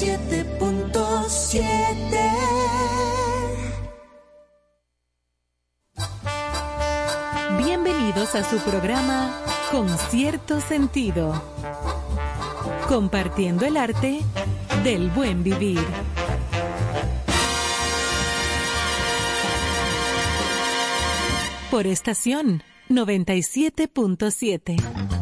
107.7 Bienvenidos a su programa Con cierto sentido. Compartiendo el arte del buen vivir. Por estación 97.7.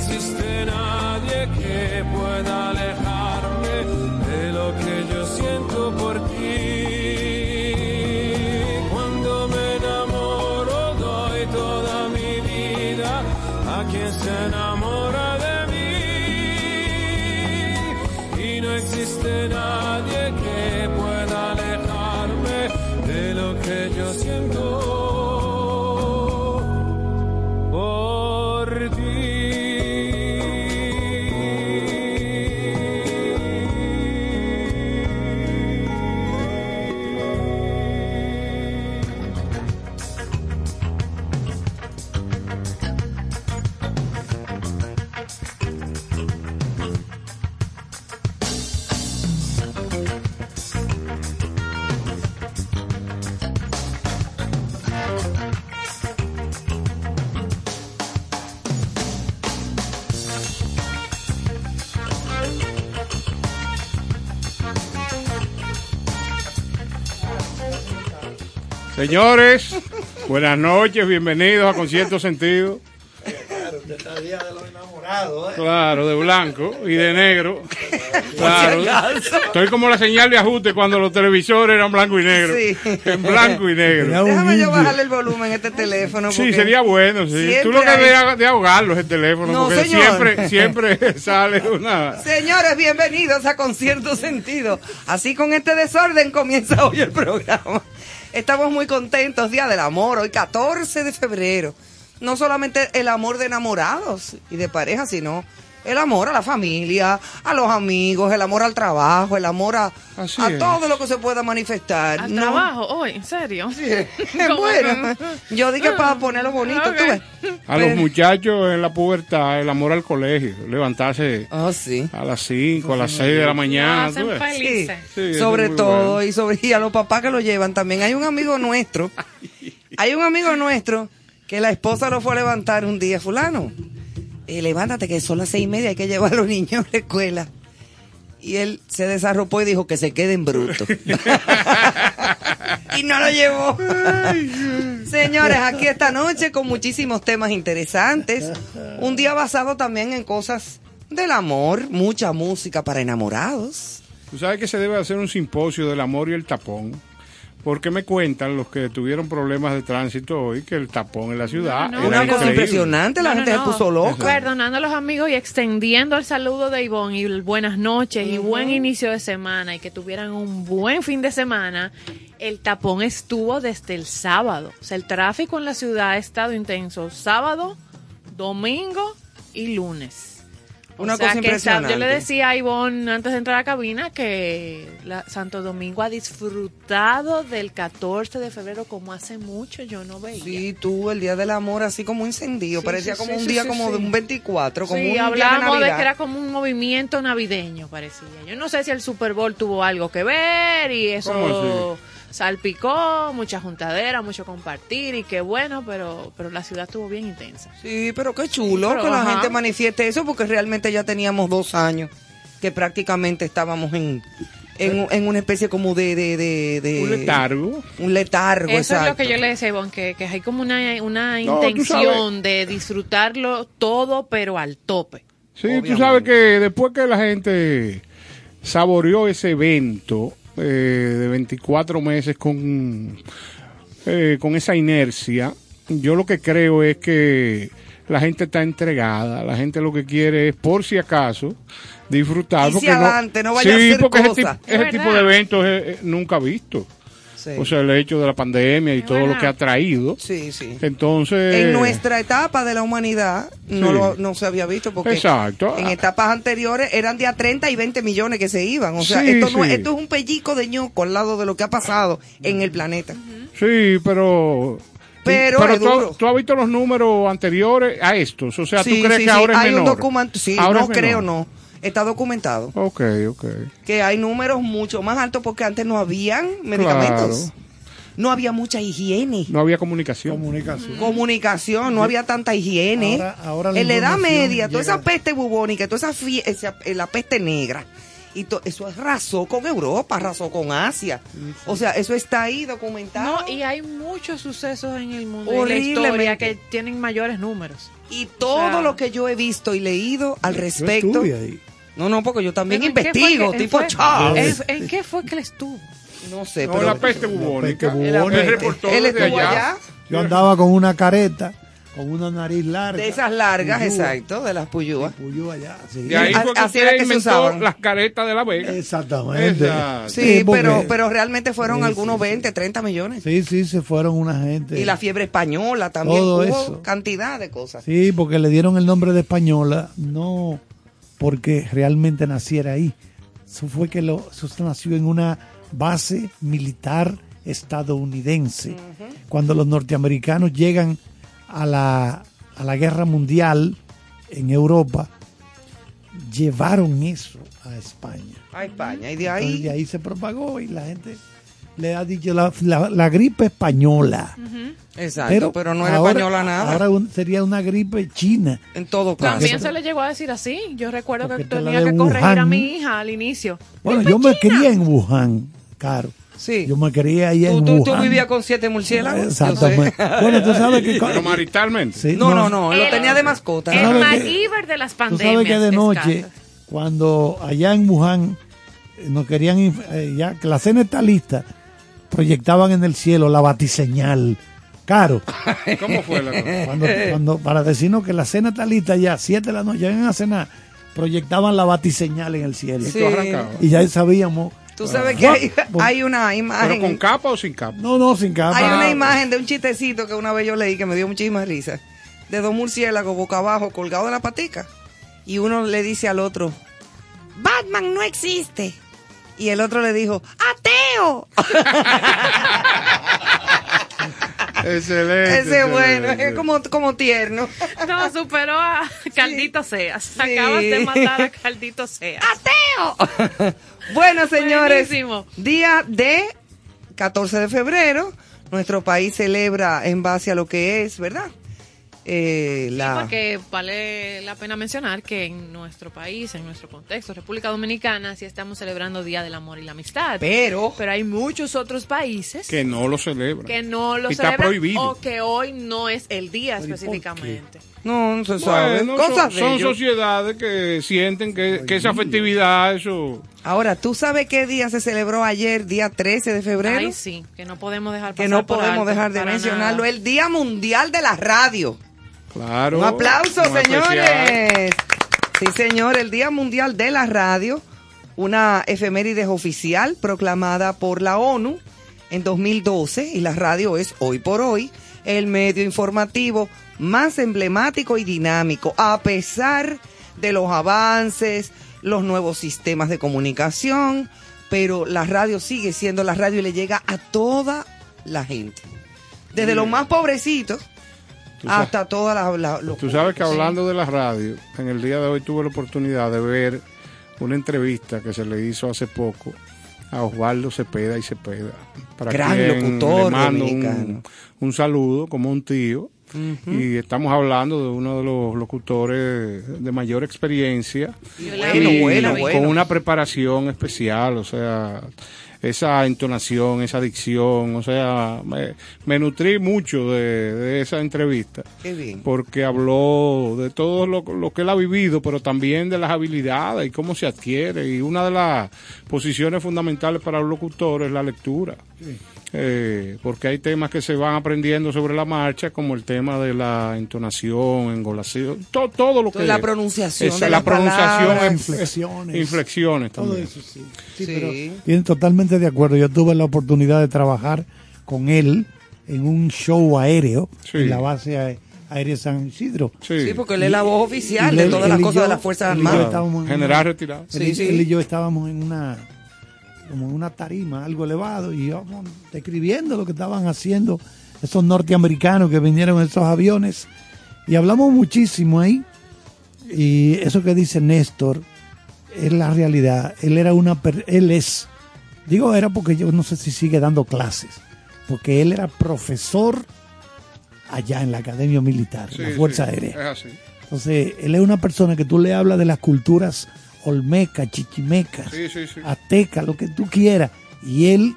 existe nadie que pueda Señores, buenas noches, bienvenidos a Concierto Sentido. Claro, usted está día de los enamorados, ¿eh? Claro, de blanco y de negro. Claro. Estoy como la señal de ajuste cuando los televisores eran blanco y negro. Sí. En blanco y negro. Déjame yo bajarle el volumen a este teléfono. Sí, sería bueno. Sí. Tú lo que hay... de ahogarlo es el teléfono, porque siempre, siempre sale una. Señores, bienvenidos a Concierto Sentido. Así con este desorden comienza hoy el programa. Estamos muy contentos, Día del Amor, hoy 14 de febrero. No solamente el amor de enamorados y de pareja, sino el amor a la familia, a los amigos, el amor al trabajo, el amor a, a todo lo que se pueda manifestar. Al ¿no? trabajo hoy, ¿en serio? ¿Cómo bueno, yo dije para ponerlo bonito, tú ves. A los Pero- muchachos en la pubertad, el amor al colegio, levantarse Oh, sí. a las 5, a las 6 de la mañana. hacen tú ves. Sí. Sí, sobre todo bueno. y sobre y a los papás que lo llevan también. Hay un amigo nuestro, hay un amigo nuestro que la esposa lo fue a levantar un día, fulano. Eh, levántate que son las seis y media, hay que llevar a los niños a la escuela. Y él se desarropó y dijo que se queden brutos. y no lo llevó. Señores, aquí esta noche con muchísimos temas interesantes. Un día basado también en cosas del amor, mucha música para enamorados. Tú sabes que se debe hacer un simposio del amor y el tapón. Porque me cuentan los que tuvieron problemas de tránsito hoy que el tapón en la ciudad No, no, era Una cosa impresionante, la No, gente no. se puso loca. Perdonando a los amigos y extendiendo el saludo de Ivonne y el buenas noches y buen inicio de semana y que tuvieran un buen fin de semana. El tapón estuvo desde el sábado. O sea, el tráfico en la ciudad ha estado intenso sábado, domingo y lunes. O Una sea, cosa que sa- impresionante. Yo le decía a Ivonne antes de entrar a la cabina que la- Santo Domingo ha disfrutado del 14 de febrero como hace mucho yo no veía. Sí, tú, el día del amor, así como encendido. Sí, Parecía sí, como sí, un sí, día sí, como sí. de un 24, como un Sí, día de hablábamos de, que era como un movimiento navideño, parecía. Yo no sé si el Super Bowl tuvo algo que ver y ¿Cómo eso salpicó, mucha juntadera, mucho compartir y qué bueno, pero, pero la ciudad estuvo bien intensa. Sí, pero qué chulo Sí, pero, que la gente manifieste eso, porque realmente ya teníamos dos años que prácticamente estábamos en, en, en una especie como de... de, de, de- Un letargo. Un letargo, Eso es lo exacto. que yo le decía, que, que hay como una, una No, tú intención de disfrutarlo todo, pero al tope. Sí, tú Obviamente. sabes que después que la gente saboreó ese evento eh, de 24 meses con, eh, con esa inercia, yo lo que creo es que la gente está entregada, la gente lo que quiere es, por si acaso, disfrutar. Y si porque adelante, no vaya a hacer porque cosas. tipo, ese Es tipo de eventos eh, eh, nunca visto. Sí. O sea, el hecho de la pandemia y Es todo lo que ha traído. sí, sí. Entonces... En nuestra etapa de la humanidad no, Sí. lo, no se había visto porque Exacto. en etapas anteriores eran de a 30 y 20 millones que se iban. O sea, Sí, esto, no, sí. esto es un pellico de ñoco al lado de lo que ha pasado en el planeta. Sí, pero... Pero es tú, tú has visto los números anteriores a estos. O sea, ¿tú Sí, crees sí, que sí, ahora es hay un documento, sí, Ahora no creo, no. Está documentado Ok, ok. que hay números mucho más altos porque antes no habían medicamentos. No había mucha higiene. No había comunicación. Comunicación. Comunicación, no había tanta higiene. Ahora- ahora la en la edad media, toda esa llega- peste bubónica, toda esa, fie- esa- eh, la peste negra, y to- eso arrasó con Europa, arrasó con Asia. O sea, eso está ahí documentado. No, y hay muchos sucesos en el mundo y en la historia que tienen mayores números. Y todo O sea, lo que yo he visto y leído al Yo respecto. estuve ahí. No, no, porque yo también Pero ¿en qué fue investigo, que- tipo fue- Charles. ¿En, en qué fue que él estuvo? No sé, No, pero la peste bubónica. peste Él bubónica. reportó él desde estuvo allá. allá, Yo andaba con una careta, con una nariz larga. de esas largas, Puyúa, exacto, de las puyúas. Puyúa allá, sí. De ahí A- fue que así era que se usaban. las caretas de la Vega. Exactamente. Exacto. Sí, pero, pero realmente fueron Sí, algunos sí. 20, 30 millones. Sí, sí, se fueron una gente. Y la fiebre española también. Todo Hubo eso. cantidad de cosas. Sí, porque le dieron el nombre de española, no porque realmente naciera ahí. Eso fue que lo, eso nació en una base militar estadounidense. Cuando los norteamericanos llegan a la, a la guerra mundial en Europa, llevaron eso a España. A España. Y de Entonces, ahí. de ahí se propagó y la gente le ha dicho la, la- la gripe española. Exacto, pero, no era ahora- española nada. Ahora un- sería una gripe china. en todo caso. También se le llegó a decir así. Yo recuerdo que Porque tenía que corregir Wuhan. a mi hija al inicio. Bueno, yo me crié en Wuhan, Caro. Sí. Yo me quería ahí ¿Tú, en tú, tú Wuhan. vivías con siete murciélagos? Exactamente. Bueno, tú sabes que... Pero maritalmente. Sí, No, no, no, lo El- tenía de mascota. El. MacGyver de las Tú pandemias. sabes que de noche, cuando allá en Wuhan eh, nos querían, eh, ya que la cena está lista, proyectaban en el cielo la batiseñal. Caro, ¿Cómo fue la cosa? cuando, cuando- para decirnos que la cena está lista ya, 7 de la noche, ya van a cenar, proyectaban la batiseñal en el cielo. Sí. Y ya sabíamos. Tú sabes que hay, Bueno, hay una ¿Pero imagen. con capa o sin capa? No, no, sin capa. Hay una imagen de un chistecito que una vez yo leí que me dio muchísima risa. De dos murciélagos boca abajo colgados de la patica. Y uno le dice al otro, Batman no existe. Y el otro le dijo, ¡Ateo! Excelente. Ese es bueno, es como, como tierno. No, superó a Caldito Seas. Acabas de matar a Caldito Seas. ¡Ateo! bueno, señores, Buenísimo. día de 14 de febrero. Nuestro país celebra en base a lo que es, ¿verdad? Eh, la... Porque vale la pena mencionar que en nuestro país, en nuestro contexto, República Dominicana, sí estamos celebrando Día del Amor y la Amistad. Pero... Pero hay muchos otros países Que no lo celebran. que no lo Y está celebran prohibido. o que hoy no es el día ¿Pero y por qué? No, no se sabe. Bueno, Cosas son, de son ellos. sociedades que sienten que, que esa festividad, eso... Ahora, ¿tú sabes qué día se celebró ayer, día 13 de febrero? Ay, sí, que no podemos dejar que no por podemos alto, dejar de mencionarlo. nada. El Día Mundial de la Radio. Claro. Un aplauso, señores. Sí, señor, el Día Mundial de la Radio, una efemérides oficial proclamada por la ONU en 2012 y la radio es hoy por hoy el medio informativo más emblemático y dinámico, a pesar de los avances, los nuevos sistemas de comunicación, pero la radio sigue siendo la radio y le llega a toda la gente. Desde los más pobrecitos hasta todas las... la- los Tú sabes que hablando de la radio, en el día de hoy tuve la oportunidad de ver una entrevista que se le hizo hace poco a Osvaldo Cepeda y Cepeda. Para Gran quien locutor le mando dominicano. un, un saludo como un tío. Y estamos hablando de uno de los locutores de mayor experiencia Y Bueno, y bueno, con bueno. una preparación especial, o sea, esa entonación, esa dicción, o sea, me, me nutrí mucho de, de esa entrevista Qué bien. porque habló de todo lo, lo que él ha vivido, pero también de las habilidades y cómo se adquiere. Y una de las posiciones fundamentales para los locutores es la lectura. Eh, porque hay temas que se van aprendiendo sobre la marcha, como el tema de la entonación, engolación, to- todo lo que La pronunciación es de la pronunciación, palabras. es- Inflexiones. inflexiones Todo también. eso, sí. Sí, Sí. pero bien, totalmente de acuerdo. Yo tuve la oportunidad de trabajar con él en un show aéreo Sí. en la base aé- aérea San Isidro. Sí. Sí, porque él es la voz oficial Y de todas las cosas yo- de las Fuerzas Armadas. General una- retirado. Él, Sí, sí. él y yo estábamos en una como en una tarima, algo elevado, y íbamos describiendo lo que estaban haciendo esos norteamericanos que vinieron en esos aviones. Y hablamos muchísimo ahí. Y eso que dice Néstor es la realidad. Él era una per- él es digo era porque yo no sé si sigue dando clases, porque él era profesor allá en la Academia Militar, en Sí, la Fuerza sí, Aérea. Es así. Entonces, él es una persona que tú le hablas de las culturas olmecas, chichimecas, Sí, sí, sí. aztecas, lo que tú quieras, y él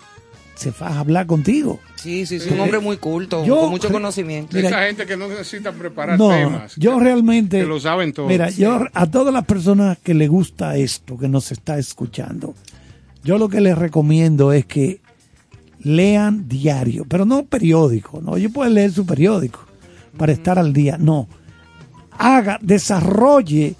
se va a hablar contigo. Sí, sí, sí, un hombre muy culto, Yo con mucho conocimiento. Mira, Esa gente que no necesita preparar No, temas. yo que- realmente... que lo saben todos. Mira, yo a todas las personas que le gusta esto, que nos está escuchando, yo lo que les recomiendo es que lean diario, pero no periódico, no, yo puedo leer su periódico para estar al día, no. Haga, desarrolle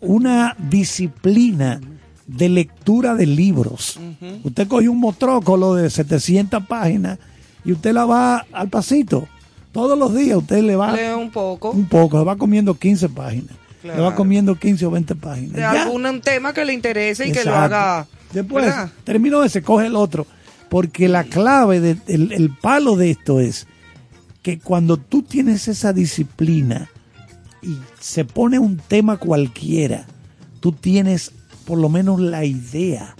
una disciplina de lectura de libros. Usted coge un motrócolo de 700 páginas y usted la va al pasito. Todos los días usted le va Lee un poco un poco, le va comiendo 15 páginas. Le va comiendo 15 o 20 páginas. de Ya. algún tema que le interese y que lo haga. Después, ¿verdad? terminó ese, coge el otro. Porque la clave, de, el, el palo de esto es que cuando tú tienes esa disciplina y se pone un tema cualquiera, tú tienes por lo menos la idea.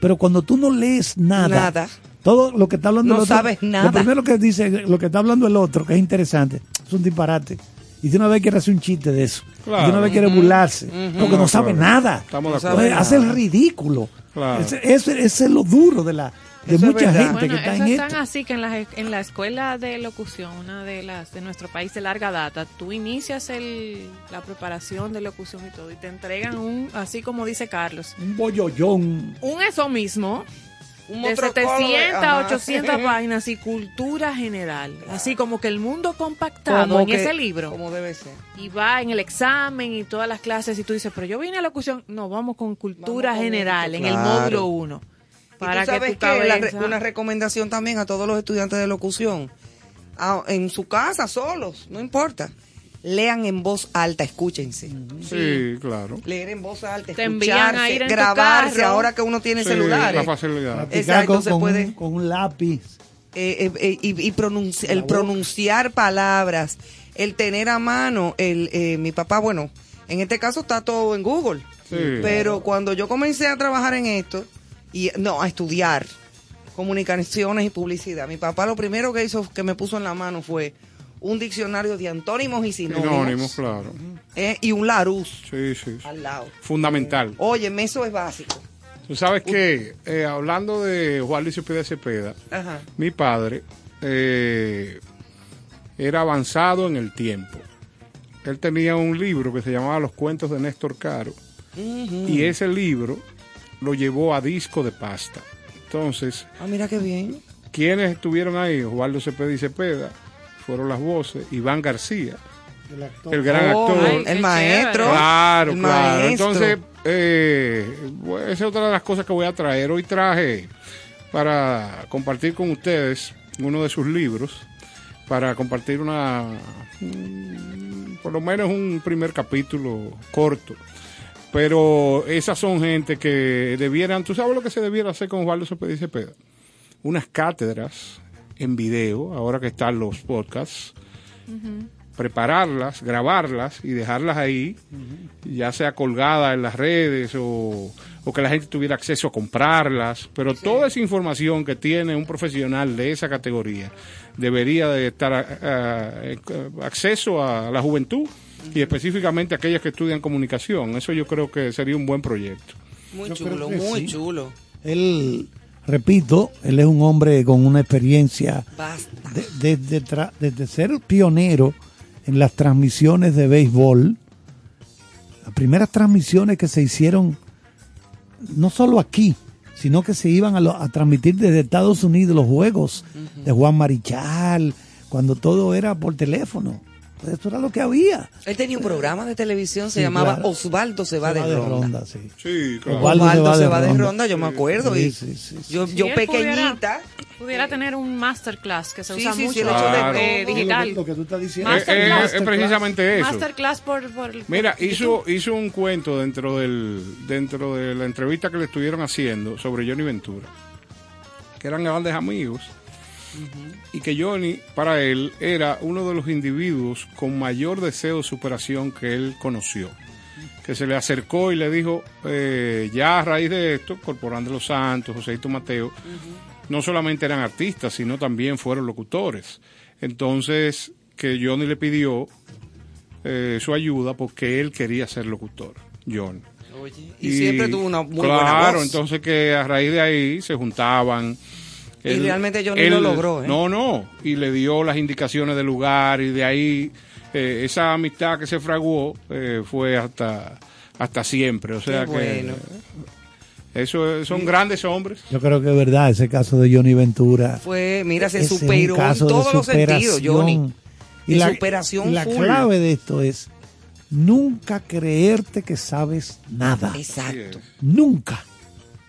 Pero cuando tú no lees nada, Nada. todo lo que está hablando No el otro, sabes nada. Lo primero que dice, lo que está hablando el otro, que es interesante, es un disparate. Y de una vez quiere hacer un chiste de eso. Y de una Claro. vez quiere burlarse. Porque no sabe claro. nada. Estamos de acuerdo. hace el ridículo. Claro. Ese, ese- ese es lo duro de la de Eso mucha gente Bueno, que está en es tan esto. así que en la, en la escuela de locución, una de las de nuestro país de larga data, tú inicias el, la preparación de locución y todo, y te entregan un, así como dice Carlos, Un bollollón. un eso mismo, Un de motrocolo 700 ajá. a 800 páginas y cultura general, así como que el mundo compactado Como en que- ese libro. Como debe ser. Y va en el examen y todas las clases y tú dices, pero yo vine a locución, no, vamos con cultura Vamos con general en el módulo 1. Y tú sabes tu que la cabeza- una recomendación también a todos los estudiantes de locución, a- en su casa, solos, no importa, lean en voz alta, escúchense. Sí, claro. Leer en voz alta, Te envían a escucharse, ir en tu grabarse, carro. ahora que uno tiene Sí, celulares. la facilidad. Exacto, con, se puede- un, con un lápiz. eh, eh, eh, y, y pronunci- el pronunciar palabras, el tener a mano, el eh, mi papá, bueno, en este caso está todo en Google, Sí. pero cuando yo comencé a trabajar en esto y no a estudiar comunicaciones y publicidad, mi papá lo primero que hizo que me puso en la mano fue un diccionario de antónimos y sinónimos Sinónimos, claro. eh, y un Larousse Sí, sí. sí. al lado. Fundamental. Óyeme, eso es básico. Tú sabes que, eh, hablando de Juan Luis Cepeda Cepeda, Ajá. mi padre eh, era avanzado en el tiempo. Él tenía un libro que se llamaba Los cuentos de Néstor Caro y ese libro lo llevó a disco de pasta. Entonces, Ah, mira qué bien. quienes estuvieron ahí, Osvaldo Cepeda y Cepeda, fueron las voces, Iván García, el gran Oh, actor. Ay, el maestro. Claro, el claro. maestro. Entonces, eh, esa es otra de las cosas que voy a traer. Hoy traje para compartir con ustedes uno de sus libros, para compartir una, por lo menos un primer capítulo corto. Pero esas son gente que debieran, ¿tú sabes lo que se debiera hacer con Osvaldo Cepeda y Cepeda? Unas cátedras en video, ahora que están los podcasts, prepararlas, grabarlas y dejarlas ahí, ya sea colgadas en las redes o, o que la gente tuviera acceso a comprarlas, pero toda esa información que tiene un profesional de esa categoría debería de estar a- a- eh, acceso a la juventud y específicamente aquellas que estudian comunicación. Eso yo creo que sería un buen proyecto. Muy Yo chulo, muy sí. chulo. Él, repito, él es un hombre con una experiencia Basta. de- desde, tra- desde ser pionero en las transmisiones de béisbol, las primeras transmisiones que se hicieron no solo aquí, sino que se iban a, lo- a transmitir desde Estados Unidos los juegos de Juan Marichal, cuando todo era por teléfono. Pues eso era lo que había. Él tenía un programa de televisión, se Sí, llamaba claro. Osvaldo se va, Se de, ronda. sí. Sí, Osvaldo Osvaldo se va de ronda, yo me acuerdo. Sí, y sí, sí, sí. Yo, Si yo él pequeñita. Pudiera tener un masterclass que se Sí, usa mucho de- digital. Lo que tú estás diciendo. Eh, eh, Masterclass. es precisamente eso. Masterclass por, por Mira, por hizo, hizo un cuento dentro del dentro de la entrevista que le estuvieron haciendo sobre Johnny Ventura, que eran grandes amigos, y que Johnny, para él, era uno de los individuos con mayor deseo de superación que él conoció. Que se le acercó y le dijo, eh, ya a raíz de esto, Corporán de los Santos, Joséito Mateo, no solamente eran artistas, sino también fueron locutores. Entonces, que Johnny le pidió eh, su ayuda porque él quería ser locutor, John. Oye, y, siempre tuvo una muy buena Claro, voz. entonces que a raíz de ahí se juntaban. Y realmente Johnny lo logró, ¿eh? No, no, y le dio las indicaciones del lugar y de ahí eh, esa amistad que se fraguó eh, fue hasta hasta siempre, o sea Qué que bueno. eso es- son grandes hombres. Yo creo que es verdad, ese caso de Johnny Ventura. Fue, mira, se superó en todos los sentidos. Johnny. Y la, superación la full. clave de esto es nunca creerte que sabes nada. Exacto. Nunca.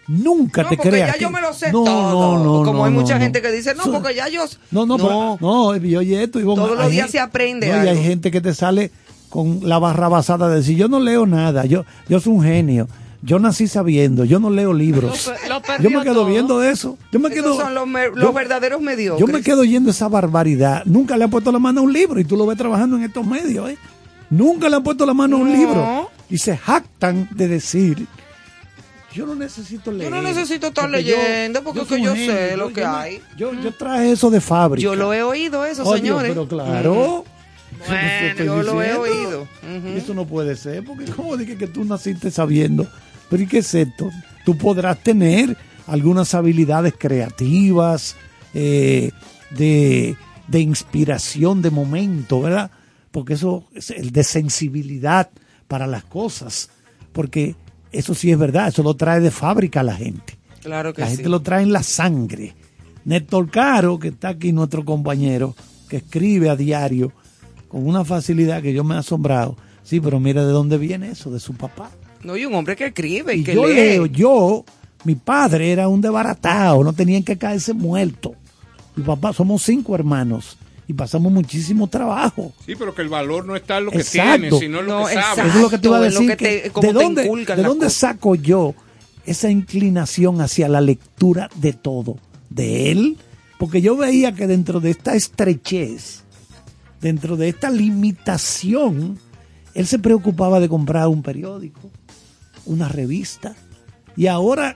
Nunca No, te porque creas. ya que- yo me lo sé No, todo. no, no, Como no, hay mucha no, gente no. que dice, no, porque ya yo... No, no, no, no, y oye esto, Ivonne, Todos los días se aprende no, y hay gente que te sale con la barra basada de decir, yo no leo nada, yo, yo soy un genio, yo nací sabiendo, yo no leo libros. Lo pe- lo yo me quedo todo. viendo eso. Yo me Esos quedo, son los, yo- los verdaderos mediocres. yo me quedo oyendo esa barbaridad. Nunca le han puesto la mano a un libro y tú lo ves trabajando en estos medios, ¿eh? Nunca le han puesto la mano a un libro y se jactan de decir, yo no necesito leer. no necesito estar porque yo- leyendo, porque soy que yo sé lo que hay. Yo, yo traje eso de fábrica. Yo lo he oído eso, Oye, señores. pero claro. Bueno, yo lo he oído. Eso no puede ser, porque como dije que tú naciste sabiendo. Pero ¿y qué es esto? tú podrás tener algunas habilidades creativas, eh, de, de inspiración de momento, ¿verdad? Porque eso es el de sensibilidad para las cosas, porque eso sí es verdad, eso lo trae de fábrica la gente. Claro que La sí. gente lo trae en la sangre. Néstor Caro, que está aquí nuestro compañero, que escribe a diario con una facilidad que yo me he asombrado. Sí, pero mira de dónde viene eso, de su papá. No, y un hombre que escribe y, Y que yo lee. leo, yo, mi padre era un desbaratado, no tenían que caerse muertos. Mi papá, somos cinco hermanos y pasamos muchísimo trabajo. Sí, pero que el valor no está en lo que Exacto. tiene, sino en lo No, que sabe. exacto. Eso es lo que te iba a decir. que te- que cómo ¿De dónde, de dónde saco yo esa inclinación hacia la lectura de todo? ¿De él? Porque yo veía que dentro de esta estrechez, dentro de esta limitación, él se preocupaba de comprar un periódico, una revista. Y ahora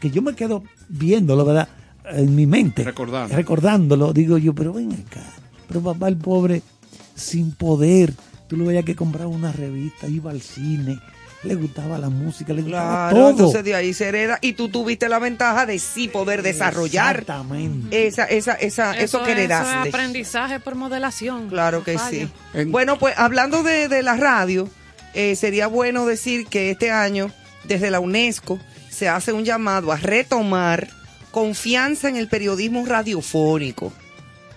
que yo me quedo viéndolo, ¿verdad? En mi mente. Recordando. Recordándolo, digo yo, pero ven acá. Pero papá, el pobre, sin poder, tú lo veías que compraba una revista, iba al cine, le gustaba la música, le gustaba Claro, todo. entonces de ahí se hereda. Y tú tuviste la ventaja de sí poder desarrollar Exactamente. esa, esa, esa, eso, que es- heredaste. es aprendizaje por modelación. Claro que falla. sí. En- Bueno, pues hablando de, de la radio, eh, sería bueno decir que este año, desde la UNESCO, se hace un llamado a retomar confianza en el periodismo radiofónico.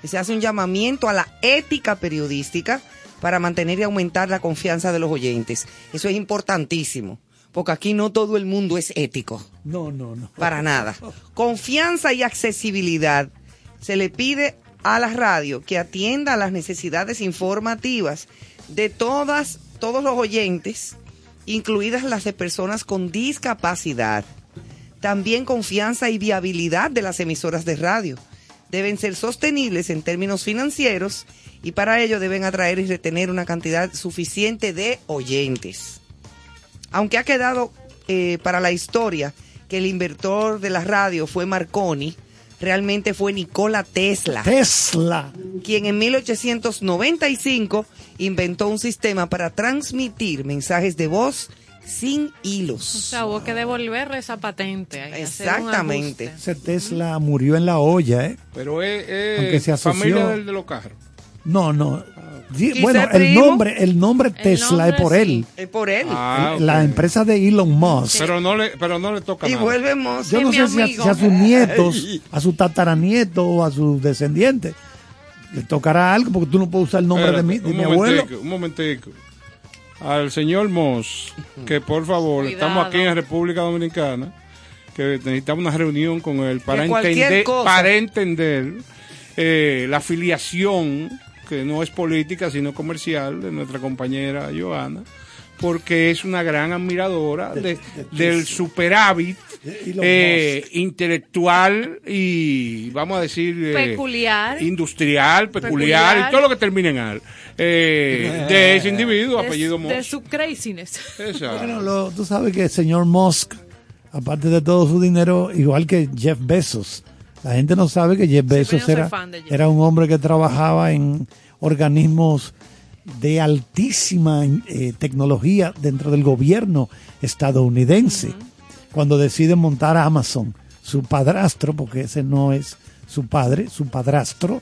Se hace un llamamiento a la ética periodística para mantener y aumentar la confianza de los oyentes. Eso es importantísimo, porque aquí no todo el mundo es ético. No, no, no. Para nada. Confianza y accesibilidad. Se le pide a la radio que atienda a las necesidades informativas de todas, todos los oyentes, incluidas las de personas con discapacidad. También confianza y viabilidad de las emisoras de radio. Deben ser sostenibles en términos financieros y para ello deben atraer y retener una cantidad suficiente de oyentes aunque ha quedado eh, para la historia que el inventor de la radio fue Marconi, realmente fue Nikola Tesla, Tesla. quien en 1895 inventó un sistema para transmitir mensajes de voz sin O hilos. sea, hubo que devolverle esa patente. ahí, Exactamente. Ese Tesla murió en la olla, ¿eh? Pero es, es Aunque se asoció- familia del de los carros. No, no. Sí, Quizá bueno, el nombre, el nombre Tesla nombre es por sí. él. Es por él. Ah, La empresa de Elon Musk. Pero no le, pero no le toca y nada. volvemos. Yo Es no mi sé si a, amigo. si a sus nietos, a sus tataranietos o a sus descendientes le tocará algo porque tú no puedes usar el nombre de mi, de mi un abuelo. momentico, Un momentico. Al señor Moss, que por favor, Cuidado. estamos aquí en República Dominicana, que necesitamos una reunión con él para entender, cosa. para entender eh, la afiliación, que no es política, sino comercial, de nuestra compañera Joana, porque es una gran admiradora de- del superávit eh, intelectual y, vamos a decir, eh, Peculiar. industrial, peculiar, Peculiar. y todo lo que termine en al. Eh, de ese individuo, De- apellido de, Moss. su craziness. Exacto. Bueno, lo- tú sabes que el señor Musk, aparte de todo su dinero, igual que Jeff Bezos, la gente no sabe que Jeff Bezos era, de Jeff. era un hombre que trabajaba en organismos de altísima eh, tecnología dentro del gobierno estadounidense. Cuando decide montar Amazon, su padrastro, porque ese no es su padre, su padrastro,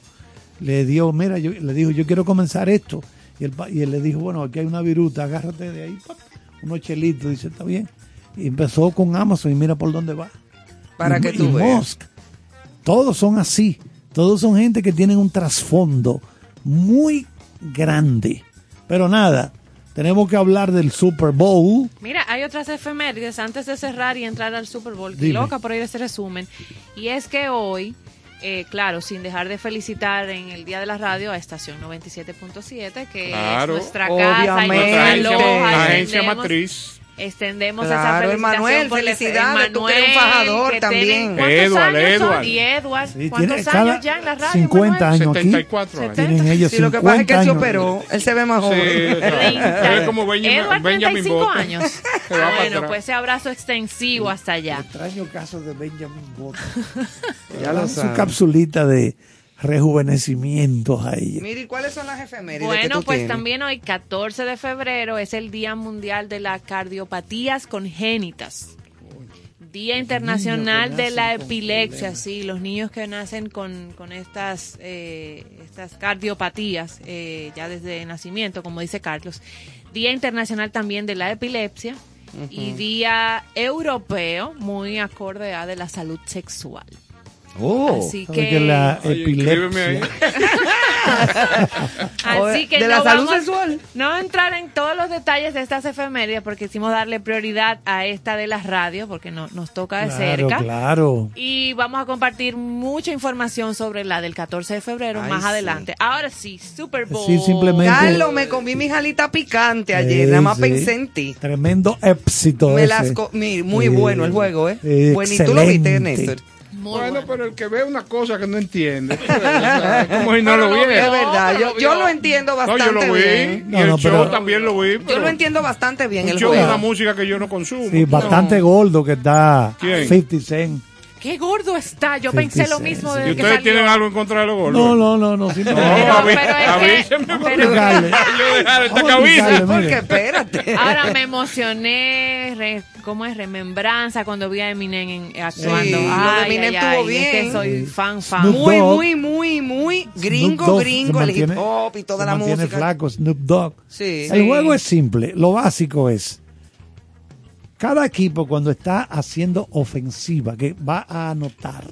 le dio, mira, yo, le dijo, yo quiero comenzar esto. Y él, pa- y él le dijo, bueno, aquí hay una viruta, agárrate de ahí, pap, unos chelitos, dice, está bien. Y empezó con Amazon y mira por dónde va. Para Y- que tú y veas. Musk, todos son así, todos son gente que tienen un trasfondo muy grande. Pero nada, tenemos que hablar del Super Bowl. Mira, hay otras efemérides antes de cerrar y entrar al Super Bowl. Qué loca por ir a ese resumen. Y es que hoy, eh, claro, sin dejar de felicitar en el Día de la Radio a Estación 97.7, que Claro. es nuestra casa y Nuestra agencia, matriz. Extendemos Claro, esa felicitación Emanuel, por el- felicidades, tú que eres un fajador que también. tienen- ¿Cuántos Edward, años son? Edward. Y Edward, Sí, ¿cuántos años ya en la radio? 50 Emanuel? años aquí. 74 años. Ellos Sí, lo que pasa es que él se 50 años. operó, él se ve más Sí, joven. exacto. Es como Benjamin, Edward, Benjamin 35 Button. años. Para bueno, pues ese abrazo extensivo hasta allá. Extraño caso de Benjamin Button. Ya lo su capsulita de rejuvenecimientos a ella. Mire, ¿y cuáles son las efemérides que Bueno, tú pues tienes? también hoy, 14 de febrero, es el Día Mundial de las Cardiopatías Congénitas. Día Internacional de la Epilepsia, sí, los niños que nacen con, con estas, eh, estas cardiopatías eh, ya desde nacimiento, como dice Carlos. Día Internacional también de la Epilepsia y Día Europeo, muy acorde a de la salud sexual. Oh. Así que, que la Oye, epilepsia. así que de no la salud vamos- sexual. No entrar en todos los detalles de estas efemérides porque quisimos darle prioridad a esta de las radios porque no, nos toca de Claro, cerca. claro. Y vamos a compartir mucha información sobre la del 14 de febrero Ay, más sí. adelante. Ahora sí, Super Bowl. Sí, simplemente- Carlos, me comí mi jalita picante ayer, Sí, nada más sí. pensé en ti. Tremendo éxito. Me ese. las muy Sí. bueno el juego, ¿eh? Sí, bueno, ¿y tú lo viste. Néstor? Muy bueno, bueno. pero el que ve una cosa que no entiende, es como si no Pero lo viera. Es verdad, yo, lo yo lo entiendo No, bastante yo lo vi, bien. y No, el no, show pero- también lo vi, Yo pero lo entiendo bastante bien un el show de una música que yo no consumo. Sí, bastante gordo que está ¿Quién? 50 Cent. Qué gordo está. Yo pensé lo mismo desde ¿Y que ustedes salió. tienen algo en contra de los gordos? No, no, no, no. simplemente- No, avi- pero es que- pero- yo dejar esta Vamos a cabeza. explicarle, Porque espérate. Ahora me emocioné, re- ¿cómo es? Remembranza cuando vi a Eminem en- actuando. Sí, lo de Ay, Eminem ay, estuvo ay, Es que bien. soy Sí. fan, fan. Snoop Muy, Dogg. muy, muy, muy gringo, Dogg gringo, el hip hop y toda se la música. flaco, Snoop Dogg. Sí. El Sí. juego es simple. Lo básico es, cada equipo cuando está haciendo ofensiva, que va a anotar,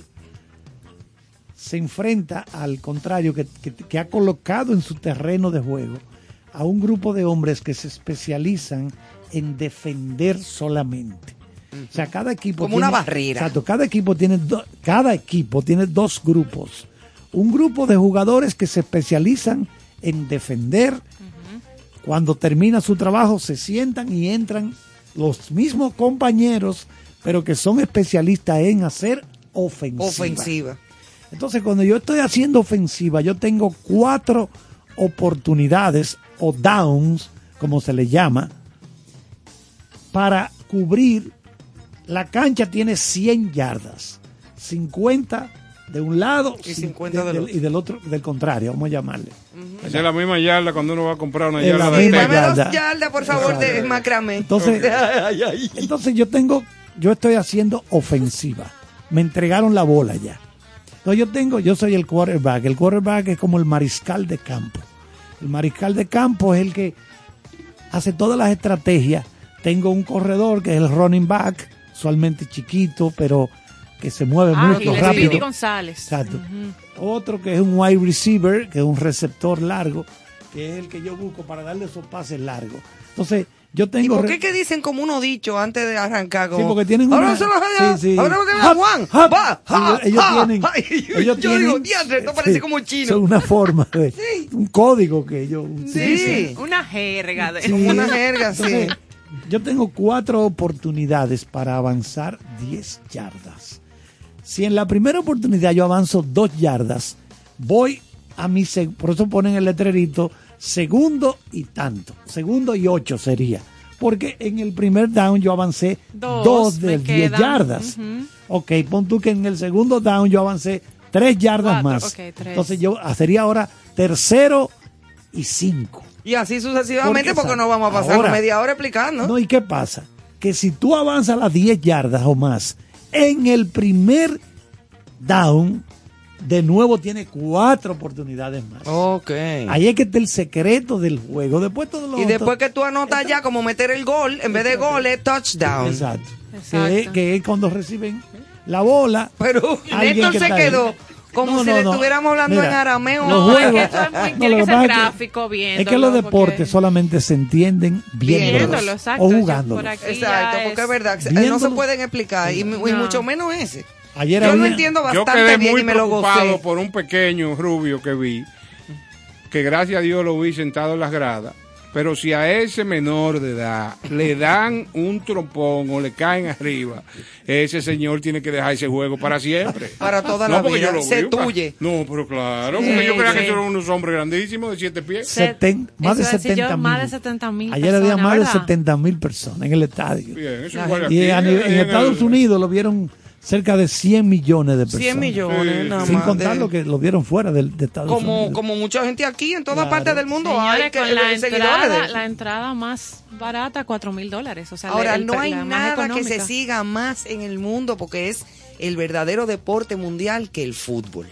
se enfrenta al contrario, que, que- que ha colocado en su terreno de juego a un grupo de hombres que se especializan en defender solamente. O sea, cada equipo Como una barrera. Exacto, cada equipo tiene do- cada equipo tiene dos grupos. Un grupo de jugadores que se especializan en defender. Cuando termina su trabajo se sientan y entran los mismos compañeros, pero que son especialistas en hacer ofensiva. Ofensiva. Entonces, cuando yo estoy haciendo ofensiva, yo tengo cuatro oportunidades o downs, como se le llama, para cubrir. La cancha tiene 100 yardas, 50 de un lado Y cin- 50 del otro. y del otro, del contrario, vamos a llamarle. Esa es la misma yarda cuando uno va a comprar una Es yarda la de misma dame yarda. dos yardas, por favor, de macramé. Entonces, entonces yo tengo, yo estoy haciendo ofensiva. Me entregaron la bola ya. Entonces yo tengo, yo soy el quarterback. El quarterback es como el mariscal de campo. El mariscal de campo es el que hace todas las estrategias. Tengo un corredor que es el running back, usualmente chiquito, pero que se mueve Ah, muy Speedy rápido. González. Exacto. Otro que es un wide receiver, que es un receptor largo, que es el que yo busco para darle esos pases largos. Entonces, yo ¿Y tengo... por re- qué que dicen como uno dicho antes de arrancar? Como, Sí, porque tienen Ahora una... se los allá, sí, sí. ahora se los Hop, Juan, ellos, ellos tienen... Yo- digo, diantre, esto parece como chino. Son una forma, de, un código que ellos Sí. Una jerga de... Sí. Como una jerga, sí. Entonces, yo tengo cuatro oportunidades para avanzar 10 yardas. Si en la primera oportunidad yo avanzo dos yardas, voy a mi... Por eso ponen el letrerito segundo y tanto. Segundo y ocho sería. Porque en el primer down yo avancé Dos, dos, de me 10 quedan. yardas. Ujú. Ok, pon tú que en el segundo down yo avancé tres yardas Cuatro, más. ok, tres. Entonces yo sería ahora tercero y cinco. Y así sucesivamente, Porque, porque no vamos a pasar ahora- media hora explicando. No, ¿y qué pasa? Que si tú avanzas las 10 yardas o más, en el primer down, de nuevo tiene cuatro oportunidades más. Ok. Ahí es que está el secreto del juego. Después todo lo Y otro- después que tú anotas ya como meter el gol, en vez de gol es touchdown. Exacto. Exacto. Que, es- que es cuando reciben la bola. Pero Néstor que se ahí. Como No, si no, le no. estuviéramos hablando Mira, en arameo. los No, es que juegos- esto es muy- No, tiene lo que ser pasa es que- gráfico viéndolo. Es que los porque- deportes solamente se entienden viéndolos Viéndolo, exacto. o Yo jugándolos. Exacto, porque es verdad, Viéndolo. no se pueden explicar, y, y No. mucho menos ese. Ayer Yo lo había- entiendo Yo bastante quedé bien muy y me lo preocupado gocé. por un pequeño rubio que vi, que gracias a Dios lo vi sentado en las gradas. Pero si a ese menor de edad le dan un trompón o le caen arriba, ese señor tiene que dejar ese juego para siempre. Para toda No, la vida, yo lo se tuye. No, pero claro, Sí, porque yo creía sí. que eran unos hombres grandísimos de siete pies. Seten- más de Eso iba a decir yo, 70 más de mil. 70 mil Ayer había más de ¿verdad? 70 mil personas en el estadio. Bien, eso Y a en el- Estados Unidos lo vieron cerca de 100 millones de personas. 100 millones, Sí. nada Sin más. contar de- lo que lo vieron fuera del- de, Estados como, Unidos. como mucha gente aquí en todas Claro. partes del mundo hay Señores, que, con la de seguidores de entrada, la entrada más barata, cuatro mil dólares. O sea, Ahora, el- no hay la nada que se siga más en el mundo porque es el verdadero deporte mundial que el fútbol.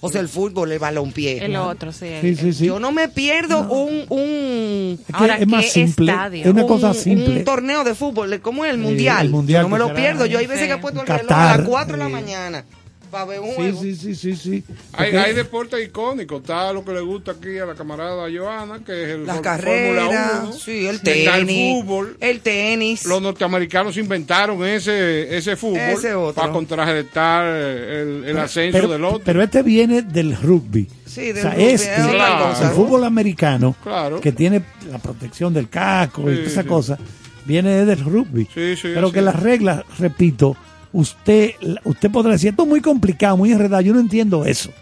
O sea, el fútbol, el balompié. El otro, sí. el- Sí, sí, sí. Yo no me pierdo un, un, Es que Ahora, es más ¿qué simple. estadio? Es una un- cosa simple. un torneo de fútbol, como el mundial. el mundial Yo no me lo será pierdo. Yo hay veces Sí. que he puesto el reloj a las 4 de la mañana para ver un Sí, juego. sí, sí, sí, sí. Hay, hay deportes icónicos. Está lo que le gusta aquí a la camarada Joana, que es el Las Fórmula carreras, 1. sí, el Está el tenis, fútbol. el tenis. Los norteamericanos inventaron ese, ese fútbol Ese otro. para contrarrestar el, el ascenso pero, del otro. pero este viene del rugby. Sí, del o sea, rugby, este, es el fútbol americano, Claro. que tiene la protección del casco y toda esa sí. cosa, viene del rugby. Sí, sí, pero sí. que las reglas, repito, usted, usted podrá decir, esto es muy complicado, muy enredado, yo no entiendo eso.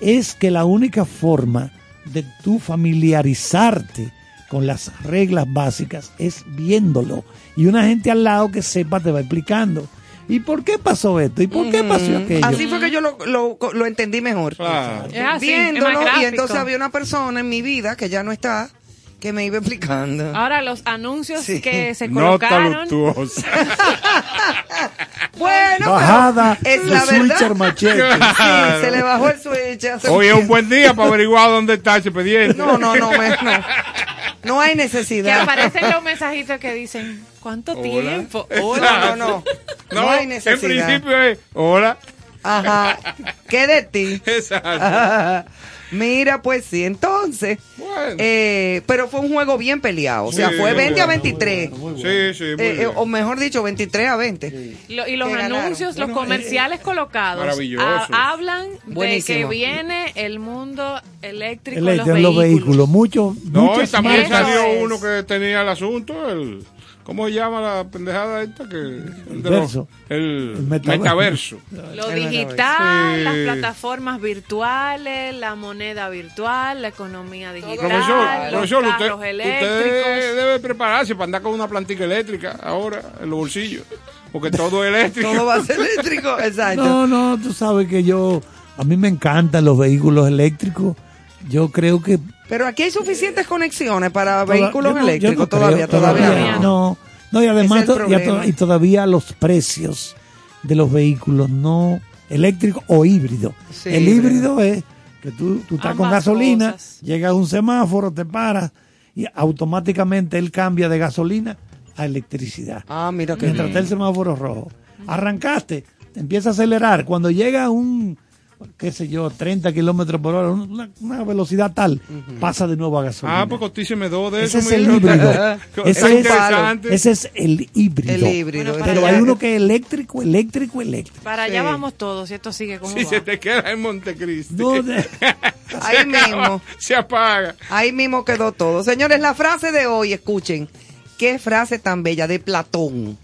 Es que la única forma de tú familiarizarte con las reglas básicas es viéndolo. Y una gente al lado que sepa te va explicando. ¿Y por qué pasó esto? ¿Y por qué pasó aquello? Así fue que yo lo, lo, lo entendí mejor. Claro. Es así, Viéndolo, y entonces había una persona en mi vida que ya no está, que me iba explicando. Ahora, los anuncios Sí. que se Nota colocaron. luctuosa. Bueno, Bajada es la switcher verdad. machete. Sí, se le bajó el switch. hace Hoy es tiempo. un buen día para averiguar dónde está ese expediente. No, no, no, me- no. No hay Que necesidad. aparecen los mensajitos que dicen, ¿cuánto Hola. tiempo? No, no, no. No, hay en necesidad. principio es, hola. Ajá. ¿Qué de ti? Exacto. Mira, pues sí, entonces. Bueno. eh, pero fue un juego bien peleado. O sea, Sí, fue 20 a bueno, 23. Sí, sí, muy Eh, eh, bien. o mejor dicho, 23 a 20. Lo- y los anuncios, los Bueno, comerciales colocados ha- hablan de que viene el mundo eléctrico, El- los vehículos. los vehículos. Muchos, No, y muchas también salió es. uno que tenía el asunto, el... ¿Cómo se llama la pendejada esta? Que, el, de verso. los- el El metaverso. metaverso. Lo digital, Sí. las plataformas virtuales, la moneda virtual, la economía digital, Profesor, los profesor usted, carros usted eléctricos. debe prepararse para andar con una plantica eléctrica ahora en los bolsillos, porque todo es eléctrico. Todo va a ser eléctrico. Exacto. No, no, tú sabes que yo, a mí me encantan los vehículos eléctricos. Yo creo que Pero aquí hay suficientes conexiones para Toda- vehículos yo no- yo eléctricos no creo, todavía, todavía, no. no. No, y además to- y, to- todavía los precios de los vehículos no eléctricos o híbridos. Sí, el híbrido es que tú, tú estás con gasolina, cosas. llegas a un semáforo, te paras y automáticamente él cambia de gasolina a electricidad. Ah, mira que Mientras está el semáforo rojo. Arrancaste, te empieza a acelerar. Cuando llega a un, qué sé yo, 30 kilómetros por hora, una, una velocidad tal, pasa de nuevo a gasolina. Ah, pues costíceme dos de Ese eso. es el híbrido. Ese es, interesante. ese es el híbrido. El híbrido. Bueno, Pero para hay allá- uno que es eléctrico, eléctrico, eléctrico. Para Sí. allá vamos todos, si esto sigue como Si va. se te queda en Montecristi. No, de- Ahí acaba, mismo. Se apaga. Ahí mismo quedó todo. Señores, la frase de hoy, escuchen. Qué frase tan bella de Platón.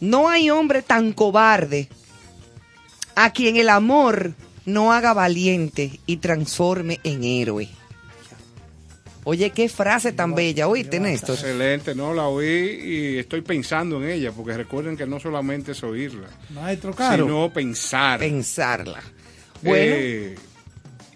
No hay hombre tan cobarde a quien el amor no haga valiente y transforme en héroe. Oye, qué frase tan bella. Oíste, Néstor. Excelente, no la oí y estoy pensando en ella, porque recuerden que no solamente es oírla, Maestro Caro. sino pensar. Pensarla. Bueno, Eh,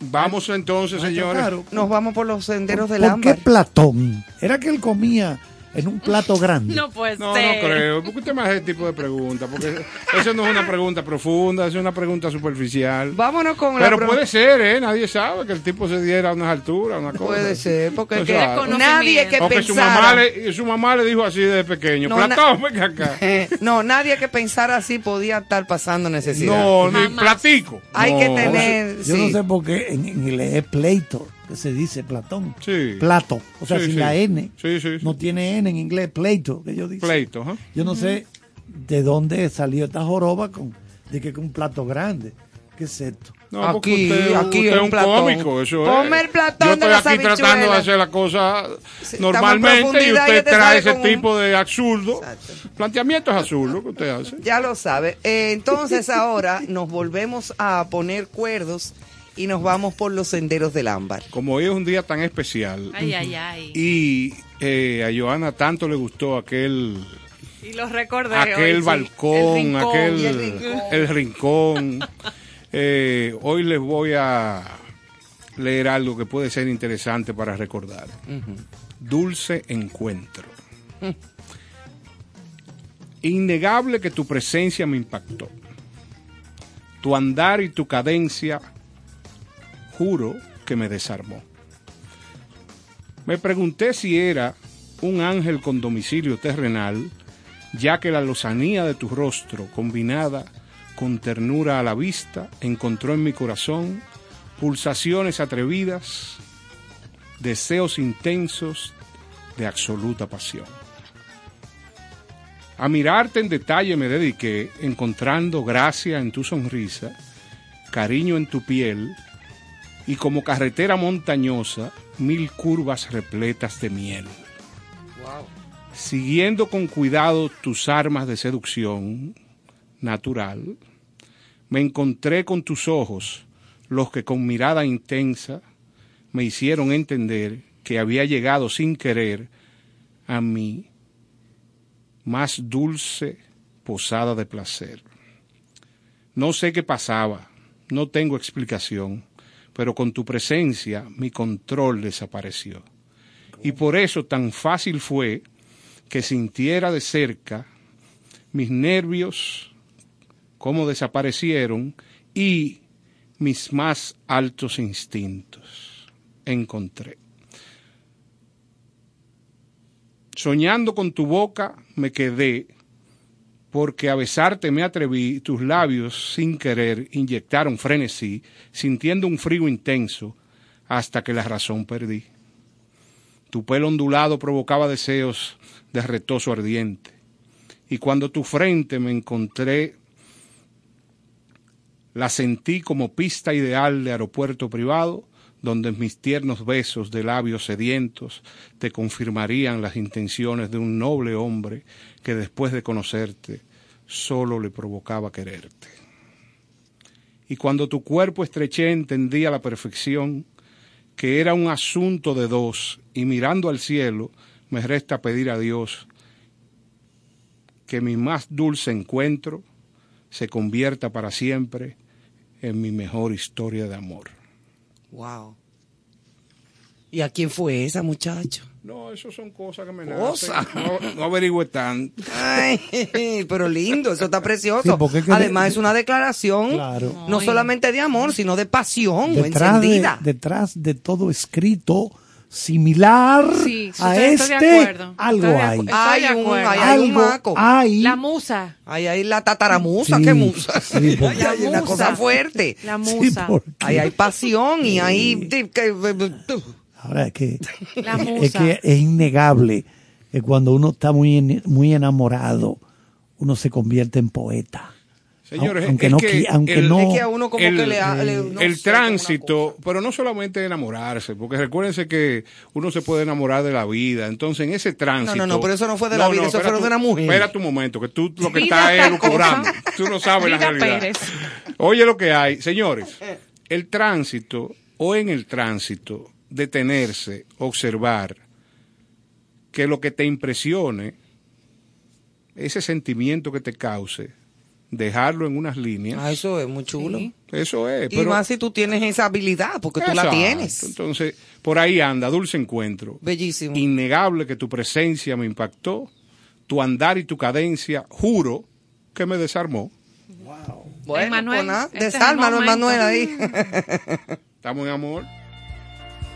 vamos entonces, Maestro señores. Caro, nos vamos por los senderos del ¿Por qué ámbar. Platón? ¿Era que él comía en un plato grande? No puede No, ser. no creo. ¿Por qué usted me hace ese tipo de preguntas? Porque eso no es una pregunta profunda, es una pregunta superficial. Vámonos con la Pero puede ser, ¿eh? Nadie sabe que el tipo se diera a unas alturas, una cosa. Puede ser, porque que nadie que o que su pensara. mamá, le, su mamá le dijo así desde pequeño. No, Platón, ven acá. Eh, no, nadie que pensara así podía estar pasando necesidad. No, ni platico. Hay No. que tener. Yo sí. no sé por qué en en inglés es pleito, que se dice Platón. Sí. Plato. O sea, Sí, sin sí. la N. Sí, sí, sí. No tiene N en inglés, pleito, que yo digo. Pleito. Yo no sé de dónde salió esta joroba con de que con un plato grande. ¿Qué es esto? No, Aquí, usted, aquí usted es es un Platón. cómico, eso Ponme es. el Platón Yo de estoy las aquí tratando de hacer la cosa Sí, normalmente y usted trae ese un- tipo de absurdo. Exacto. Planteamientos absurdos que usted hace. Ya lo sabe. Eh, entonces ahora nos volvemos a poner cuerdos y nos vamos por los senderos del ámbar. Como hoy es un día tan especial Ay, ay, ay. y eh, a Joana tanto le gustó aquel Y los recordé. aquel hoy, sí. balcón, El rincón. aquel el rincón. el rincón. Eh, hoy les voy a leer algo que puede ser interesante para recordar. Dulce encuentro. Innegable que tu presencia me impactó. Tu andar y tu cadencia, juro que me desarmó. Me pregunté si era un ángel con domicilio terrenal, ya que la lozanía de tu rostro, combinada con ternura a la vista, encontró en mi corazón pulsaciones atrevidas, deseos intensos de absoluta pasión. A mirarte en detalle me dediqué, encontrando gracia en tu sonrisa, cariño en tu piel y como carretera montañosa, mil curvas repletas de miel. Siguiendo con cuidado tus armas de seducción natural, me encontré con tus ojos, los que con mirada intensa me hicieron entender que había llegado sin querer a mi más dulce posada de placer. No sé qué pasaba, no tengo explicación, pero con tu presencia mi control desapareció. Y por eso tan fácil fue que sintiera de cerca mis nervios cómo desaparecieron y mis más altos instintos encontré. Soñando con tu boca me quedé, porque a besarte me atreví, tus labios sin querer inyectaron frenesí, sintiendo un frío intenso, hasta que la razón perdí. Tu pelo ondulado provocaba deseos de retoso ardiente, y cuando tu frente me encontré, la sentí como pista ideal de aeropuerto privado, donde mis tiernos besos de labios sedientos te confirmarían las intenciones de un noble hombre que después de conocerte solo le provocaba quererte. Y cuando tu cuerpo estreché entendí a la perfección que era un asunto de dos y mirando al cielo me resta pedir a Dios que mi más dulce encuentro se convierta para siempre en mi mejor historia de amor. Wow. ¿Y a quién fue esa, muchacho? No, eso son cosas que me Cosa. nacen. No, no averigüe tanto. Ay, pero lindo, eso está precioso. porque es que Además de- es una declaración Claro. no solamente de amor, sino de pasión detrás de, encendida. detrás de todo escrito similar Sí, sí, a estoy de este, acuerdo. algo hay. Hay un, hay, hay un maco. hay. La musa. Ahí hay la tataramusa, Sí, qué musa. sí, Ahí porque- hay una La musa. cosa fuerte. La Sí, musa. porque- Ahí hay pasión y ahí... Ahora es que, La es musa. que es innegable que cuando uno está muy, en- muy enamorado, uno se convierte en poeta. Señores, aunque es no, que aunque el- no, Es que a uno como el- que le... ha- le- no el sé, como una tránsito, pero no solamente enamorarse, porque recuérdense que uno se puede enamorar de la vida. Entonces, en ese tránsito. No, no, no, pero eso no fue de la vida, eso fue de una mujer. Espera tu momento, que tú lo que estás es lucubrando. Tú no sabes la realidad. Pérez. Oye lo que hay. Señores, el tránsito o en el tránsito, detenerse, observar, que lo que te impresione, ese sentimiento que te cause, dejarlo en unas líneas. Ah, eso es muy chulo. Sí. Eso es. Y pero- más si tú tienes esa habilidad, porque tú la tienes. Entonces, por ahí anda, dulce encuentro. Bellísimo. Innegable que tu presencia me impactó, tu andar y tu cadencia, juro que me desarmó. Bueno, Emanuel, pues nada, este es el desálmalo, momento. Emanuel, ahí. Estamos en amor.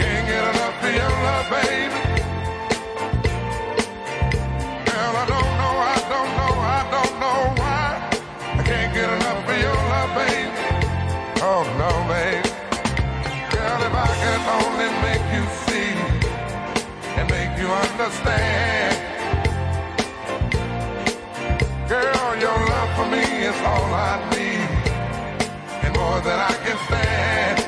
can't get enough of your love, baby. Girl, I don't know, I don't know, I don't know why. I can't get enough of your love, baby. Oh no, baby. Girl, if I could only make you see and make you understand. Girl, your love for me is all I need, and more than I can stand.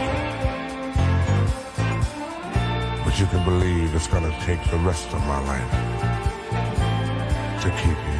you. But you can believe it's gonna take the rest of my life to keep you.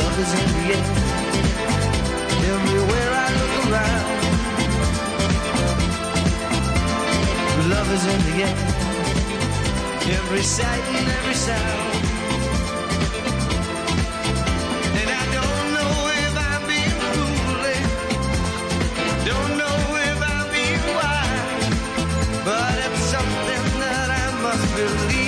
Love is in the air, everywhere I look around. Love is in the air, every sight and every sound. And I don't know if I'm foolish, don't know if I'm wise, but it's something that I must believe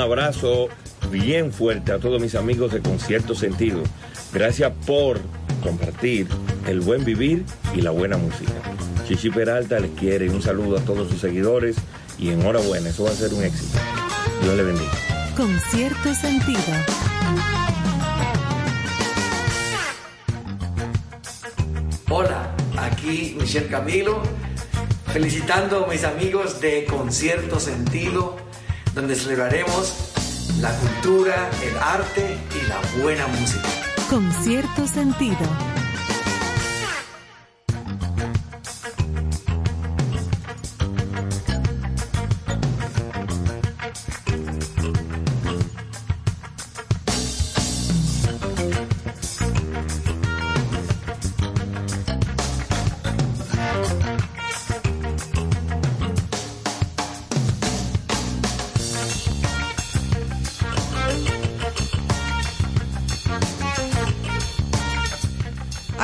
abrazo bien fuerte a todos mis amigos de Concierto Sentido. Gracias por compartir el buen vivir y la buena música. Chichi Peralta les quiere un saludo a todos sus seguidores y enhorabuena, eso va a ser un éxito. Dios le bendiga. Con cierto sentido. Hola, aquí Michelle Camilo, felicitando a mis amigos de Concierto Sentido, donde celebraremos la cultura, el arte y la buena música. Con cierto sentido.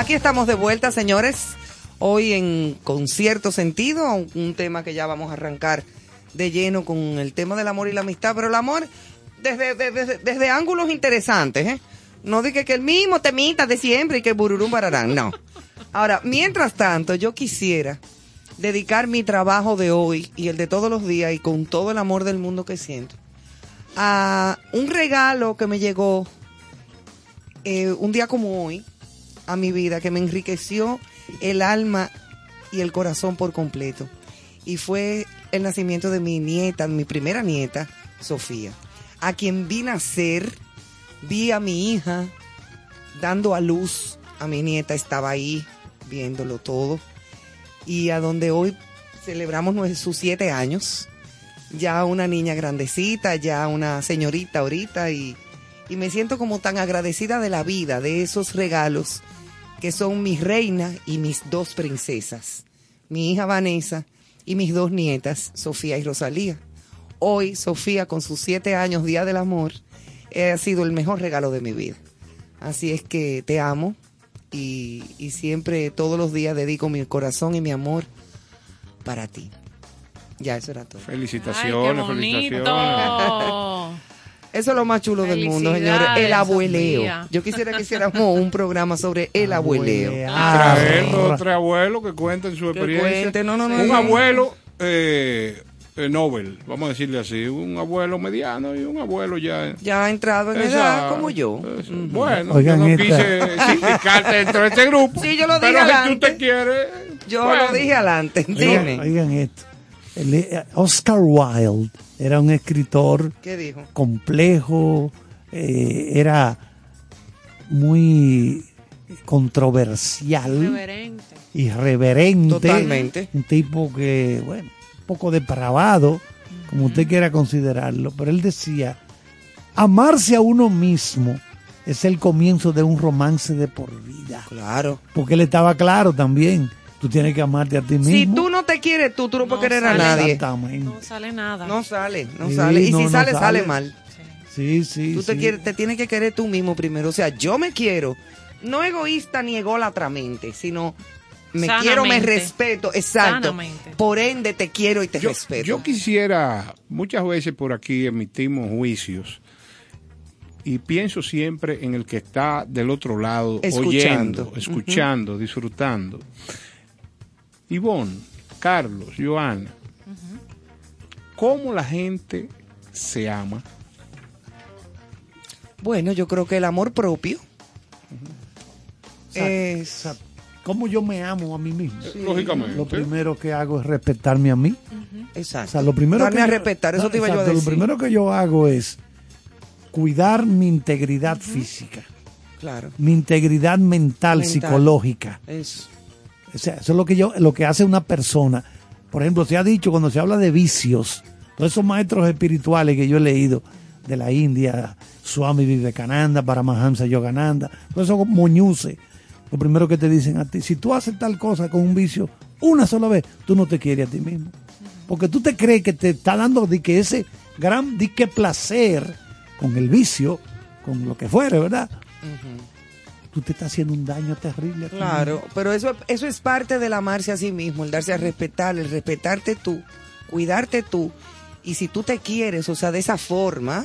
Aquí estamos de vuelta, señores. Hoy en con cierto sentido, un, tema que ya vamos a arrancar de lleno con el tema del amor y la amistad, pero el amor desde, desde, desde ángulos interesantes, ¿eh? No dije que el mismo temita de siempre y que bururum bararán, no. Ahora, mientras tanto, yo quisiera dedicar mi trabajo de hoy y el de todos los días y con todo el amor del mundo que siento a un regalo que me llegó eh, un día como hoy a mi vida que me enriqueció el alma y el corazón por completo. Y fue el nacimiento de mi nieta, mi primera nieta, Sofía, a quien vi nacer, vi a mi hija dando a luz a mi nieta, estaba ahí viéndolo todo. Y a donde hoy celebramos sus siete años, ya una niña grandecita, ya una señorita ahorita y, y me siento como tan agradecida de la vida, de esos regalos que son mi reina y mis dos princesas, mi hija Vanessa y mis dos nietas, Sofía y Rosalía. Hoy, Sofía, con sus siete años, Día del Amor, eh, ha sido el mejor regalo de mi vida. Así es que te amo y, y siempre, todos los días, dedico mi corazón y mi amor para ti. Ya, eso era todo. Felicitaciones, Ay, qué bonito. felicitaciones. Eso es lo más chulo del mundo, señores. El abueleo. Sofía. Yo quisiera que hiciéramos un programa sobre el abueleo. Traer dos, tres abuelos que cuenten su Que experiencia. cuenten, no, no, no, un abuelo eh, eh, Nobel, vamos a decirle así, un abuelo mediano y un abuelo ya. Ya ha entrado en Esa- edad como yo. esa- Bueno, Oigan, yo no esta- quise significarte dentro de este grupo. Sí, yo lo dije Pero si tú adelante. te quieres. Yo bueno. lo dije adelante. Oigan, Dime. oigan esto. Eh, Oscar Wilde era un escritor ¿Qué dijo? complejo, eh, era muy controversial, Reverente. irreverente. Totalmente. Un tipo que, bueno, un poco depravado, como usted quiera considerarlo, pero él decía, amarse a uno mismo es el comienzo de un romance de por vida. Claro. Porque él estaba claro también, tú tienes que amarte a ti mismo. Si tú no te quieres tú, tú no, puedes querer a nadie. Exactamente. No sale nada. No sale, no Sí, sale. Y no, si no sale, sale, sale. mal. Sí, sí. Tú te, quieres, te tienes que querer tú mismo primero. O sea, yo me quiero, no egoísta ni ególatramente, sino me quiero, me respeto. Exacto. Sanamente. Por ende, te quiero y te Yo, respeto. yo quisiera, muchas veces por aquí emitimos juicios y pienso siempre en el que está del otro lado, Escuchando. oyendo, escuchando, disfrutando. Ivonne, Carlos, Joana, ¿cómo la gente se ama? Bueno, yo creo que el amor propio O sea, es... o sea, ¿Cómo yo me amo a mí mismo? Lógicamente. Lo primero que hago es respetarme a mí. Exacto. O sea, lo primero Darme que a yo- respetar, eso te iba yo a Exacto, decir. Lo primero que yo hago es cuidar mi integridad física, Claro. mi integridad mental, Mental. psicológica. Es, O sea, eso es lo que yo, lo que hace una persona. Por ejemplo, se ha dicho cuando se habla de vicios, todos esos maestros espirituales que yo he leído de la India, Swami Vivekananda, Paramahansa Yogananda, todos esos moñuces, lo primero que te dicen a ti, si tú haces tal cosa con un vicio una sola vez, tú no te quieres a ti mismo. Porque tú te crees que te está dando de que ese gran dique placer con el vicio, con lo que fuere, ¿verdad? Tú te estás haciendo un daño terrible. claro, pero eso, eso es parte del amarse a sí mismo, el darse a respetar, el respetarte tú, cuidarte tú. Y si tú te quieres, o sea, de esa forma,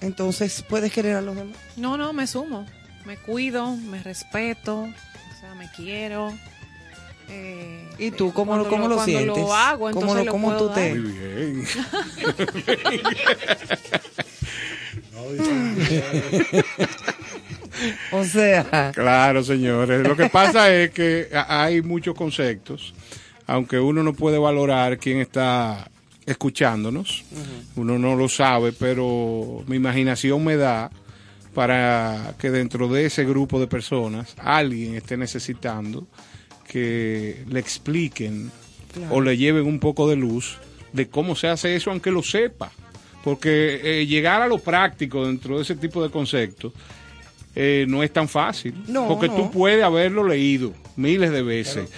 entonces puedes querer a los demás. No, no, me sumo. Me cuido, me respeto, o sea, me quiero. Eh, ¿Y tú eh, cómo, cuando cómo lo, cuando sientes? lo hago, ¿Cómo, entonces lo- lo cómo puedo tú te...? dar. Muy bien. O sea, Claro, señores. Lo que pasa es que hay muchos conceptos, aunque uno no puede valorar quién está escuchándonos, uno no lo sabe, pero mi imaginación me da para que dentro de ese grupo de personas alguien esté necesitando que le expliquen o le lleven un poco de luz de cómo se hace eso, aunque lo sepa. Porque eh, llegar a lo práctico dentro de ese tipo de conceptos eh, no es tan fácil. No, porque no. tú puedes haberlo leído miles de veces.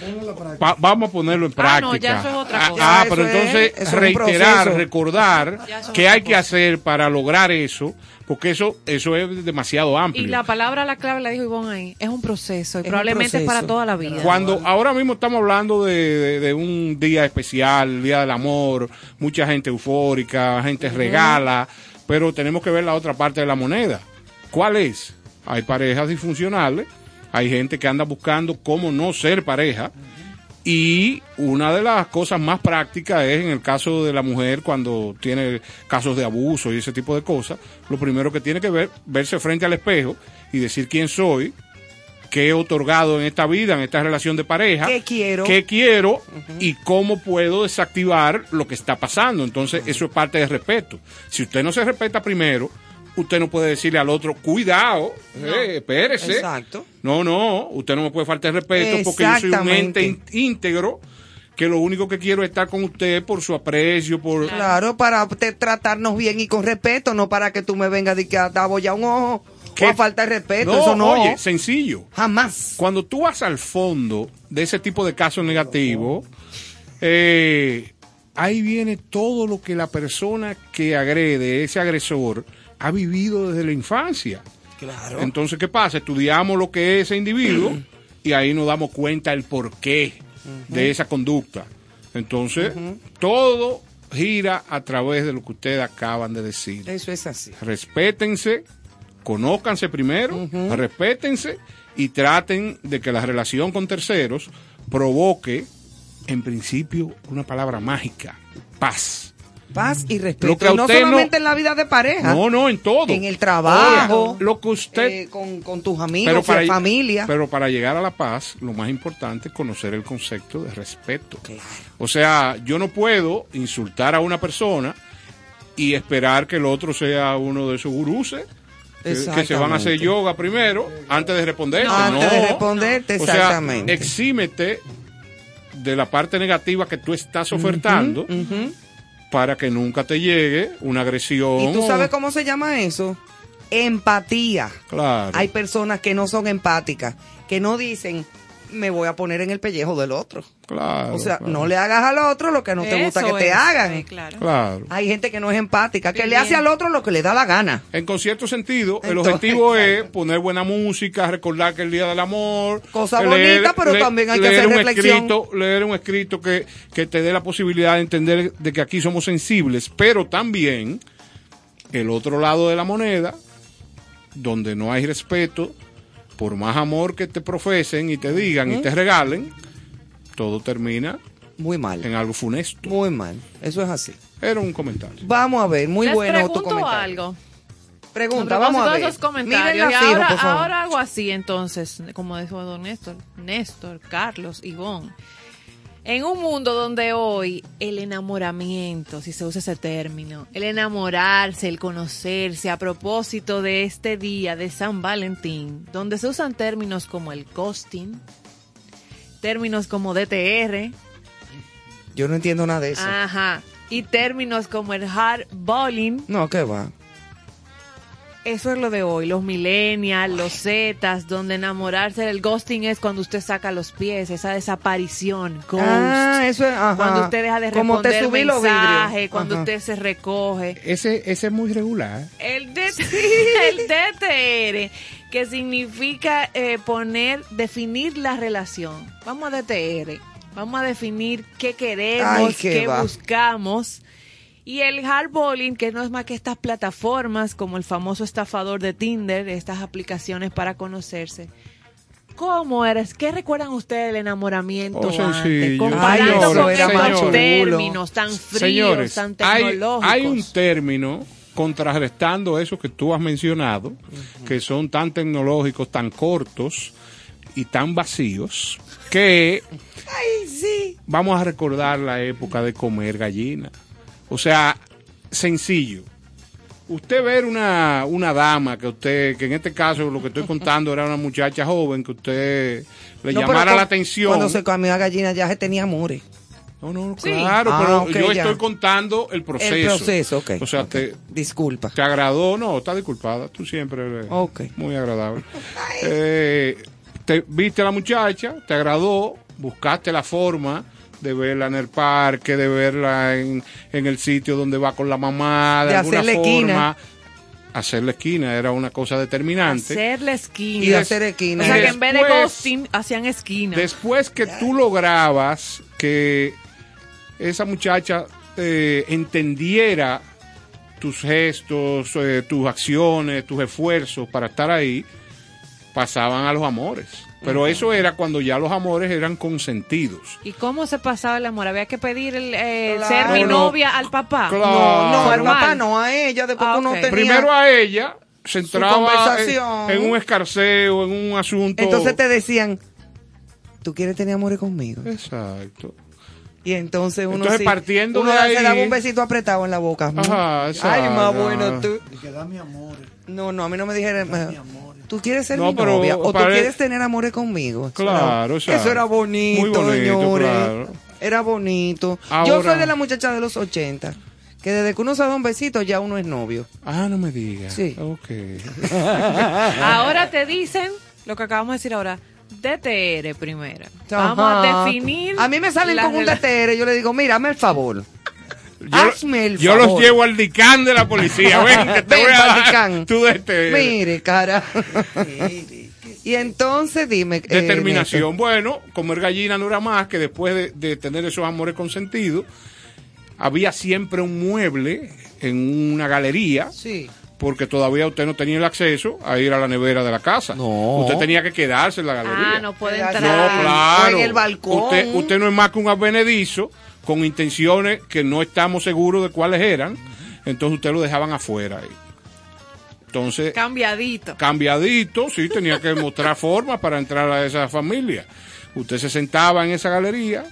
Pa- vamos a ponerlo en Ah, práctica. no, ya eso es otra Ah, cosa. ah, pero entonces es reiterar, recordar qué hay que hacer para lograr eso, porque eso eso es demasiado amplio. Y la palabra, la clave la dijo Ivonne ahí, es un proceso y Es probablemente es para toda la vida. Cuando ahora mismo estamos hablando de, de- de un día especial, el Día del Amor, mucha gente eufórica, gente regala, pero tenemos que ver la otra parte de la moneda. ¿Cuál es? Hay parejas disfuncionales, hay gente que anda buscando cómo no ser pareja. Y una de las cosas más prácticas es en el caso de la mujer cuando tiene casos de abuso y ese tipo de cosas, lo primero que tiene que ver, verse frente al espejo y decir quién soy, qué he otorgado en esta vida, en esta relación de pareja, ¿Qué quiero? qué quiero y cómo puedo desactivar lo que está pasando. Entonces, eso es parte del respeto. Si usted no se respeta primero, usted no puede decirle al otro, cuidado, eh, espérese. Exacto. No, no, usted no me puede faltar el respeto porque yo soy un ente íntegro que lo único que quiero es estar con usted por su aprecio, por... Claro, para te- tratarnos bien y con respeto, no para que tú me vengas de que dar ya un ojo ¿Qué? o a falta de respeto. No, eso no. oye, sencillo. Jamás. Cuando tú vas al fondo de ese tipo de casos negativos, eh, ahí viene todo lo que la persona que agrede, ese agresor, ha vivido desde la infancia. Claro. Entonces, ¿qué pasa? Estudiamos lo que es ese individuo y ahí nos damos cuenta el porqué de esa conducta. Entonces, todo gira a través de lo que ustedes acaban de decir. Eso es así. Respétense, conózcanse primero, respétense y traten de que la relación con terceros provoque, en principio, una palabra mágica, paz. Paz y Lo respeto. que Y no solamente en la vida de pareja. No, no, en todo. En el trabajo. Lo que usted eh, con, con tus amigos, para, familia. Pero para llegar a la paz, lo más importante es conocer el concepto de respeto. O sea, yo no puedo insultar a una persona y esperar que el otro sea uno de esos guruses. Que, se van a hacer yoga primero antes de responderte. No, antes No. de responderte, O sea, exactamente. exímete de la parte negativa que tú estás ofertando Ujú. Para que nunca te llegue una agresión. ¿Y tú o- sabes cómo se llama eso? Empatía. Claro. Hay personas que no son empáticas, que no dicen, me voy a poner en el pellejo del otro. Claro, o sea, claro. no le hagas al otro lo que no te gusta que te es, hagan. sí, claro. Claro. Hay gente que no es empática, que le hace al otro lo que le da la gana. En con cierto sentido, el objetivo es poner buena música, recordar que el Día del Amor. Cosa eh, bonita, pero también hay que leer hacer un reflexión. Escrito, leer un escrito que, que te dé la posibilidad de entender de que aquí somos sensibles, pero también el otro lado de la moneda, donde no hay respeto, por más amor que te profesen y te digan y te regalen, todo termina Muy mal. en algo funesto. Muy mal. Eso es así. Era un comentario. Vamos a ver, muy Les bueno tu pregunto comentario. algo. Pregunta, A vamos a ver. esos comentarios. Y fijo, ahora, por favor. ahora algo así, entonces, como dijo don Néstor, Néstor, Carlos, Ivonne. En un mundo donde hoy el enamoramiento, si se usa ese término, el enamorarse, el conocerse a propósito de este día de San Valentín, donde se usan términos como el ghosting, términos como DTR, Yo no entiendo nada de eso. ajá, y términos como el hard bowling, No, ¿qué va? Eso es lo de hoy, los millennials, los zetas, donde enamorarse del ghosting es cuando usted saca los pies, esa desaparición, ghost. Ah, eso es, ajá. Cuando usted deja de Como te responder vidrios. mensajes, cuando Ajá. usted se recoge. Ese, ese es muy regular. El, D- el DTR, que significa eh, poner, definir la relación. Vamos a DTR, vamos a definir qué queremos, Ay, qué qué va. buscamos. Y el hardballing, que no es más que estas plataformas, como el famoso estafador de Tinder, estas aplicaciones para conocerse. ¿Cómo eres? ¿Qué recuerdan ustedes del enamoramiento Oh, antes? Comparando con estos términos tan fríos, Señores, tan tecnológicos. hay un término contrarrestando eso que tú has mencionado, que son tan tecnológicos, tan cortos y tan vacíos, que Ay, sí. vamos a recordar la época de comer gallina. O sea, sencillo. Usted ver una, una dama que usted, que en este caso lo que estoy contando era una muchacha joven que usted le No, llamara la atención. Cuando se comió a gallina ya se tenía amores. No, no, Sí. claro, Ah, pero ok, yo ya. estoy contando el proceso. El proceso, ok. O sea, te, Disculpa. te agradó, no, está disculpada, tú siempre eres Ok. muy agradable. Eh, te viste a la muchacha, te agradó, buscaste la forma de verla en el parque, de verla en, en el sitio donde va con la mamá, de, De alguna hacerle forma. esquina. Hacerle esquina era una cosa determinante. Hacerle esquina. Y hacer esquina. O sea que en vez de Después- ghosting, hacían esquina. Después que tú lograbas que esa muchacha eh, entendiera tus gestos, eh, tus acciones, tus esfuerzos para estar ahí, pasaban a los amores. Pero eso era cuando ya los amores eran consentidos. ¿Y cómo se pasaba el amor? ¿Había que pedir el, eh, Claro. ser mi No, no. novia al papá? Claro. No, no, al papá no, a ella. Después Ah, uno tenía... Primero a ella se entraba en, un escarceo, en un asunto. Entonces te decían, ¿tú quieres tener amores conmigo? Exacto. Y entonces uno Entonces, sí- partiendo uno de se daba un besito apretado en la boca. Ajá, Ay, más bueno tú. Y que da mi amor. No, no, a mí no me dijeron. Mi amor. ¿Tú quieres ser No, mi pero novia? ¿O tú quieres tener amores conmigo? Eso Claro, era, exacto. Eso era bonito, Muy bonito, señores. claro. Era bonito. Yo soy de la muchacha de los 80. Que desde que uno se da un besito ya uno es novio. Ah, no me digas. Sí. Ok. Ahora te dicen lo que acabamos de decir ahora. DTR primero. Vamos Ajá. a definir. A mí me salen con un DTR. Yo le digo, mira, hazme el favor. Yo, Hazme el yo favor. los llevo al dicán de la policía. Ven, que te Ven voy a dar tu DTR. Mire, cara. y entonces dime. eh, Determinación. bueno, comer gallina no era más que después de, de tener esos amores consentidos, había siempre un mueble en una galería. Sí. Porque todavía usted no tenía el acceso a ir a la nevera de la casa. No. Usted tenía que quedarse en la galería. Ah, no puede No, No, entrar. claro. O en el balcón. Usted, usted no es más que un advenedizo con intenciones que no estamos seguros de cuáles eran. Entonces usted lo dejaban afuera ahí. Entonces, Cambiadito. cambiadito, sí, tenía que mostrar formas para entrar a esa familia. Usted se sentaba en esa galería,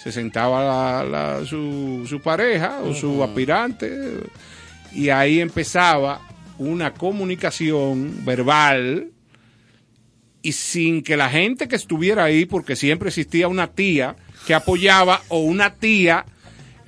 se sentaba la- la- su, su pareja o su aspirante, y ahí empezaba una comunicación verbal y sin que la gente que estuviera ahí, porque siempre existía una tía que apoyaba o una tía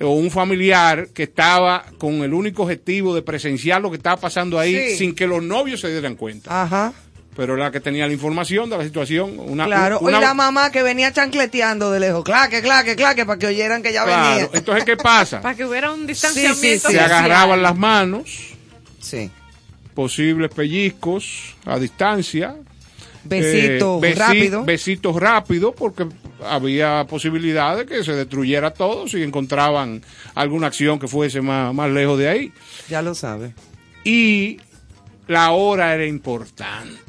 o un familiar que estaba con el único objetivo de presenciar lo que estaba pasando ahí Sí. sin que los novios se dieran cuenta. Ajá. Pero la que tenía la información de la situación, una, Claro, una- y la mamá que venía chancleteando de lejos, claque, claque, claque, para que oyeran que ya Claro, venía. entonces ¿qué pasa? Para que hubiera un distanciamiento. sí, sí. Se agarraban las manos, Sí. posibles pellizcos a distancia, Besito Eh, besi- rápido. Besitos rápidos, porque había posibilidad de que se destruyera todo si encontraban alguna acción que fuese más, más lejos de ahí. Ya lo sabe. Y la hora era importante,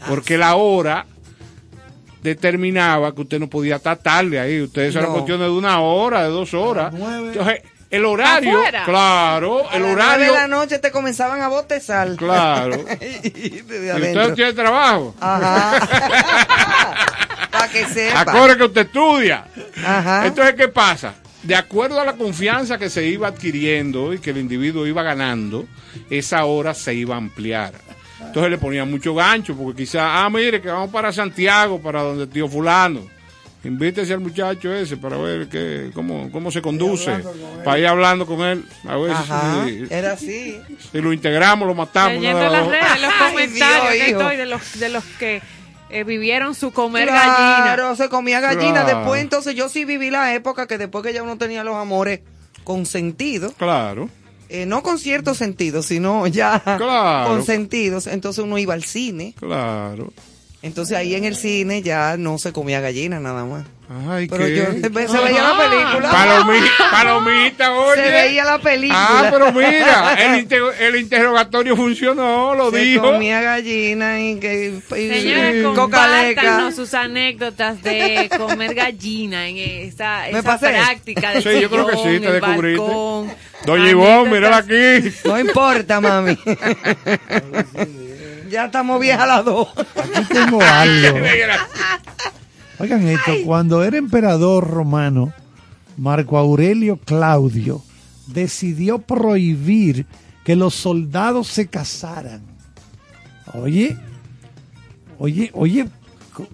Ah, porque la hora determinaba que usted no podía estar tarde ahí. Ustedes eran No. cuestiones de una hora, de dos horas. Entonces, el horario, Afuera. claro, A el las nueve horario, de la noche te comenzaban a botezar. claro. Y usted tiene trabajo. Ajá. Para que sepa. Acorde que usted estudia. Ajá. Entonces, ¿qué pasa? De acuerdo a la confianza que se iba adquiriendo y que el individuo iba ganando, esa hora se iba a ampliar. Entonces le ponían mucho gancho, porque quizá, ah, mire, que vamos para Santiago, para donde tío fulano. Invítese al muchacho ese para ver qué, cómo, cómo se conduce, para ir hablando con él, a ver Ajá. si, Era así. si lo integramos, lo matamos. Leyendo las redes, los Ay, comentarios Dios, que hijo. estoy de los, de los que eh, vivieron su comer gallina. Claro, se comía gallina. Claro. Después, entonces, yo sí viví la época que después que ya uno tenía los amores con sentido, Claro, eh, no con cierto sentido, sino ya Claro. con sentidos. Entonces uno iba al cine. claro. Entonces ahí en el cine ya no se comía gallina nada más. Ay, Pero ¿qué? yo se, se veía la película. Palomi- palomita, oye. Se veía la película. Ah, pero mira, el, inte- el interrogatorio funcionó, lo se dijo. comía gallina y que y- Señores, sus anécdotas de comer gallina en esa, Me esa pasé. práctica de Sí, yo creo que sí, sillón, te descubriste. balcón, Doña Ivonne, mírala aquí. No importa, mami. ya estamos viejas las dos. Aquí tengo algo. Oigan esto, cuando era emperador romano, Marco Aurelio Claudio decidió prohibir que los soldados se casaran. Oye, oye, oye,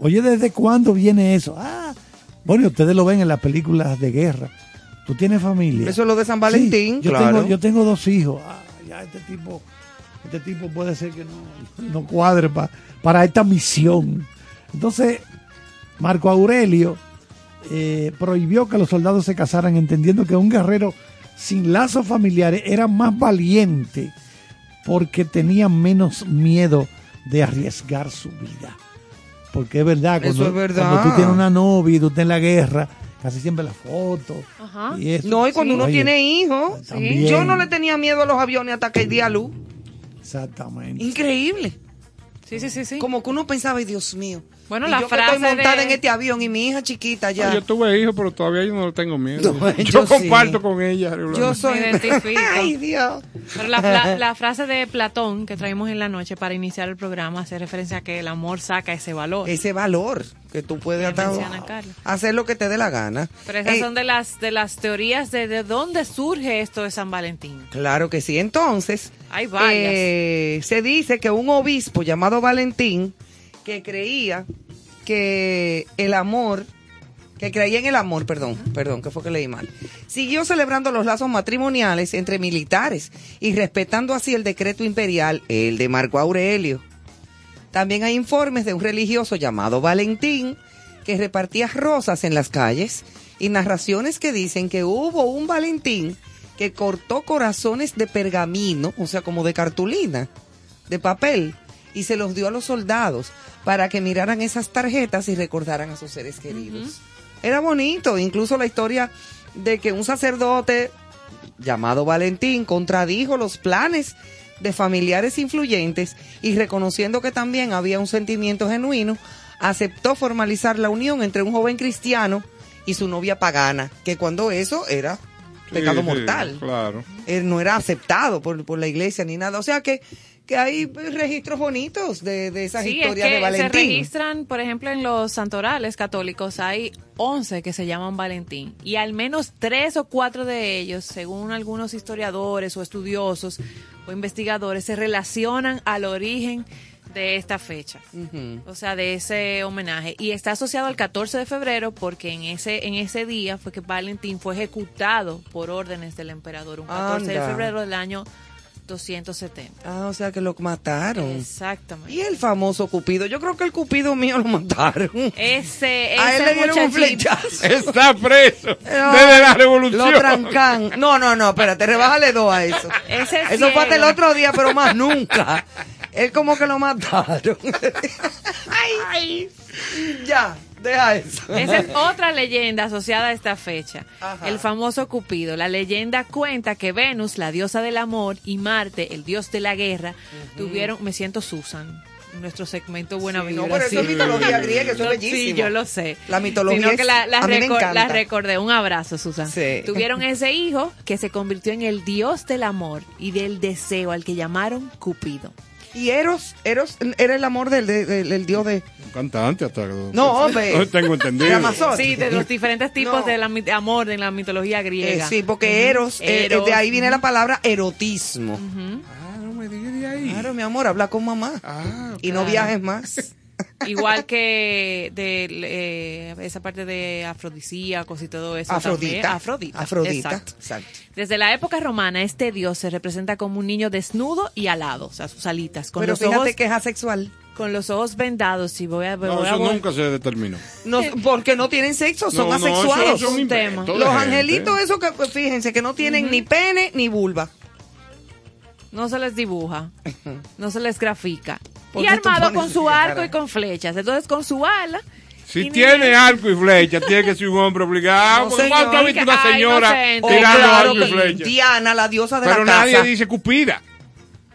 oye, ¿desde cuándo viene eso? Ah, bueno, ustedes lo ven en las películas de guerra. Tú tienes familia. Eso es lo de San Valentín, Sí, yo, claro. tengo, yo tengo dos hijos. Ah, ya este tipo, este tipo puede ser que no, no cuadre pa- para esta misión. Entonces, Marco Aurelio eh, prohibió que los soldados se casaran, entendiendo que un guerrero sin lazos familiares era más valiente porque tenía menos miedo de arriesgar su vida. Porque es verdad, Eso cuando, es verdad. cuando tú tienes una novia y tú estás en la guerra, casi siempre la foto. Ajá. Y eso. No, y cuando uno Oye, tiene hijos, yo no le tenía miedo a los aviones hasta que di a luz. Exactamente. Increíble. Sí, sí, sí, sí. Como que uno pensaba, ay Dios mío. Bueno, Y la yo que frase estoy montada de- en este avión y mi hija chiquita ya. Ah, Yo tuve hijos, pero todavía yo no le tengo miedo. No, yo yo sí. comparto con ella. Yo soy. Me identifico. Ay, Dios. Pero la, la- la frase de Platón que traímos en la noche para iniciar el programa hace referencia a que el amor saca ese valor. Ese valor que tú puedes hasta hacer lo que te dé la gana. Pero esas Ey, son de las de las teorías de, de dónde surge esto de San Valentín. Claro que sí. Entonces, Hay varias. eh, se dice que un obispo llamado Valentín, que creía que el amor, que creía en el amor, perdón, perdón, que fue que leí mal, siguió celebrando los lazos matrimoniales entre militares y respetando así el decreto imperial, el de Marco Aurelio. También hay informes de un religioso llamado Valentín que repartía rosas en las calles y narraciones que dicen que hubo un Valentín que cortó corazones de pergamino, o sea, como de cartulina, de papel, y se los dio a los soldados para que miraran esas tarjetas y recordaran a sus seres queridos. Era bonito, incluso la historia de que un sacerdote llamado Valentín contradijo los planes de familiares influyentes y reconociendo que también había un sentimiento genuino, aceptó formalizar la unión entre un joven cristiano y su novia pagana, que cuando eso era pecado Sí, sí, mortal. claro. Eh, no era aceptado por, por la iglesia ni nada. O sea que, que hay registros bonitos de, de esas Sí, es historias que de se Valentín. registran, por ejemplo, en los santorales católicos hay 11 que se llaman Valentín y al menos tres o cuatro de ellos, según algunos historiadores o estudiosos o investigadores, se relacionan al origen de esta fecha. O sea, de ese homenaje. Y está asociado al 14 de febrero porque en ese, en ese día fue que Valentín fue ejecutado por órdenes del emperador. Un 14 de febrero del año 270. Ah, o sea que lo mataron. Exactamente. Y el famoso Cupido. Yo creo que el Cupido mío lo mataron. Ese, A él ese le dieron un flechazo. Está preso No, desde la revolución. Lo trancan. No, no, no, espérate, rebájale dos a eso. Ese Eso fue hasta el otro día, pero más nunca. Él como que lo mataron. Ay, ya, deja eso. Esa es otra leyenda asociada a esta fecha. Ajá. El famoso Cupido. La leyenda cuenta que Venus, la diosa del amor, y Marte, el dios de la guerra, tuvieron. Me siento Susan. Nuestro segmento Buena Sí, Vibra. no, pero eso es sí. mitología griega, eso es bellísimo. Sí, yo lo sé. La mitología Sino que es- la, la a mí me recor- encanta. la recordé. Un abrazo, Susan. Sí. Tuvieron ese hijo que se convirtió en el dios del amor y del deseo, al que llamaron Cupido. Y Eros, Eros era el amor del, del- del- del dios de... Un cantante hasta. No, hombre. No tengo entendido. De Amazon. Sí, de los diferentes tipos No. de la mit- amor de la mitología Eh, griega. sí, porque Eros, eh, Eros, de ahí viene la palabra erotismo. Ah, no me digas de ahí. Claro, mi amor, habla con mamá. Ah, y no viajes más. Igual que de eh, esa parte de afrodisíacos y todo eso. también. Afrodita. Afrodita. Afrodita. exacto. Exacto. Desde la época romana, este dios se representa como un niño desnudo y alado, o sea, sus alitas, con Pero los fíjate ojos que es asexual. con los ojos vendados. Y voy a, No, voy a- eso voy- nunca se determinó. No, porque no tienen sexo, son No, no, eso- asexuados. eso es un tema. Los gente. angelitos, esos que, pues, fíjense, que no tienen ni pene ni vulva. no se les dibuja, no se les grafica. ¿Por Y armado con su arco y con flechas. Entonces, con su ala. Si tiene arco y flecha, tiene que ser un hombre obligado. No. ¿Cuánto ha visto una Ay, señora. Oh, tirando claro arco y flecha? Diana, la diosa de Pero la nadie casa. dice Cupida.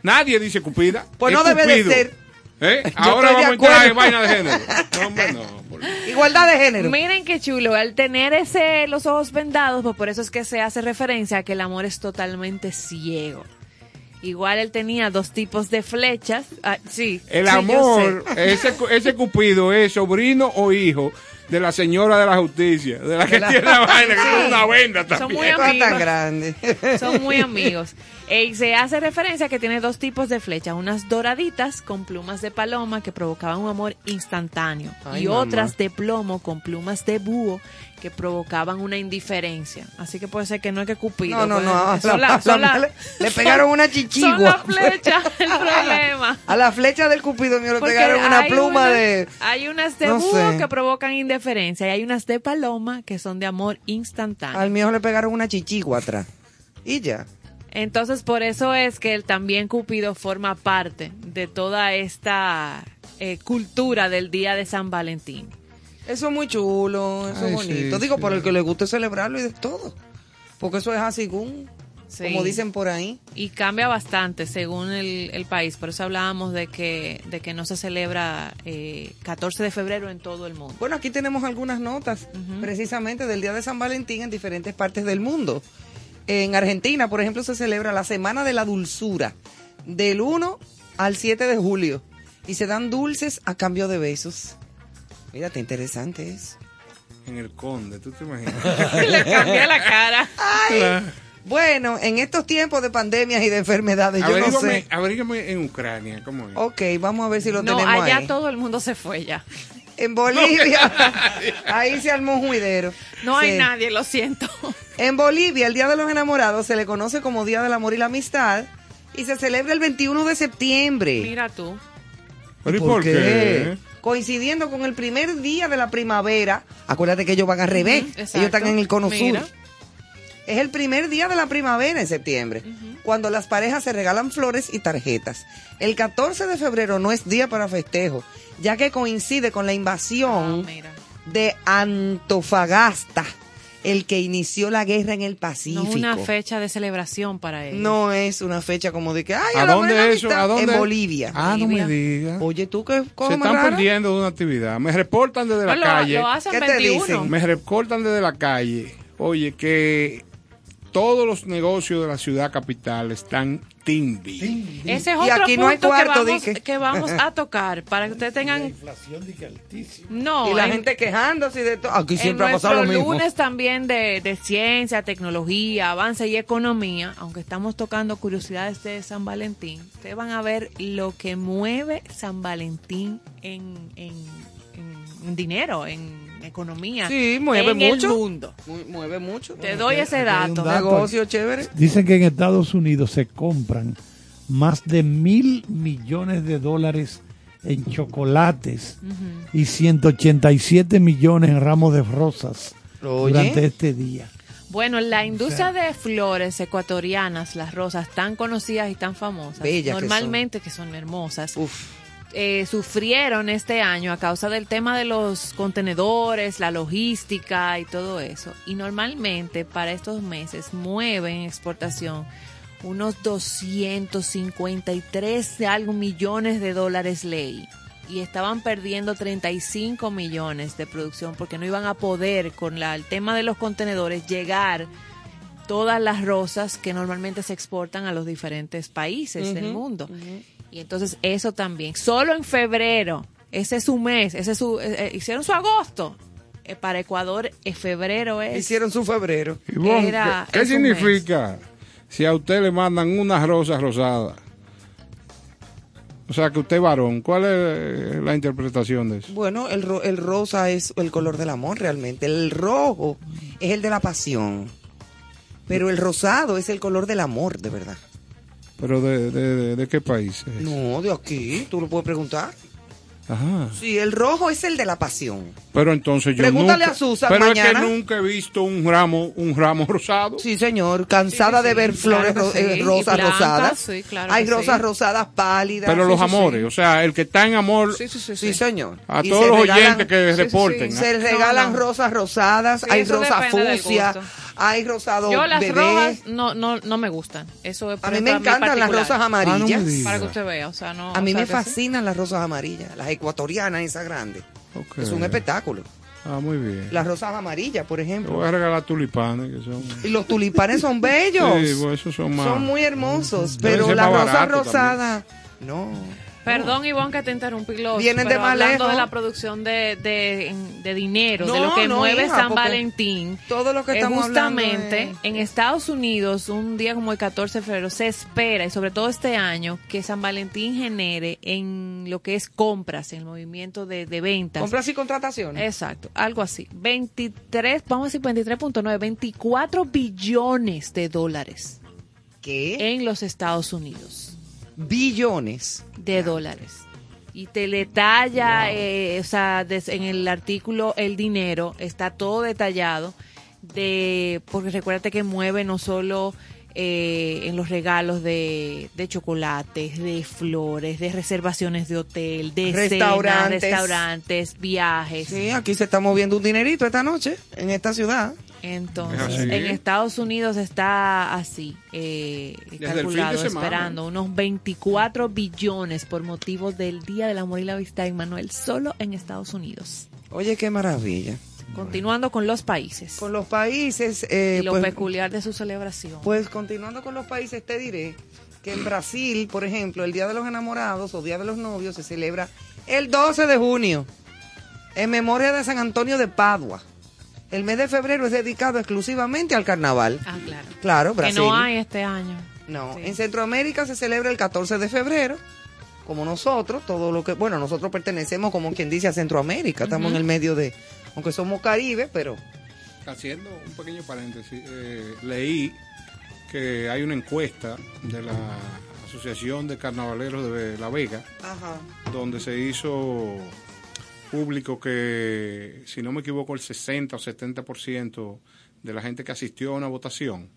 Nadie dice Cupida. Pues Es no debe de Cupido. ser. ¿Eh? Ahora de vamos a entrar en vaina de género. No, hombre, no. por- Igualdad de género. Miren qué chulo, al tener ese los ojos vendados, pues por eso es que se hace referencia a que el amor es totalmente ciego. Igual él tenía dos tipos de flechas. Ah, sí. El sí, amor, ese, cu- ese Cupido es sobrino o hijo de la señora de la justicia, de la que tiene la vaina, que tiene una venda Son también. muy amigos. tan grande. Son muy amigos. Y se hace referencia a que tiene dos tipos de flechas, unas doraditas con plumas de paloma que provocaban un amor instantáneo Ay, y mamá. otras de plomo con plumas de búho que provocaban una indiferencia. Así que puede ser que no es que Cupido. No, no, pues, no. son la- la- son la- la- le, le pegaron una Son chichigua. las flechas el problema. A la flecha del cupido mío le Porque pegaron una pluma de... Hay unas de no búho sé. que provocan indiferencia y hay unas de paloma que son de amor instantáneo. Al mío le pegaron una chichigua atrás. Y ya. Entonces, por eso es que él también Cupido forma parte de toda esta eh, cultura del Día de San Valentín. Eso es muy chulo, eso Ay, es bonito. sí, Digo, sí. por el que le guste celebrarlo y de todo. Porque eso es así, como, Sí. como dicen por ahí. Y cambia bastante según el, el país. Por eso hablábamos de que, de que no se celebra eh, 14 de febrero en todo el mundo. Bueno, aquí tenemos algunas notas precisamente del Día de San Valentín en diferentes partes del mundo. En Argentina, por ejemplo, se celebra la Semana de la Dulzura del 1 al 7 de julio y se dan dulces a cambio de besos. Mírate, interesante eso. En el conde, ¿tú te imaginas? Le cambié la cara. Ay, bueno, en estos tiempos de pandemias y de enfermedades, yo no sé. averígame en Ucrania, ¿cómo es? Ok, vamos a ver si lo No, tenemos allá ahí. todo el mundo se fue ya. En Bolivia, ahí se armó un juidero. No hay nadie, lo siento. En Bolivia, el Día de los Enamorados se le conoce como Día del Amor y la Amistad y se celebra el 21 de septiembre. Mira tú. ¿Pero y por qué? Coincidiendo con el primer día de la primavera. Acuérdate que ellos van al revés. Ellos están en el cono Mira. sur. Es el primer día de la primavera en septiembre, cuando las parejas se regalan flores y tarjetas. El 14 de febrero no es día para festejo, ya que coincide con la invasión Ah, de Antofagasta, el que inició la guerra en el No Pacífico. es una fecha de celebración para ellos. No es una fecha como de que, ay, ¿A dónde eso? amistad", ¿A dónde? En Bolivia. Ah, no me Bolivia. digas. Oye, tú qué Se están rara? perdiendo de una actividad. Me reportan desde la No, lo, calle. lo hacen ¿Qué te 21. dicen? Me reportan desde la calle. Oye, que todos los negocios de la ciudad capital están Timbi. Ese es Y otro no hay punto cuarto, que, vamos, dique. que vamos a tocar para que ustedes tengan... inflación de que altísima. No, y la en- gente quejándose de todo. Aquí en siempre ha pasado lo nuestro mismo. lunes también de, de ciencia, tecnología, avance y economía, aunque estamos tocando curiosidades de San Valentín, ustedes van a ver lo que mueve San Valentín en, en, en- en dinero, en economía, Sí, mueve en mucho. el mundo. Mu- Mueve mucho. Te doy ese dato. dato. Negocio chévere. Dicen que en Estados Unidos se compran más de mil millones de dólares en chocolates y 187 millones en ramos de rosas Oye. durante este día. Bueno, la industria de flores ecuatorianas, las rosas tan conocidas y tan famosas, que normalmente que son, hermosas, Uf. Eh, sufrieron este año a causa del tema de los contenedores, la logística y todo eso. Y normalmente para estos meses mueven en exportación unos 253 de algo millones de dólares ley. Y estaban perdiendo 35 millones de producción porque no iban a poder con la, el tema de los contenedores llegar todas las rosas que normalmente se exportan a los diferentes países del mundo. Y entonces eso también, solo en febrero, ese es su mes, ese es su, eh, eh, hicieron su agosto. Eh, para Ecuador, en febrero es... Hicieron su febrero. Era- ¿qué, significa si a usted le mandan unas rosas rosadas? O sea, que usted es varón. ¿Cuál es la interpretación de eso? Bueno, el, ro- el rosa es el color del amor realmente. El rojo es el de la pasión. Pero el rosado es el color del amor, de verdad. ¿Pero de, de, de- de qué país es? No, de aquí, tú lo puedes preguntar. Ajá. Sí, el rojo es el de la pasión. Pero entonces yo Pregúntale nunca... a Susan pero es mañana. que nunca he visto un ramo, un ramo rosado. Sí, señor, cansada de ver flores claro ro- eh, rosas blancas, rosadas. sí, claro Hay rosas sí. rosadas pálidas. Pero Sí, los sí, amores, sí. o sea, el que está en amor, Sí, sí, sí, Sí, sí. señor. a Y todos se los regalan- oyentes que sí, sí, reporten. sí. Se regalan No, no. rosas rosadas, Sí, hay rosas fucsia. Hay rosado Yo las bebé. rojas no, no, no me gustan. Eso es A mí me encantan las rosas Ah, no amarillas. digas. Para que usted vea, o sea, no. A mí o sea me sí. fascinan las rosas amarillas, las ecuatorianas, esas grandes. Ok. Es un espectáculo. Ah, muy bien. Las rosas amarillas, por Te ejemplo. voy a regalar tulipanes, que son... Y los tulipanes son bellos. Sí, pues esos son más... Son muy hermosos, Deben pero las rosas rosadas, no. Perdón, Ivonne, que te interrumpí. Los, Vienen de más hablando de la producción de, de, dinero, de lo que no, mueve hija, San Valentín. Todo lo que es estamos justamente hablando es- en Estados Unidos, un día como el 14 de febrero, se espera, y sobre todo este año, que San Valentín genere en lo que es compras, en el movimiento de, de ventas. Compras y contrataciones. Exacto, algo así. 23, vamos a decir 23.9, 24 billones de dólares ¿Qué? en los Estados Unidos Billones. de dólares. Y te detalla, eh, o sea, des- en el artículo El Dinero está todo detallado, de porque recuérdate que mueve no solo eh, en los regalos de, de chocolates, de flores, de reservaciones de hotel, de Restaurantes. restaurantes, viajes. Sí, aquí se está moviendo un dinerito esta noche, en esta ciudad. Entonces, Es así. en Estados Unidos está así, eh, calculado, esperando unos 24 billones por motivo del Día del Amor y la Amistad, Manuel, solo en Estados Unidos. Oye, qué maravilla. Continuando con los países Con los países, eh, y lo pues, peculiar de su celebración. pues continuando con los países, te diré que en Brasil, por ejemplo, el Día de los Enamorados o Día de los Novios se celebra el 12 de junio, en memoria de San Antonio de Padua. El mes de febrero es dedicado exclusivamente al carnaval. ah, claro. Claro, Que Brasil. no hay este año. No, Sí. en Centroamérica se celebra el 14 de febrero, como nosotros, todo lo que, bueno, nosotros pertenecemos como quien dice a Centroamérica, estamos en el medio de, aunque somos Caribe, pero Haciendo un pequeño paréntesis, eh, leí que hay una encuesta de la Asociación de Carnavaleros de La Vega, donde se hizo público que, si no me equivoco, el 60 o 70% de la gente que asistió a una votación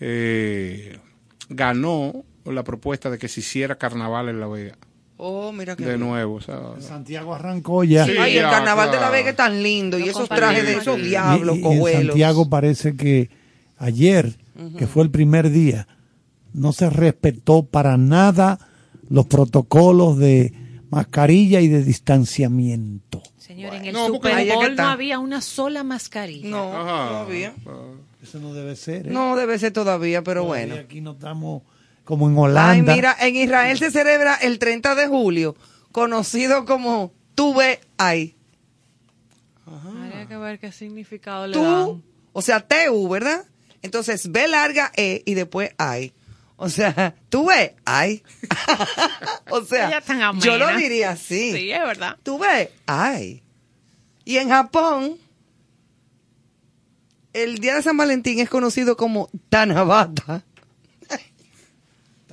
eh, ganó la propuesta de que se hiciera carnaval en La Vega. oh, mira qué De bien. nuevo. o sea, Santiago arrancó ya. Sí. Ay, el ya, carnaval de la. Vega es tan lindo y esos trajes de esos diablos, Y- y en cojuelos. Santiago parece que ayer, que fue el primer día, no se respetó para nada los protocolos de mascarilla y de distanciamiento. Señor, en el No, Super Bowl no había una sola mascarilla. No, ajá. no había. Eso no debe ser. ¿eh? No debe ser todavía, pero Todavía bueno. Aquí no estamos como en Ay, Holanda. mira, en Israel se celebra el 30 de julio, conocido como Tuve Ay. Habría que ver qué significado le Tú, dan. o sea, TU, ¿verdad? Entonces, B larga E y después Ay. O sea, Tuve Ay. o sea, yo lo diría así. Sí, es verdad. Tuve Ay. Y en Japón, el día de San Valentín es conocido como Tanabata.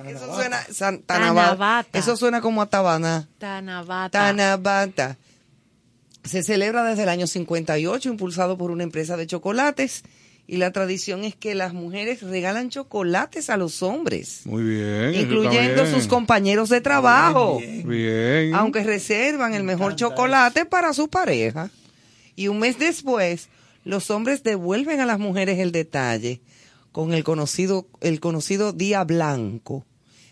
Eso suena, san- Tanabata. Tanabata. Eso suena como a Tabana. Tanabata. Tanabata. Se celebra desde el año 58, impulsado por una empresa de chocolates. Y la tradición es que las mujeres regalan chocolates a los hombres, Muy bien. incluyendo bien. sus compañeros de trabajo, Bien. aunque reservan el mejor chocolate para su pareja. Y un mes después, los hombres devuelven a las mujeres el detalle con el conocido, el conocido día blanco,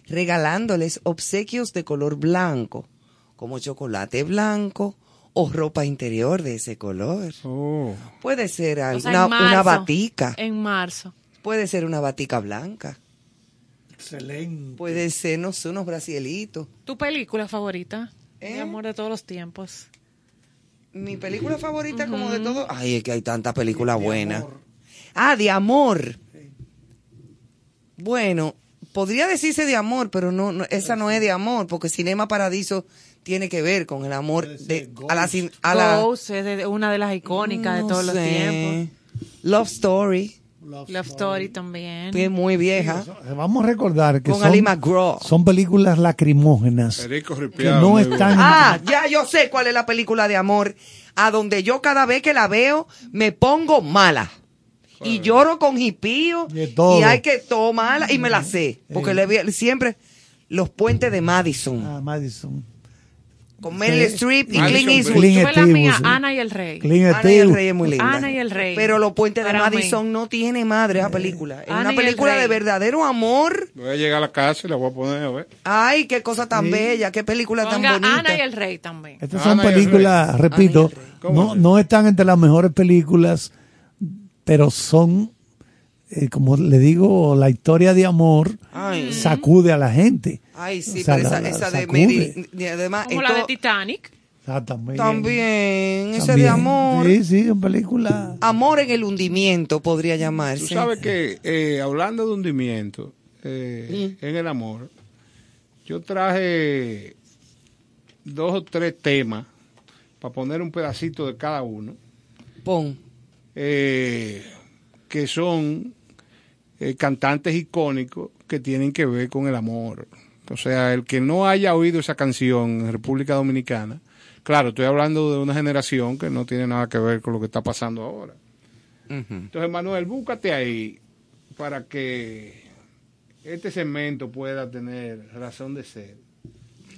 regalándoles obsequios de color blanco, como chocolate blanco o ropa interior de ese color. Oh. Puede ser O sea, una, en marzo, una batica, En marzo. puede ser una batica blanca, Excelente. puede ser, no sé, unos brasielitos. ¿Tu película favorita? ¿Eh? Mi amor de todos los tiempos. Mi película favorita como de todo. Ay, es que hay tantas películas buenas. Ah, de amor. Bueno, podría decirse de amor, pero no, no, esa no es de amor, porque Cinema Paradiso tiene que ver con el amor de a la, a la Ghost es de- una de las icónicas no de todos los tiempos. Love Story, Love Story también. que es muy vieja. Vamos a recordar que Con son, Ali McGraw. son películas lacrimógenas Perico que ripiado, no están... Ah, ya yo sé cuál es la película de amor, a donde yo cada vez que la veo me pongo mala. Y lloro con hipío y hay que tomarla y me la sé, porque le vi siempre los puentes de Madison Ah, Madison. Con Meryl Sí. Streep y Madison Clint Eastwood. Clint Yo fue la mía. Ana y el Rey. Clint Ana y el. Rey es muy linda. Ana y el Rey. Pero los puentes de Para mí. Madison no tiene madre esa película. Es Ana una película de verdadero amor. Voy a llegar a la casa y la voy a poner a ver. Ay, qué cosa tan bella, qué película tan bonita. Ana y el Rey también. Estas Ana son películas, repito, Ana y el Rey. ¿Cómo no, no están entre las mejores películas, pero son, eh, como le digo, la historia de amor Ay. sacude a la gente. Ay, sí, O sea, pero la- esa, la esa de sacude. Meryl, y además, Como la de Titanic. Exactamente. también, ese de También. amor. Sí, sí, son películas. Amor en el hundimiento podría Tú llamarse. sabes que, eh, hablando de hundimiento eh, en el amor, yo traje dos o tres temas para poner un pedacito de cada uno, Pon. eh, que son eh, cantantes icónicos que tienen que ver con el amor. O sea, el que no haya oído esa canción en República Dominicana, claro, estoy hablando de una generación que no tiene nada que ver con lo que está pasando ahora. Entonces, Manuel, búscate ahí para que este segmento pueda tener razón de ser.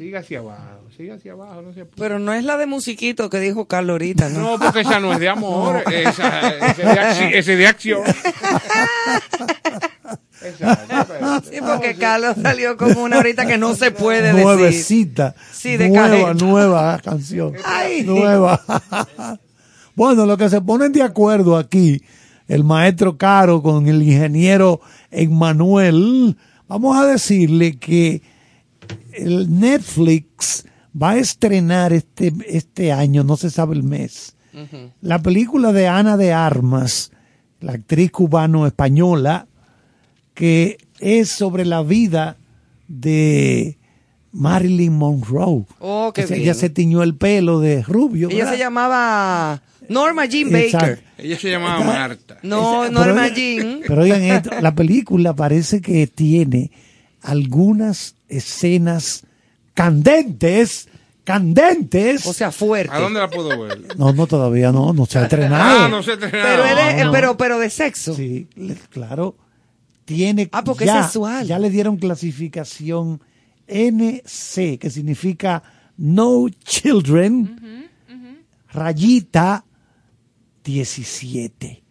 Siga hacia abajo, siga hacia abajo, no se. Pero no es la de musiquito que dijo Carlos ahorita, ¿no? No, porque esa no es de amor, esa, esa es de acci- esa es de acción. Exacto, Sí, porque Carlos salió con una ahorita que no se puede decir. Nuevecita. Sí, de nueva, nueva canción. Ay. Nueva. bueno, lo que se ponen de acuerdo aquí, el maestro Caro con el ingeniero Emmanuel, vamos a decirle que el Netflix va a estrenar este, este año, no se sabe el mes, la película de Ana de Armas, la actriz cubano-española, que es sobre la vida de Marilyn Monroe. Oh, qué O sea, bien. Ella se tiñó el pelo de rubio. Ella ¿verdad? se llamaba Norma Jean Exacto. Baker. Ella se llamaba Marta. No, Norma pero- Jean. Pero oigan esto, la película parece que tiene algunas escenas candentes, candentes. O sea, fuerte. ¿A dónde la puedo ver? no, no, todavía no, no se ha estrenado. Ah, no se ha estrenado. pero, él es- no. pero, pero de sexo. Sí, claro. Tiene Ah, porque ya, es sexual. Ya le dieron clasificación NC, que significa No Children, rayita 17,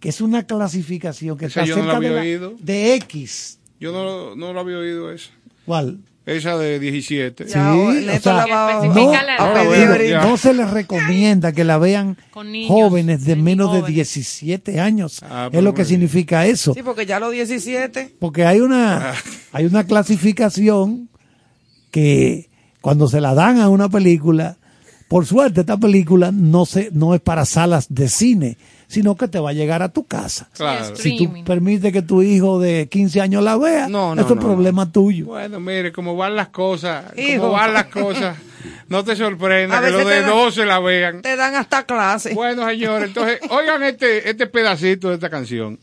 que es una clasificación que está no cerca de, la- de X. Yo no, no lo había oído esa. ¿Cuál? Esa de 17. Ya, Sí, o- sea, la va a- no, no se les recomienda que la vean niños, jóvenes de menos de jóvenes. 17 años. Ah, es lo que significa eso. Sí, porque ya los 17. Porque hay una, Hay una clasificación que cuando se la dan a una película, por suerte esta película no se no es para salas de cine, sino que te va a llegar a tu casa. Claro. Si tú permites que tu hijo de 15 años la vea, No, no, eso es no. problema tuyo. Bueno, mire, como van las cosas, Hijo. como van las cosas, no te sorprenda A que los veces de te dan- 12 la vean. Te dan hasta clase. Bueno, señores, entonces, oigan este, este pedacito de esta canción.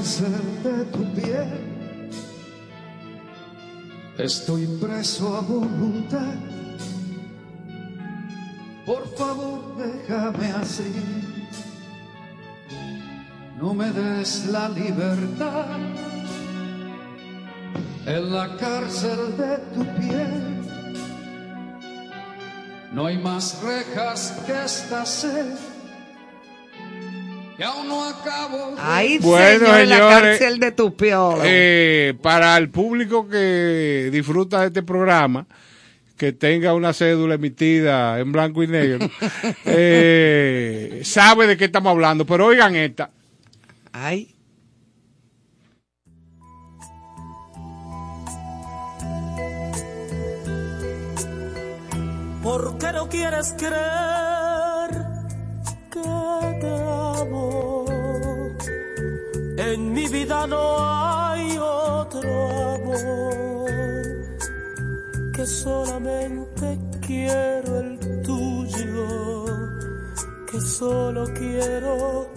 La cárcel de tu piel estoy preso a voluntad. Por favor, déjame así. No me des la libertad. En la cárcel de tu piel no hay más rejas que esta sed. Ay, Bueno, señor, en la señores, cárcel de tu piola. Eh, para el público que disfruta de este programa, que tenga una cédula emitida en blanco y negro, eh, sabe de qué estamos hablando. Pero oigan esta. Ay. ¿Por qué no quieres creer te amo? En mi vida no hay otro amor que solamente quiero el tuyo, que solo quiero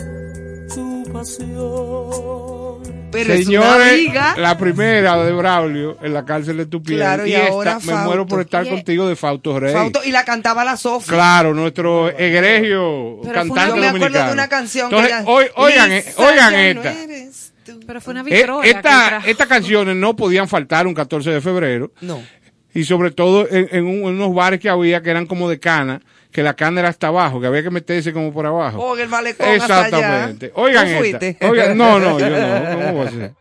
tu pasión. Pero es una Señores, la primera de Braulio en la cárcel de tu piel. Claro, y y esta, ahora me muero por estar contigo de Fausto Rey. Fausto, y la cantaba la Sofía. Claro, nuestro egregio Pero fue cantante una- yo me acuerdo de una canción que Entonces, ella- oy- oigan, eh, oigan no esta. Pero fue una vitrola. que esta- estas canciones no podían faltar un 14 de febrero. No. Y sobre todo en, en un- en unos bares que había que eran como de cana, que la cana era hasta abajo, que había que meterse como por abajo. Oh, en el malecón hasta allá. Exactamente. Oigan ¿Tú esta. fuiste? Oigan, no, no, yo no. ¿Cómo va a ser?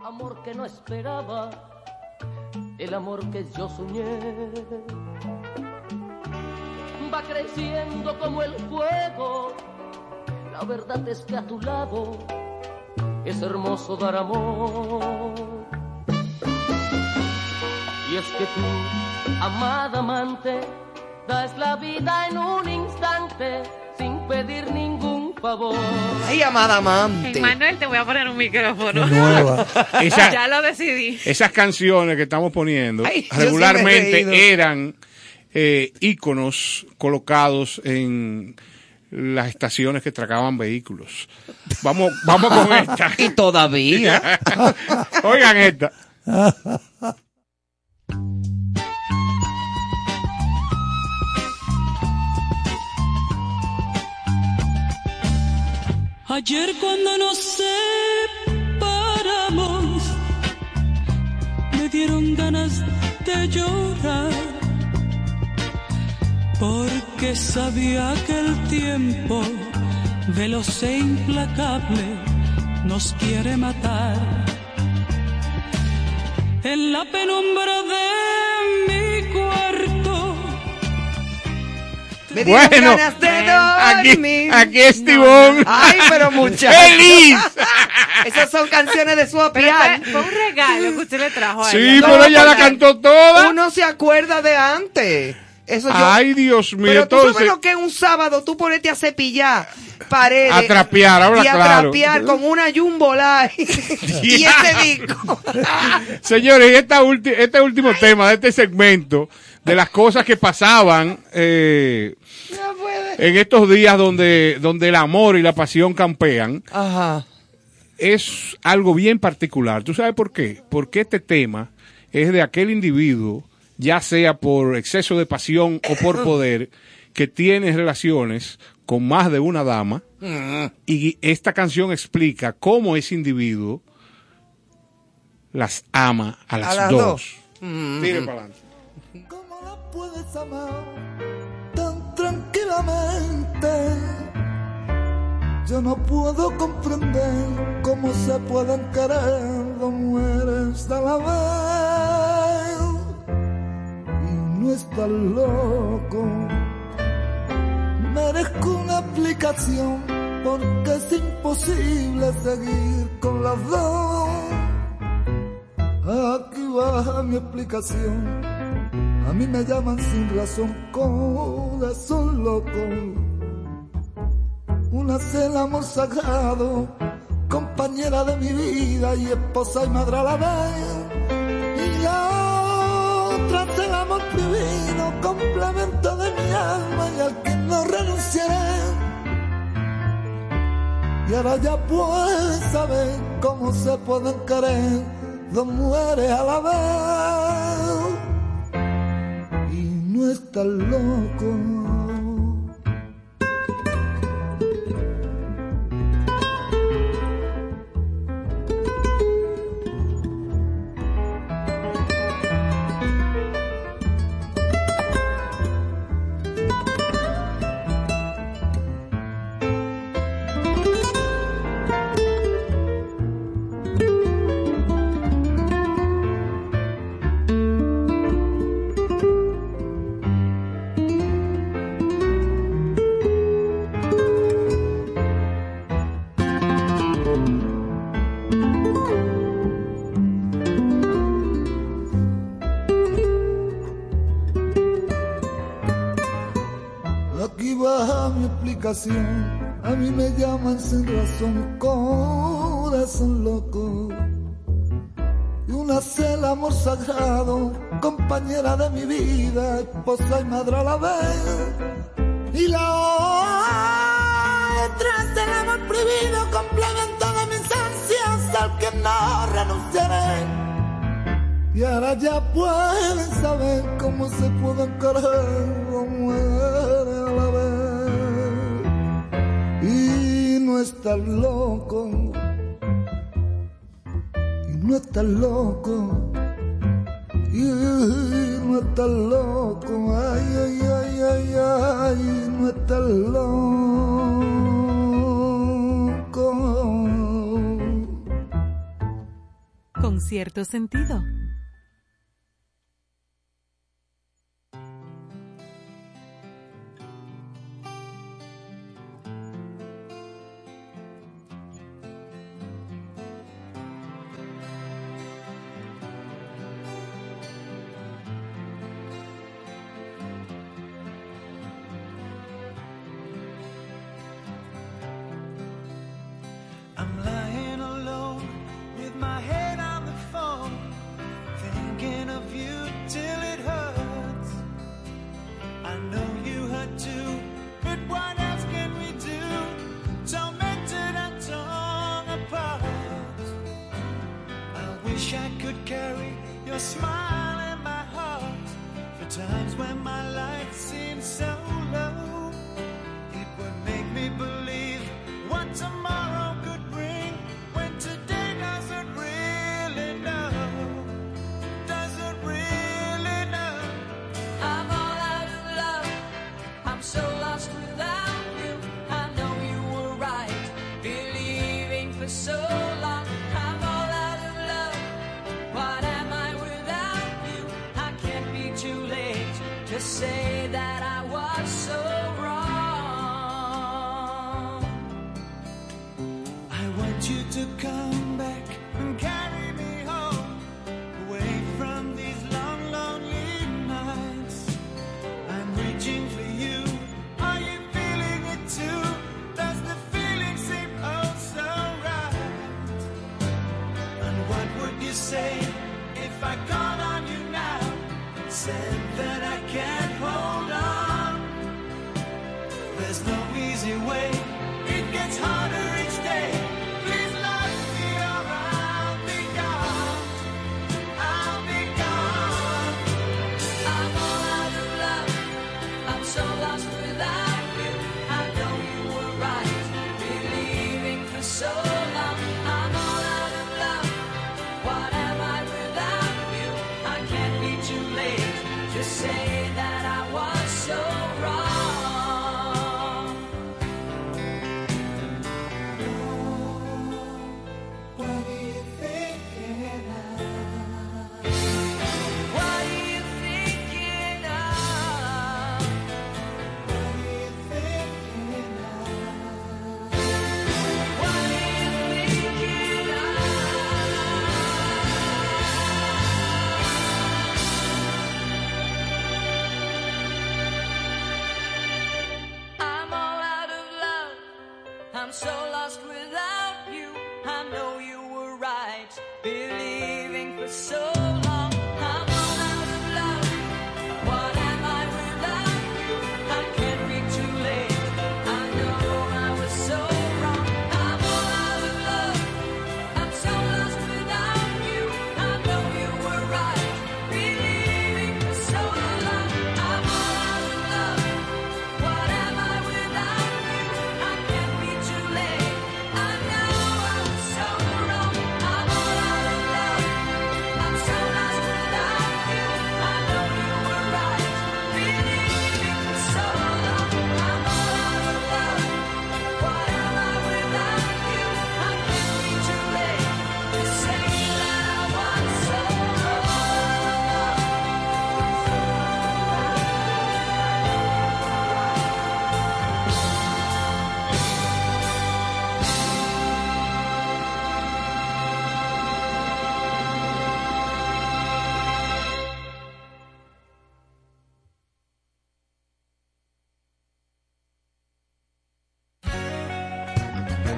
Amor que no esperaba, el amor que yo soñé. Va creciendo como el fuego, la verdad es que a tu lado es hermoso dar amor. Y es que tú, amada amante, das la vida en un instante sin pedir ningún favor. Ay, amada amante. Manuel, te voy a poner un micrófono. nueva. Esa- ya lo decidí. Esas canciones que estamos poniendo Ay, sí regularmente eran eh, íconos colocados en las estaciones que tracaban vehículos. Vamos, vamos con esta. Y todavía. Oigan esta. Ayer cuando nos separamos, me dieron ganas de llorar, porque sabía que el tiempo, veloz e implacable, nos quiere matar. En la penumbra de Me Bueno, ganas de aquí, dormir. aquí es Tibón. Ay, pero muchacho. ¡Feliz! Esas son canciones de su piano. fue, fue un regalo que usted le trajo a Sí, ella. pero ella la cantó toda. Uno se acuerda de antes. Eso yo- Ay, Dios mío, Pero tú entonces- sabes lo que es un sábado, tú ponerte a cepillar paredes. A trapear, habla y a claro. trapear con una jumbo y ese disco. Señores, y esta este último tema de este segmento, de las cosas que pasaban eh, en estos días donde, donde el amor y la pasión campean, Ajá. es algo bien particular. ¿Tú sabes por qué? Porque este tema es de aquel individuo, ya sea por exceso de pasión o por poder, que tiene relaciones con más de una dama. Y esta canción explica cómo ese individuo las ama a las, A las dos. dos. Mm. Tire para adelante. Puedes amar tanto Sinceramente, yo no puedo comprender cómo se pueden querer dos mujeres a la vez. Y no estás loco. Merezco una aplicación porque es imposible seguir con las dos. Aquí baja mi explicación. A mí me llaman sin razón corazón loco. Una cena amor sagrado, compañera de mi vida y esposa y madre a la vez. Y otra es el amor prohibido, complemento de mi alma y al que no renunciaré. Y ahora ya puedes saber cómo se pueden querer dos mujeres a la vez. No estás loco. A mí me llaman sin razón, corazón loco. Y una cela amor sagrado, compañera de mi vida, esposa y madre a la vez. Y la otra es el amor prohibido, complemento de mis ansias, al que no renunciaré. Y ahora ya pueden saber cómo se pueden querer no estás loco. Y no estás loco. No estás loco. Ay, ay, ay, ay, ay. No estás loco. Con cierto sentido.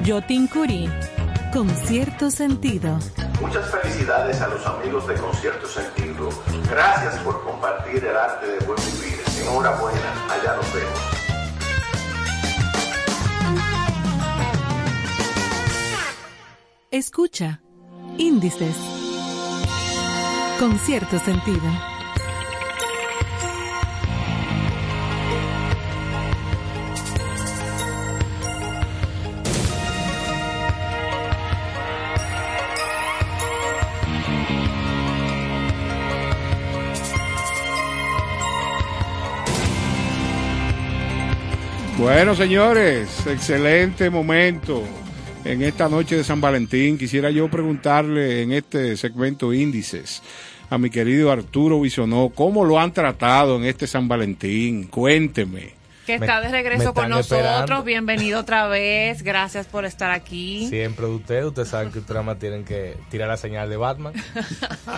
Yotin Curí, con cierto sentido. Muchas felicidades a los amigos de Concierto Sentido. Gracias por compartir el arte de buen vivir. Enhorabuena, allá nos vemos. Escucha. Índices. Con cierto sentido. Bueno, señores, excelente momento en esta noche de San Valentín. Quisiera yo preguntarle en este segmento índices a mi querido Arturo Bisonó, ¿cómo lo han tratado en este San Valentín? Cuénteme. Que está de regreso con nosotros. esperando. Bienvenido otra vez. Gracias por estar aquí. Siempre de ustedes, ustedes saben que ustedes más tienen que tirar la señal de Batman.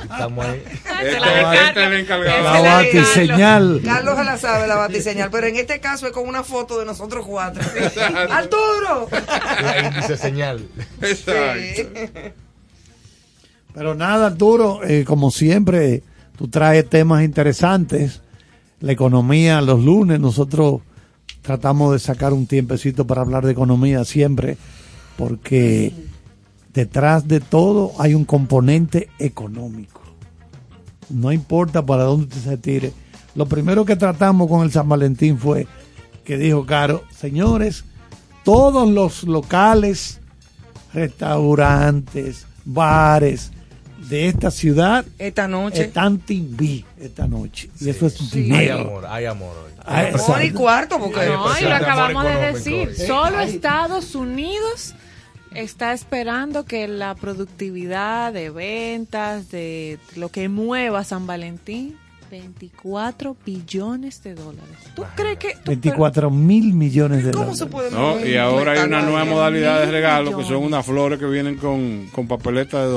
Estamos ahí. Se la Carlos. La batiseñal. Carlos se la sabe, la batiseñal, pero en este caso es con una foto de nosotros cuatro. ¡Arturo! La índice señal. Pero nada, Arturo, eh, como siempre, tú traes temas interesantes. La economía los lunes, nosotros tratamos de sacar un tiempecito para hablar de economía siempre, porque detrás de todo hay un componente económico. No importa para dónde usted se tire. Lo primero que tratamos con el San Valentín fue que dijo Caro, señores, todos los locales, restaurantes, bares de esta ciudad esta noche están timbí esta noche. Y eso es Hay dinero. amor, hay amor hoy. Amor y cuarto, porque No, y lo acabamos de decir. hoy. Solo Estados Unidos está esperando que la productividad de ventas, de lo que mueva San Valentín, 24 billones de dólares. ¿Tú crees que... tú- 24 mil millones de ¿Cómo dólares. se puede No, y ahora hay una nueva modalidad de regalo que son unas flores que vienen con, con papeleta de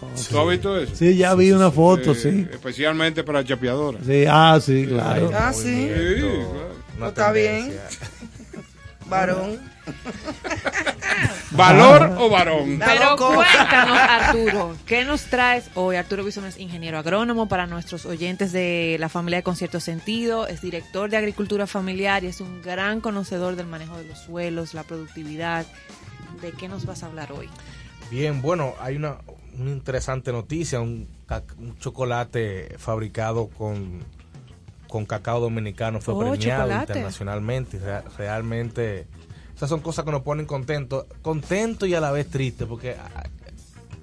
2000. ¿Tú has visto eso? Sí, ya vi una foto, Eh, sí. Especialmente para chapeadoras. Sí, ah, sí, claro. Ah, sí. Sí, claro. Una Está bien. Varón. ¿Valor o varón? Pero cuéntanos, Arturo, ¿qué nos traes hoy? Arturo Bison es ingeniero agrónomo para nuestros oyentes de la familia de Concierto Sentido, es director de Agricultura Familiar y es un gran conocedor del manejo de los suelos, la productividad. ¿De qué nos vas a hablar hoy? Bien, bueno, hay una, una interesante noticia, un, chocolate fabricado con, con cacao dominicano fue Oh, premiado chocolate. internacionalmente. realmente, esas son cosas que nos ponen contentos, contentos y a la vez tristes, porque ah,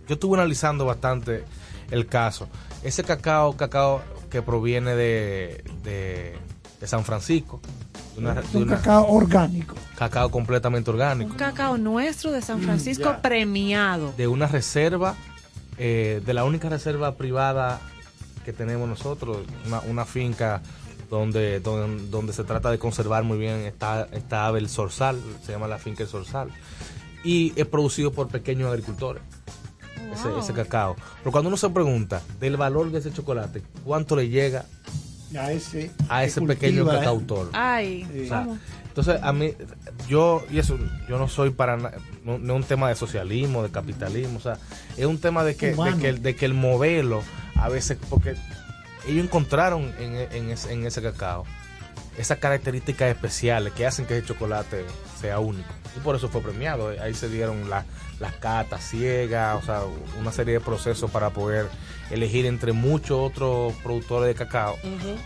yo estuve analizando bastante el caso. Ese cacao, cacao que proviene de, de, de San Francisco, una- de un una- cacao orgánico. cacao completamente orgánico Un cacao nuestro de San Francisco premiado. de una reserva, eh, de la única reserva privada que tenemos nosotros, una, una finca donde, donde, donde se trata de conservar muy bien esta, esta ave, el zorzal, se llama la finca El Zorzal, y es producido por pequeños agricultores. Ese cacao. Pero cuando uno se pregunta del valor de ese chocolate, ¿cuánto le llega A ese, a ese que pequeño ¿eh? cacautor? Ay, O sea, ¿cómo? entonces, a mí, yo, y eso, yo no soy para, no, no es un tema de socialismo, de capitalismo, o sea, es un tema de que, de que, el- de que el modelo, a veces, porque ellos encontraron en, en ese, en ese cacao esas características especiales que hacen que ese chocolate sea único. Y por eso fue premiado. Ahí se dieron la- las catas ciegas, o sea, una serie de procesos para poder elegir entre muchos otros productores de cacao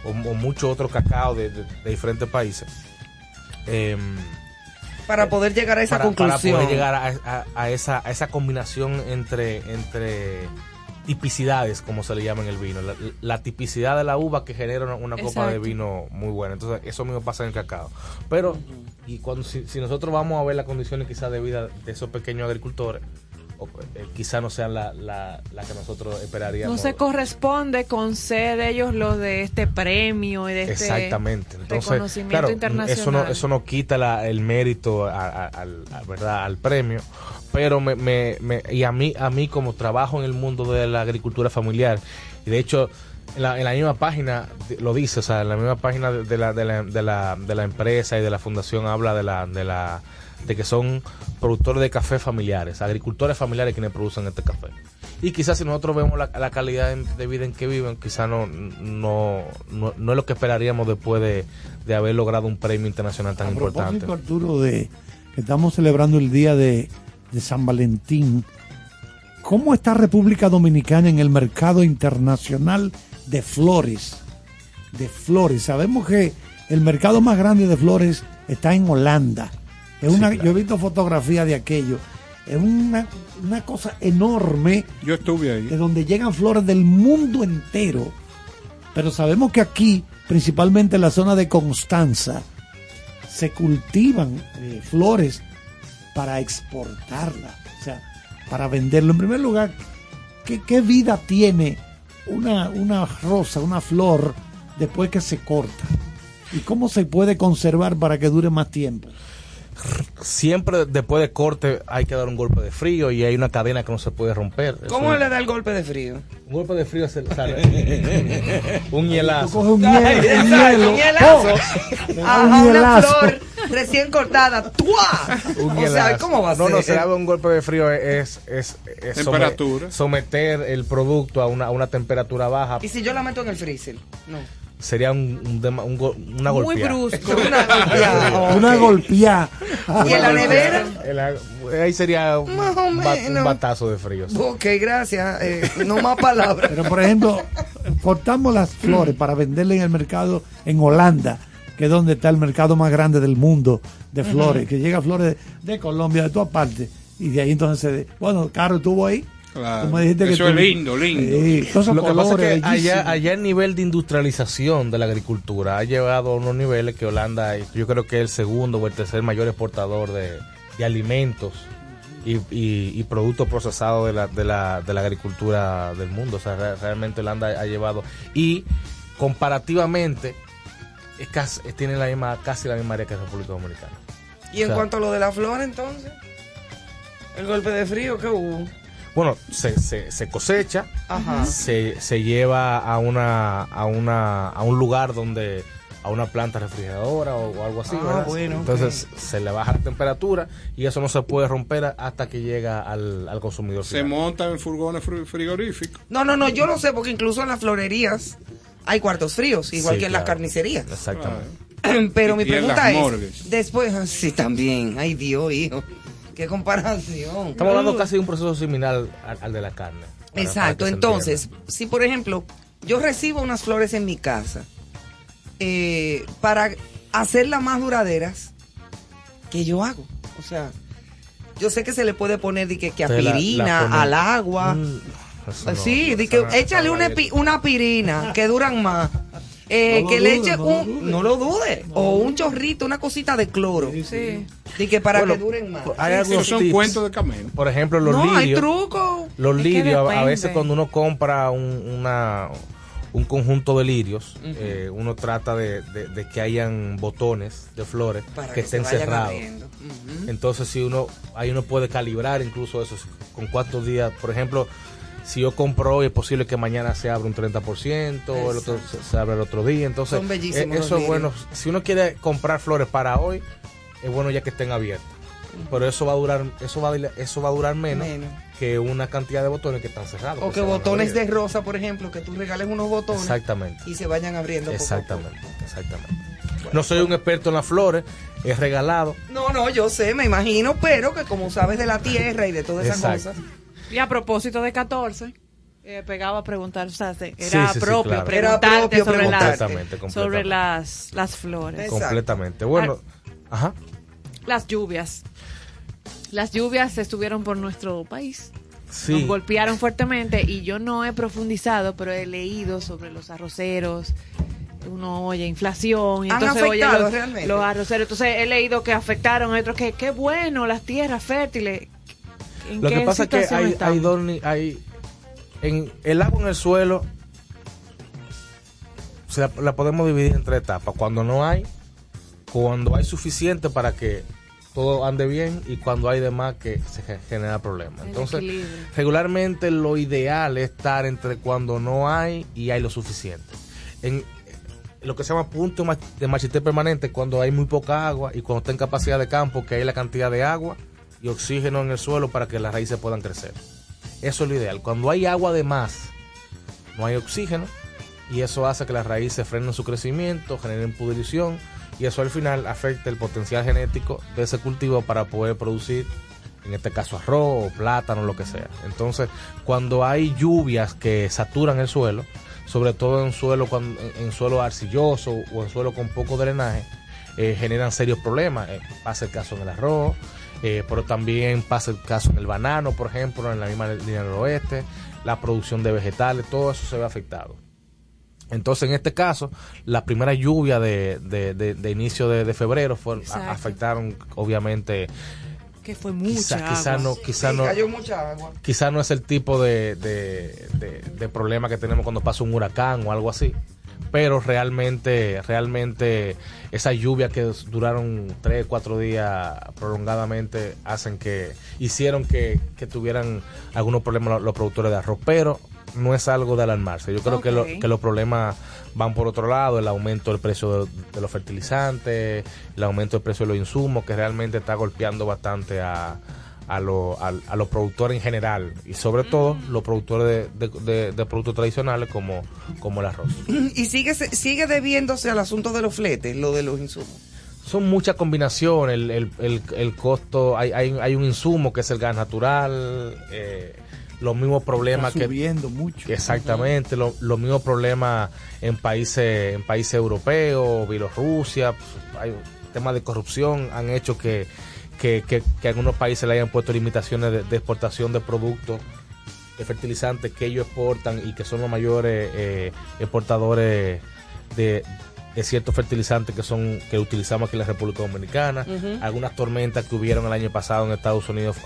o, o muchos otros cacao de, de- de diferentes países. Em, Para poder llegar a esa para, para conclusión. poder llegar a, a- a esa, a esa combinación entre, entre tipicidades, como se le llama en el vino. La, la tipicidad de la uva que genera una, una copa de vino muy buena. Entonces, eso mismo pasa en el cacao. Pero, y cuando si, si nosotros vamos a ver las condiciones quizás de vida de esos pequeños agricultores, eh, quizás no sean la, la, la que nosotros esperaríamos. No se corresponde con ser ellos los de este premio y de este Exactamente. Entonces, reconocimiento claro, internacional. eso no, eso no quita la- el mérito a- a- al, a- ¿verdad? al premio, pero me, me- me- y a mí, a mí como trabajo en el mundo de la agricultura familiar, y de hecho en la, en la misma página lo dice, o sea, en la misma página de, de la, de, la, de, la, de la empresa y de la fundación habla de la, de la de que son productores de café familiares, agricultores familiares quienes producen este café. Y quizás si nosotros vemos la, la calidad de vida en que viven, quizás no, no, no, no es lo que esperaríamos después de, de haber logrado un premio internacional tan A importante. Arturo, de que estamos celebrando el día de, de San Valentín, ¿cómo está República Dominicana en el mercado internacional de flores? De flores. Sabemos que el mercado más grande de flores está en Holanda. Es una, Yo he visto fotografías de aquello. Es una, una cosa enorme. Yo estuve ahí. De donde llegan flores del mundo entero. Pero sabemos que aquí, principalmente en la zona de Constanza, se cultivan eh, flores para exportarla, o sea, para venderlo. En primer lugar, ¿qué, qué vida tiene una, una rosa, una flor, después que se corta? ¿Y cómo se puede conservar para que dure más tiempo? Siempre después de corte hay que dar un golpe de frío y hay una cadena que no se puede romper. ¿Cómo Eso- le da el golpe de frío? Un golpe de frío se sale. un hielazo. un hielo. hielazo. ¡Oh! Ajá, un una flor recién cortada. ¡Tua! Un O sea, hielazo. ¿cómo va a no, ser? No, se da un golpe de frío es, es, es Temperatura. somet- someter el producto a una, a una temperatura baja. ¿Y si yo la meto en el freezer? No. Sería un, un un una Muy golpeada. brusco. Una golpeada. Una golpeada. ¿Y en la nevera? El- ahí sería un, Más o ba- menos. un batazo de frío. Ok, gracias. Eh, no más palabras. Pero por ejemplo, cortamos las flores para venderle en el mercado en Holanda, que es donde está el mercado más grande del mundo de flores, que llega flores de, de Colombia, de todas partes. Y de ahí entonces, se- bueno, Caro estuvo ahí. Claro. Tú me dijiste que Eso tú- es lindo, lindo. Sí, Lo que pasa es que allá, el nivel de industrialización de la agricultura ha llegado a unos niveles que Holanda, yo creo que es el segundo o el tercer mayor exportador de, de alimentos y, y- y productos procesados de la, de, la, de la agricultura del mundo. O sea, re- realmente Holanda ha llevado. Y comparativamente, es casi, tiene la misma, casi la misma área que República Dominicana. ¿Y en O sea, cuanto a lo de la flor, entonces? ¿El golpe de frío que hubo? Bueno, se, se, se cosecha, Ajá. se, se lleva a una, a una a un lugar donde a una planta refrigeradora o, o algo así, Ah, ¿verdad? bueno, Entonces se le baja la temperatura y eso no se puede romper hasta que llega al, al consumidor. Se final. montan en furgones fri- frigoríficos. No, no, no, yo lo sé porque incluso en las florerías hay cuartos fríos, igual Sí, que en las carnicerías. Exactamente. Pero mi Y pregunta es, morgues. después, ah, sí, también, ay Dios, hijo, qué comparación. Estamos hablando casi de un proceso similar al, al de la carne. para- Exacto, entonces, si por ejemplo yo recibo unas flores en mi casa, eh, para hacerlas más duraderas, ¿qué yo hago? O sea, yo sé que se le puede poner de que, que la- aspirina la al agua. Mm, no, sí, no, de que échale una, una aspirina que duran más. Eh, No lo que le eche no lo un, no lo dude, o un chorrito, una cosita de cloro. Sí. De que para Bueno, que duren más. Hay Esos algunos son tips. cuentos de camino. Por ejemplo, los no, hay lirios. truco. Los Es lirios, a- veces cuando uno compra un, una, un conjunto de lirios, eh, uno trata de, de- de que hayan botones de flores Para que, estén cerrados. Entonces, si uno, ahí uno puede calibrar incluso eso, con cuántos días, por ejemplo, si yo compro hoy, es posible que mañana se abra un 30%, o el otro se, abra el otro día. Entonces, Son bellísimos eh, eso es bueno. Si uno quiere comprar flores para hoy, es bueno ya que estén abiertas. Pero eso va a durar, eso va a, eso va a durar menos, Menos. que una cantidad de botones que están cerrados. O que botones de rosa, por ejemplo, que tú regales unos botones Exactamente. y se vayan abriendo. poco a Exactamente, exactamente. no soy un experto en las flores, es regalado. No, no, yo sé, me imagino, pero que como sabes de la tierra y de todas esas Exacto. cosas. Y a propósito de 14, eh, pegaba a preguntar, o sea, se- Sí, era sí, sí, propio claro. preguntarte Era propio sobre, las. Completamente, sobre completamente. las, las flores. Exacto. Completamente. Bueno, ajá. Las lluvias. Las lluvias estuvieron por nuestro país. Sí. Nos golpearon fuertemente y yo no he profundizado, pero he leído sobre los arroceros. Uno oye inflación y ¿Han entonces oye los arroceros. Entonces he leído que afectaron a otros que qué bueno las tierras fértiles. ¿En Lo qué que pasa es que hay, hay dos ni- hay en el agua en el suelo se la, la podemos dividir en tres etapas. Cuando no hay, cuando hay suficiente para que todo ande bien y cuando hay de más que se ge- genera problemas. El Entonces, equilibrio. regularmente lo ideal es estar entre cuando no hay y hay lo suficiente. En lo que se llama punto de machete permanente, cuando hay muy poca agua y cuando está en capacidad de campo, que hay la cantidad de agua y oxígeno en el suelo para que las raíces puedan crecer. Eso es lo ideal. Cuando hay agua de más, no hay oxígeno y eso hace que las raíces frenen su crecimiento, generen pudrición y eso al final afecta el potencial genético de ese cultivo para poder producir, en este caso arroz, plátano, lo que sea. Entonces, cuando hay lluvias que saturan el suelo, sobre todo en suelo, en suelo arcilloso o en suelo con poco drenaje, eh, generan serios problemas. Eh, pasa el caso en el arroz, eh, pero también pasa el caso en el banano, por ejemplo, en la misma línea del oeste, la producción de vegetales, todo eso se ve afectado. Entonces, en este caso, la primera lluvia de, de- de- de inicio de, de febrero fue, a- afectaron, obviamente, Que fue mucha quizá, agua. quizá no, quizá Sí, no, cayó mucha agua. quizá no es el tipo de, de, de- de problema que tenemos cuando pasa un huracán o algo así. Pero realmente, realmente esas lluvias que duraron tres, cuatro días prolongadamente hacen que, hicieron que, que tuvieran algunos problemas los, los productores de arroz. Pero no es algo de alarmarse. Yo creo que, lo- Ok. que los problemas van por otro lado, el aumento del precio de, de los fertilizantes, el aumento del precio de los insumos, que realmente está golpeando bastante a, a, lo- a- a los productores en general y sobre todo los productores de, de- de- de productos tradicionales como, como el arroz. Y sigue, sigue debiéndose al asunto de los fletes, lo de los insumos. Son muchas combinaciones, el, el, el, el costo, hay, hay, hay un insumo que es el gas natural, eh, los mismos problemas Está que... subiendo mucho. Exactamente, lo- los mismos problemas en países en países europeos, Bielorrusia, pues, hay temas de corrupción han hecho que, que, que- que algunos países le hayan puesto limitaciones de, de exportación de productos de fertilizantes que ellos exportan y que son los mayores eh, exportadores de, de ciertos fertilizantes que son que utilizamos aquí en la República Dominicana. Algunas tormentas que hubieron el año pasado en Estados Unidos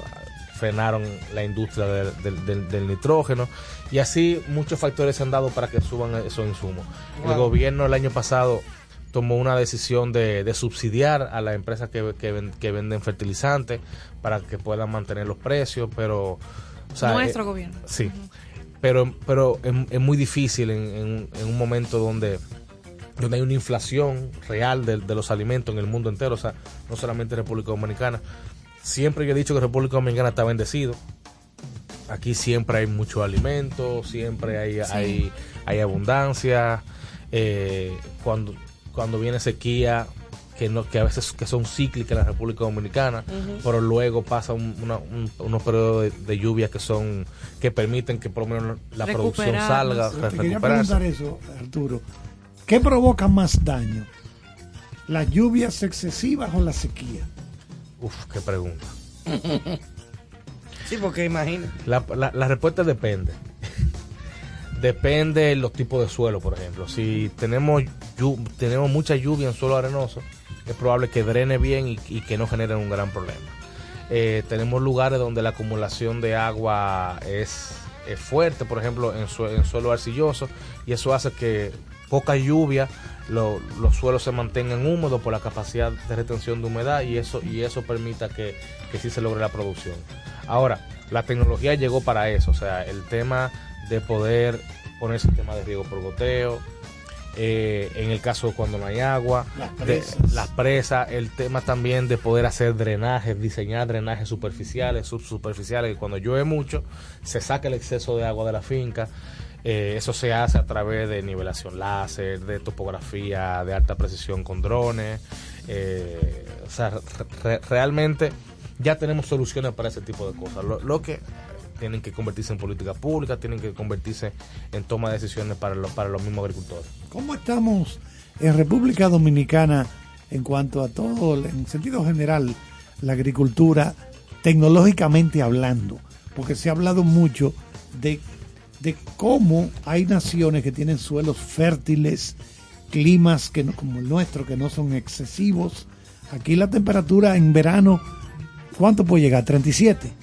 frenaron la industria del, del- del- del nitrógeno y así muchos factores se han dado para que suban esos insumos. El gobierno el año pasado tomó una decisión de, de subsidiar a las empresas que, que ven- que venden fertilizantes para que puedan mantener los precios, pero... o sea, Nuestro eh, gobierno. Sí, pero, pero es, es muy difícil en, en- en un momento donde donde hay una inflación real de, de los alimentos en el mundo entero, o sea, no solamente en República Dominicana. Siempre yo he dicho que República Dominicana está bendecido. Aquí siempre hay mucho alimento, siempre hay, Sí. hay, hay abundancia. Eh, cuando, cuando viene sequía, que, no, que a veces que son cíclicas en la República Dominicana, pero luego pasa un- una- un- unos periodos de, de lluvia que son que permiten que por lo menos la producción salga, Te quería preguntar eso, Arturo. ¿Qué provoca más daño? ¿Las lluvias excesivas o la sequía? Uf, qué pregunta. Sí, porque imagínate. La, la- la respuesta depende. Depende de los tipos de suelo, por ejemplo. Si tenemos tenemos mucha lluvia en suelo arenoso, es probable que drene bien y, que no genere un gran problema. Eh, tenemos lugares donde la acumulación de agua es, es fuerte, por ejemplo, en, sue- en suelo arcilloso, y eso hace que poca lluvia lo- los suelos se mantengan húmedos por la capacidad de retención de humedad y eso y eso permita que, que sí se logre la producción. Ahora, la tecnología llegó para eso, o sea, el tema de poder poner sistema de riego por goteo, eh, en el caso de cuando no hay agua, Las de- presas. las presas, el tema también de poder hacer drenajes, diseñar drenajes superficiales, subsuperficiales, que cuando llueve mucho se saca el exceso de agua de la finca. Eh, eso se hace a través de nivelación láser, de topografía de alta precisión con drones. Eh, o sea, re- re- realmente ya tenemos soluciones para ese tipo de cosas. Lo, lo que tienen que convertirse en política pública, tienen que convertirse en toma de decisiones para, los para los mismos agricultores. ¿Cómo estamos en República Dominicana en cuanto a todo, en sentido general, la agricultura, tecnológicamente hablando? Porque se ha hablado mucho de, de cómo hay naciones que tienen suelos fértiles, climas que como el nuestro, que no son excesivos. Aquí la temperatura en verano, ¿cuánto puede llegar? 37.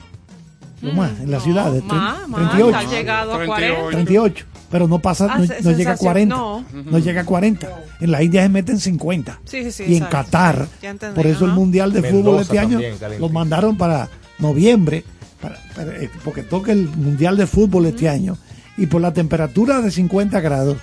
Lo más, en las ciudades. más, más, 38. ha llegado a 40. 38. pero no pasa, no, Hace no llega a sensación- 40. no. No llega a 40. En la India se meten 50. Sí, sí, sí, y en exacto. Qatar, entendí, por eso el ajá. Mundial de Mendoza Fútbol este año también, caliente. lo mandaron para noviembre, para- para- eh, porque toca el Mundial de Fútbol este año. Y por la temperatura de 50 grados,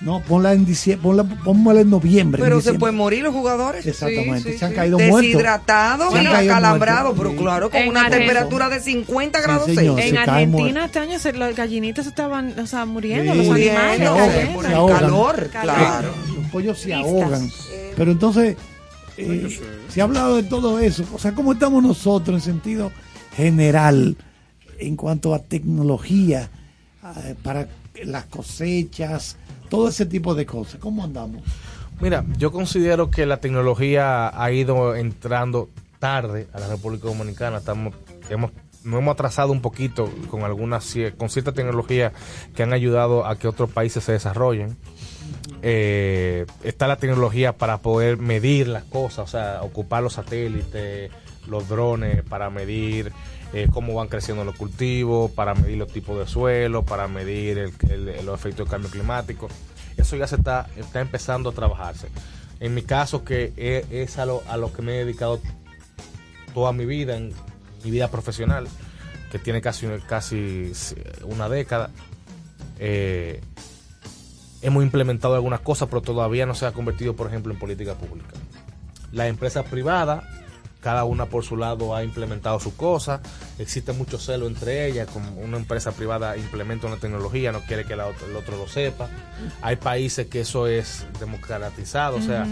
no, ponla en diciembre, ponla, pónmela en noviembre. en Pero se pueden morir los jugadores. Exactamente, Sí, se han sí, caído sí. muertos. Deshidratados Se han y caído acalambrados, pero sí. claro, con En una Argentina. temperatura de 50 grados Sí, señor. En Argentina este año se, los gallinitas estaban o sea, muriendo, Sí. los animales. se ahogan, cayendo. se ahogan. calor, claro. Los pollos se Listas. ahogan. Pero entonces, eh, se ha hablado de todo eso. O sea, ¿cómo estamos nosotros en sentido general en cuanto a tecnología eh, para las cosechas, todo ese tipo de cosas? ¿Cómo andamos? Mira, yo considero que la tecnología ha ido entrando tarde a la República Dominicana. Estamos, hemos, nos hemos atrasado un poquito con algunas, con ciertas tecnologías que han ayudado a que otros países se desarrollen. Eh, está la tecnología para poder medir las cosas, o sea, ocupar los satélites, los drones para medir eh, cómo van creciendo los cultivos, para medir los tipos de suelo, para medir los efectos del cambio climático. Eso ya se está, está empezando a trabajarse. En mi caso, que es, es a, lo, a lo que me he dedicado toda mi vida, en mi vida profesional, que tiene casi, casi una década, eh, hemos implementado algunas cosas, pero todavía no se ha convertido, por ejemplo, en política pública. Las empresas privadas, cada una por su lado ha implementado sus cosas, existe mucho celo entre ellas, como una empresa privada implementa una tecnología, no quiere que la otro- el otro lo sepa. Hay países que eso es democratizado, o sea,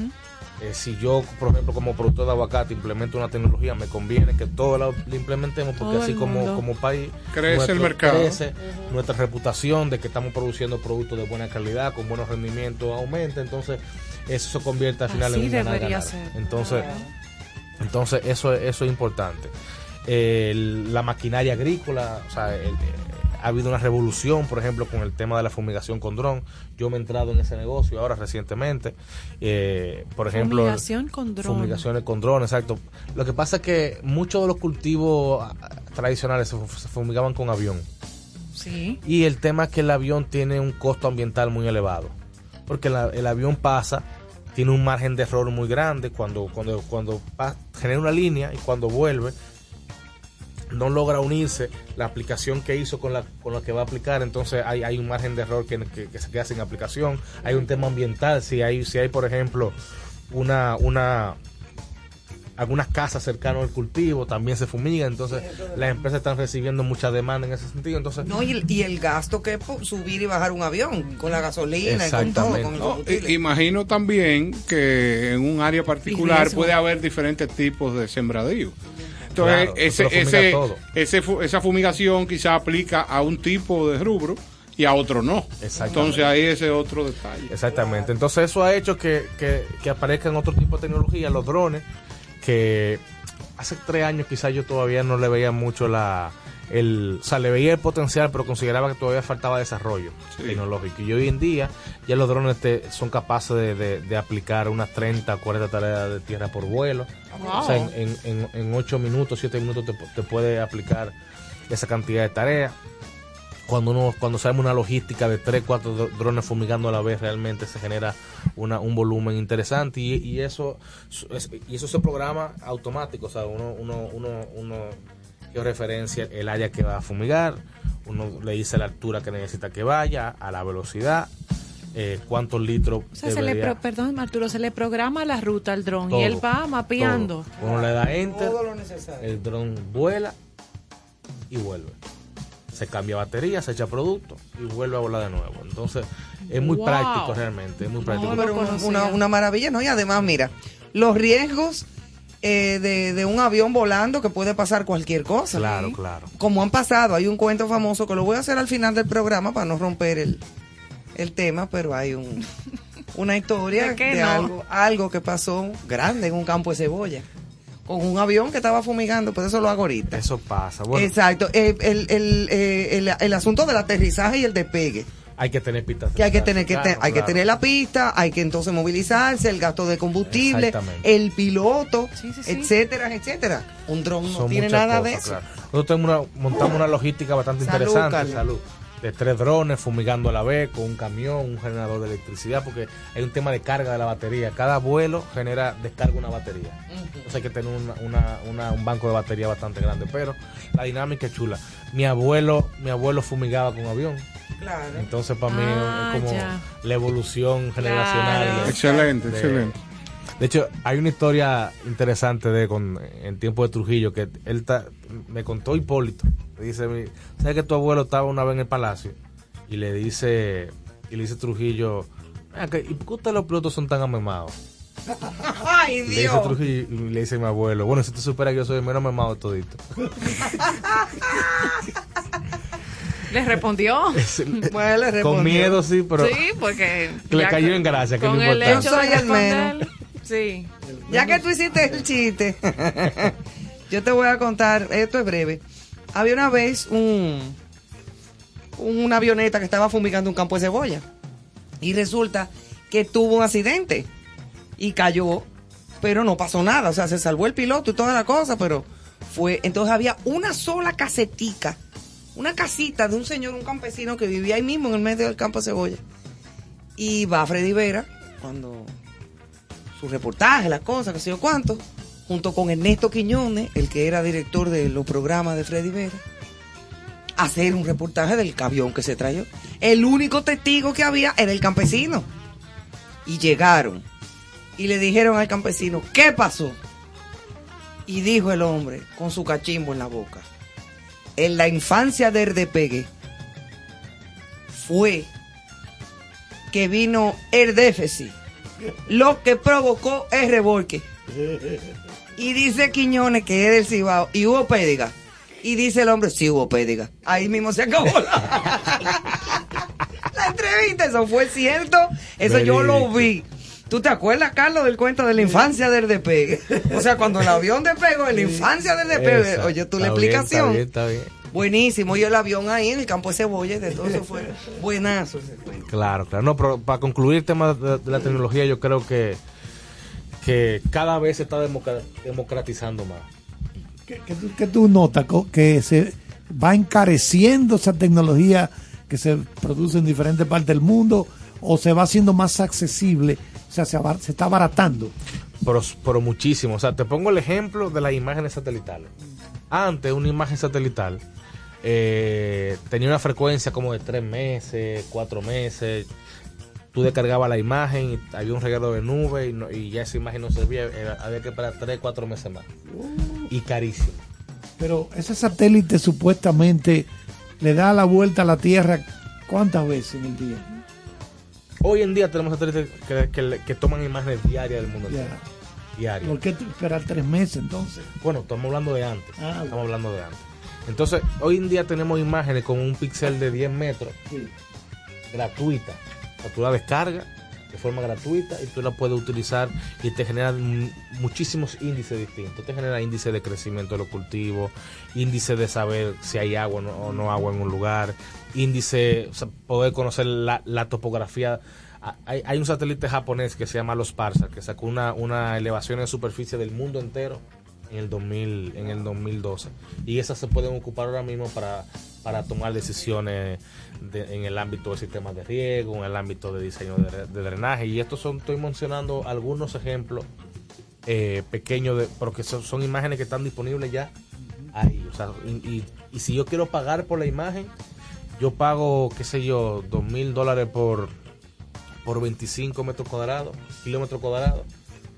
eh, si yo, por ejemplo, como productor de aguacate implemento una tecnología, me conviene que todos la, la implementemos, porque Todo así como, como país Crece el mercado. crece, nuestra reputación de que estamos produciendo productos de buena calidad, con buenos rendimientos, aumenta, entonces eso se convierte al final Así en un ganar, ganar. ser. Entonces, entonces eso, eso es importante. El- la maquinaria agrícola, o sea, el- ha habido una revolución, por ejemplo, con el tema de la fumigación con dron. Yo me he entrado en ese negocio ahora recientemente. Eh, por ejemplo, Fumigación con dron. Fumigaciones con dron, exacto. Lo que pasa es que muchos de los cultivos tradicionales se, se fumigaban con avión. Sí. Y el tema es que el avión tiene un costo ambiental muy elevado. Porque la- el avión pasa, tiene un margen de error muy grande cuando, cuando, cuando genera una línea y cuando vuelve no logra unirse la aplicación que hizo con la, con la que va a aplicar, entonces hay, hay un margen de error que, que- que se queda sin aplicación, hay un tema ambiental, si hay, si hay por ejemplo una, una algunas casas cercanas al cultivo también se fumigan, entonces las empresas están recibiendo mucha demanda en ese sentido, entonces No, y, el, y el gasto que es subir y bajar un avión con la gasolina y con todo, con No, imagino también que en un área particular puede haber diferentes tipos de sembradío. Entonces, Claro, ese, ese, ese esa fumigación quizá aplica a un tipo de rubro y a otro no. Entonces ahí ese otro detalle. Exactamente. Entonces eso ha hecho que, que, que aparezcan otro tipo de tecnología, los drones, que hace tres años quizás yo todavía no le veía mucho la... El, o sea, le veía el potencial, pero consideraba que todavía faltaba desarrollo tecnológico. Y hoy en día ya los drones te- son capaces de, de- de aplicar unas 30, 40 tareas de tierra por vuelo. Wow. O sea, en, en, en, en 8 minutos, 7 minutos te, pu- te puede aplicar esa cantidad de tareas cuando uno cuando sabemos una logística de 3, 4 dro- drones fumigando a la vez realmente se genera una, un volumen interesante y, y eso es- y eso se programa automático o sea uno uno uno uno georreferencia el área que va a fumigar uno le dice la altura que necesita que vaya a la velocidad eh, cuántos litros O sea, se le pro- perdón, Arturo, se le programa la ruta al dron y él va mapeando. todo. Uno le da enter, Todo lo necesario. el dron vuela y vuelve. Se cambia batería, se echa producto y vuelve a volar de nuevo. Entonces, es muy Wow. práctico realmente, es muy práctico. No, pero una, una- una maravilla, ¿no? Y además, mira, los riesgos eh, de, de un avión volando que puede pasar cualquier cosa. Claro, claro. Como han pasado, hay un cuento famoso que lo voy a hacer al final del programa para no romper el, el tema, pero hay un, una historia ¿De de, qué no? algo, algo que pasó grande en un campo de cebolla. Con un avión que estaba fumigando, pues eso lo hago ahorita. Eso pasa. Bueno, Exacto. Eh, el, el, eh, el- el asunto del aterrizaje y el despegue. hay que tener pistas. Que hay que tener que Claro, hay que tener la pista, hay que entonces movilizarse, el gasto de combustible, el piloto, etcétera, etcétera. Un dron no Son tiene nada cosas, de eso. claro. Nosotros tenemos una- montamos una logística bastante Salud, interesante. Carlos. Salud. De tres drones fumigando a la vez con un camión, un generador de electricidad, porque hay un tema de carga de la batería. Cada vuelo genera, descarga una batería. Entonces hay que tener una- una- una- un banco de batería bastante grande, pero la dinámica es chula. Mi abuelo, mi abuelo fumigaba con avión. Claro. Entonces para mí Ah, es como ya. la evolución generacional. Claro. de- Excelente, de- excelente. De hecho, hay una historia interesante de con en tiempo de Trujillo que él ta- me contó Hipólito. Dice, mi- ¿sabes que tu abuelo estaba una vez en el palacio? Y le dice, y le dice Trujillo, "Ven acá, ¿y por qué ustedes los pilotos son tan amemados? Ay, Le dice Dios. Trujillo, y le dice mi abuelo, bueno, si tú superas que yo soy el menos amemado de todito. ¿Le respondió? Bueno, le respondió. Con miedo, sí, pero Sí, porque... le cayó que- en gracia, que es Con lo el importante. hecho de Yo soy el responder, Sí. Ya que tú hiciste el chiste, yo te voy a contar, esto es breve. Había una vez un una avioneta que estaba fumigando un campo de cebolla y resulta que tuvo un accidente y cayó, pero no pasó nada, o sea, se salvó el piloto y toda la cosa, pero fue, entonces había una sola casetica, una casita de un señor, un campesino que vivía ahí mismo en el medio del campo de cebolla. Y va Freddy Vera, cuando su reportaje, las cosas, que sé yo cuánto, junto con Ernesto Quiñones, el que era director de los programas de Freddy Vera, hacer un reportaje del avión que se trayó. El único testigo que había era el campesino. Y llegaron y le dijeron al campesino, ¿qué pasó? Y dijo el hombre, con su cachimbo en la boca, en la infancia del despegue fue que vino el déficit lo que provocó el revolque. Y dice Quiñones que es del Cibao y hubo pédiga. Y dice el hombre, sí hubo pédiga. Ahí mismo se acabó la, la entrevista. Eso fue cierto. Eso yo lo vi. ¿Tú te acuerdas, Carlos, del cuento de la infancia del despegue? O sea, cuando el avión despegó, en la infancia del despegue. Oye, tú la bien, explicación. Está bien, está bien. Buenísimo. Y el avión ahí en el campo de cebolla y de todo eso fue buenazo. Claro, claro. No, pero para concluir el tema de, de la tecnología, yo creo que, que cada vez se está democra- democratizando más. ¿Qué, qué tú, qué tú notas? Que se va encareciendo esa tecnología que se produce en diferentes partes del mundo o se va haciendo más accesible, o sea, se, abar- se está abaratando. Pero, pero muchísimo. O sea, te pongo el ejemplo de las imágenes satelitales. Antes, una imagen satelital eh, tenía una frecuencia como de tres meses, cuatro meses. Tú descargabas la imagen y había un regalo de nube y, no- y ya esa imagen no servía. era- había que esperar tres, cuatro meses más. Y carísimo. Pero ese satélite supuestamente le da la vuelta a la Tierra ¿cuántas veces en el día? Hoy en día tenemos satélites que, que- que toman imágenes diarias del mundo entero. Diarias. ¿Por qué esperar tres meses entonces? Bueno, estamos hablando de antes. Ah, estamos hablando de antes. Entonces, hoy en día tenemos imágenes con un píxel de 10 metros gratuita. O sea, tú la descargas de forma gratuita y tú la puedes utilizar y te generan muchísimos índices distintos. Te genera índice de crecimiento de los cultivos, índice de saber si hay agua o no, o no agua en un lugar, índice, o sea, poder conocer la, la topografía. Ah, Hay, hay un satélite japonés que se llama Los Parsec, que sacó una, una elevación de superficie del mundo entero en el 2000 en el 2012 y esas se pueden ocupar ahora mismo para, para tomar decisiones de- en el ámbito de sistemas de riego en el ámbito de diseño de, drenaje. Y estos son estoy mencionando algunos ejemplos eh, pequeños de porque son, son imágenes que están disponibles ya ahí. Y si yo quiero pagar por la imagen yo pago qué sé yo dos mil dólares por por 25 metros cuadrados kilómetros cuadrados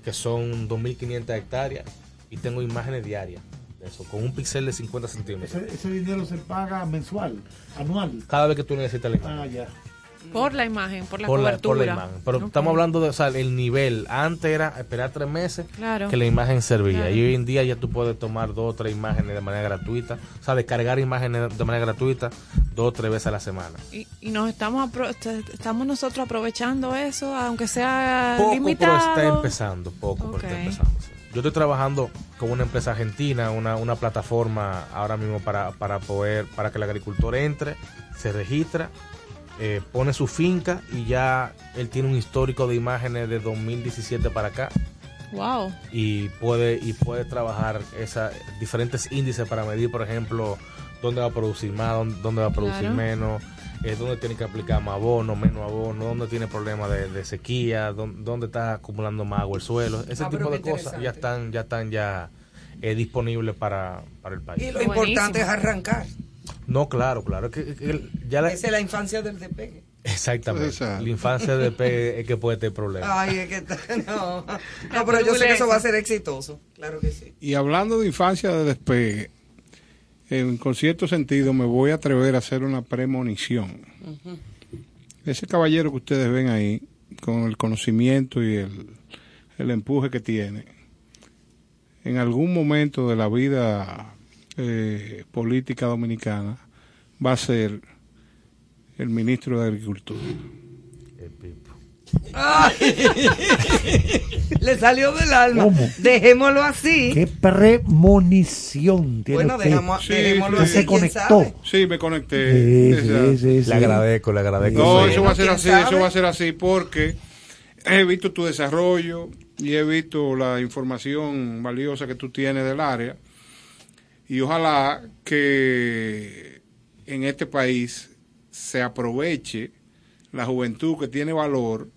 que son 2.500 hectáreas y tengo imágenes diarias de eso, con un píxel de 50 centímetros. Ese, ese dinero se paga mensual, anual. Cada vez que tú necesitas la imagen. Ah, ya. Por la imagen, por la por, la, por la imagen. Pero estamos hablando de, o sea, el nivel. Antes era esperar tres meses Claro. que la imagen servía. Claro. Y hoy en día ya tú puedes tomar dos o tres imágenes de manera gratuita. O sea, descargar imágenes de manera gratuita dos o tres veces a la semana. Y, y nos estamos estamos nosotros aprovechando eso, aunque sea Poco, limitado. pero está empezando. Poco, pero está empezando. Yo estoy trabajando con una empresa argentina, una, una plataforma ahora mismo para, para poder, para que el agricultor entre, se registra, eh, pone su finca y ya él tiene un histórico de imágenes de 2017 para acá Wow. y puede y puede trabajar esa diferentes índices para medir por ejemplo dónde va a producir más dónde, dónde va a producir Claro. menos eh, dónde tiene que aplicar más abono, menos abono, dónde tiene problemas de, de sequía, dónde, dónde está acumulando más agua el suelo. Ese Ah, pero tipo de cosas ya están ya están ya eh, disponibles para, para el país. Y lo importante es arrancar. No, claro, claro. es que- que ya la- Esa es la infancia del despegue. exactamente. La infancia de P es que puede tener problemas. Ay, es que está- no. No, pero yo sé que eso va a ser exitoso. Claro que sí. Y hablando de infancia de despegue, en con cierto sentido me voy a atrever a hacer una premonición. Ese caballero que ustedes ven ahí, con el conocimiento y el, el empuje que tiene, en algún momento de la vida eh, política dominicana va a ser el ministro de Agricultura. Le salió del alma. ¿Cómo? Dejémoslo así. Qué premonición tiene Bueno, usted. dejamos- dejémoslo así, se ¿quién conectó. sabe? Sí, me conecté. Sí, Exacto. sí, sí, sí. Le agradezco, le agradezco. No, eso va a ser ¿quién así, sabe? eso va a ser así porque he visto tu desarrollo y he visto la información valiosa que tú tienes del área y ojalá que en este país se aproveche la juventud que tiene valor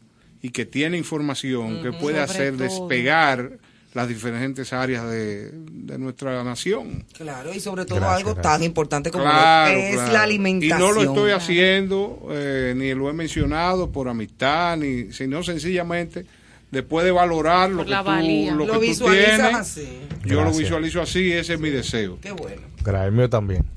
y que tiene información que puede Sobre hacer todo. despegar las diferentes áreas de, de nuestra nación. Claro, y sobre todo Gracias, algo gracias. tan importante como Claro, es claro. la alimentación. Y no lo estoy haciendo, eh, ni lo he mencionado por amistad, ni sino sencillamente después de valorar lo que tú, lo Lo que tú visualizas tienes. así. Yo lo visualizo así, ese es mi deseo. Qué bueno. Gracias, el mío también.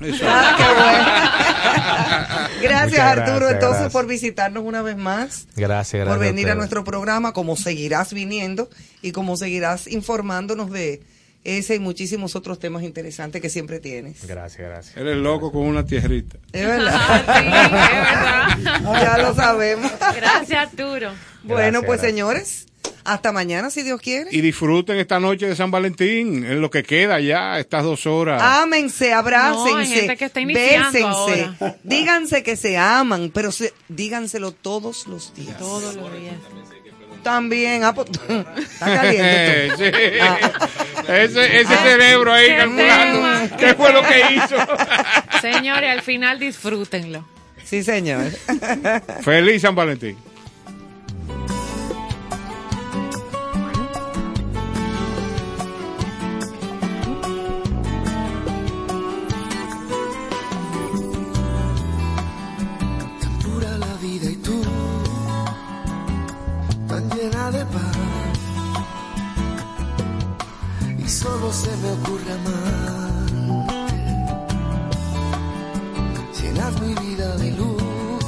Gracias, Muchas Arturo, gracias, entonces, gracias. por visitarnos una vez más. Gracias, gracias. por venir a nuestro programa, como seguirás viniendo y como seguirás informándonos de ese y muchísimos otros temas interesantes que siempre tienes. Gracias, gracias. Eres loco con una tierrita. Es verdad. ya lo sabemos. Gracias, Arturo. Bueno, Gracias, pues gracias. señores, hasta mañana si Dios quiere. Y disfruten esta noche de San Valentín, en lo que queda ya, estas dos horas. Ámense, No, abrácense, está iniciando bésense, ahora. díganse que se aman, pero se- díganselo todos los días. Todos los días. También, ah, pues, está caliente. tú. Sí. Ah. Ese, ese Ah. cerebro ahí Qué calculando tema. qué fue lo que hizo. Señores, al final disfrútenlo. Sí, señor. Feliz San Valentín. Se me ocurre amarte. Llenas mi vida de luz,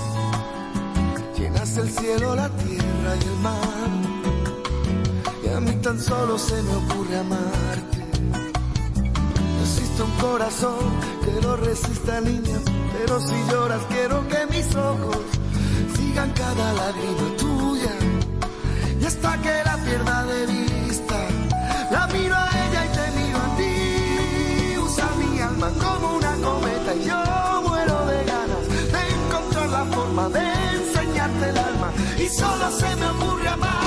llenas el cielo, la tierra y el mar. Y a mí tan solo se me ocurre amarte. No existe un corazón que no resista, niña. Pero si lloras, quiero que mis ojos sigan cada lágrima tuya. Y hasta que la pierda de vista, como una cometa y yo muero de ganas de encontrar la forma de enseñarte el alma. Y solo se me ocurre amarte.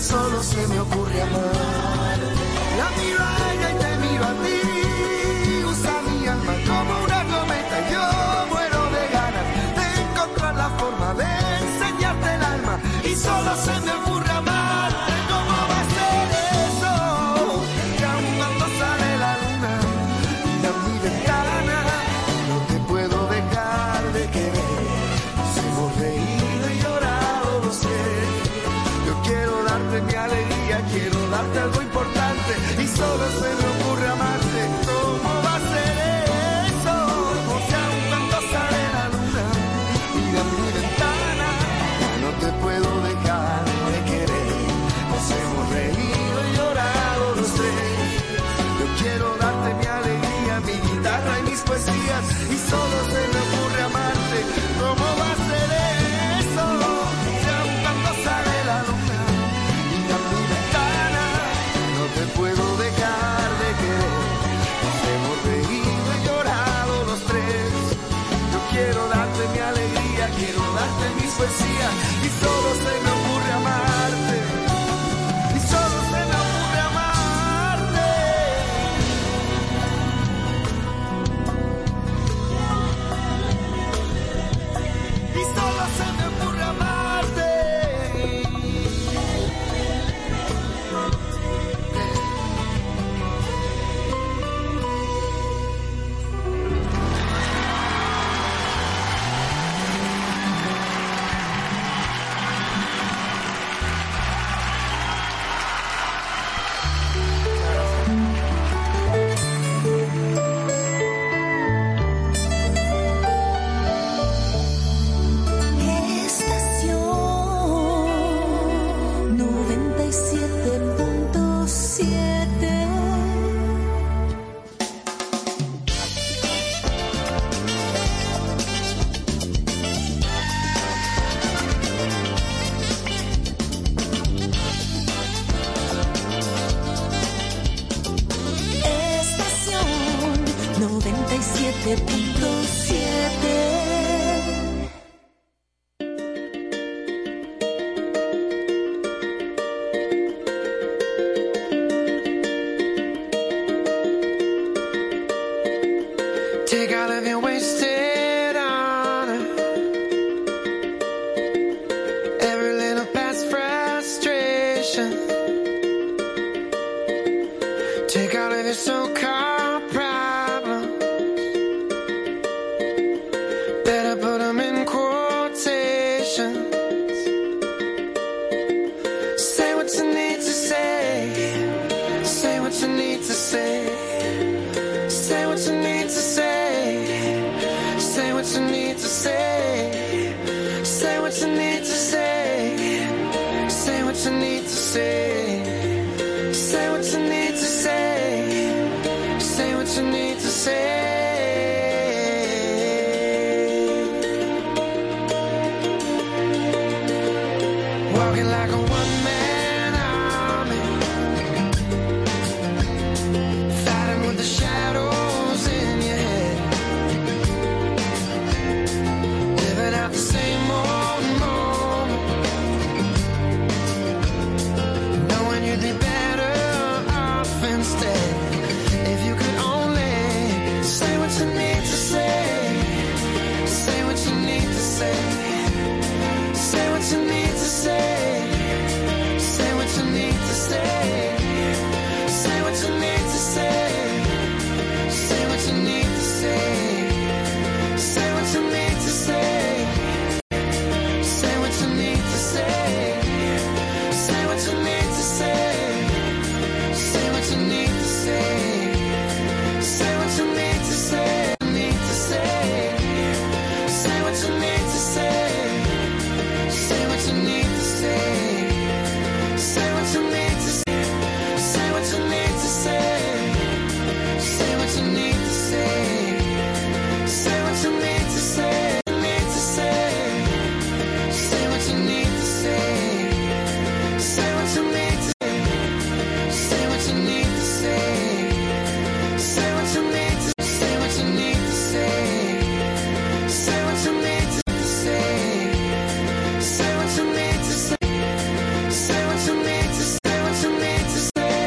Solo se me ocurre miro y todo se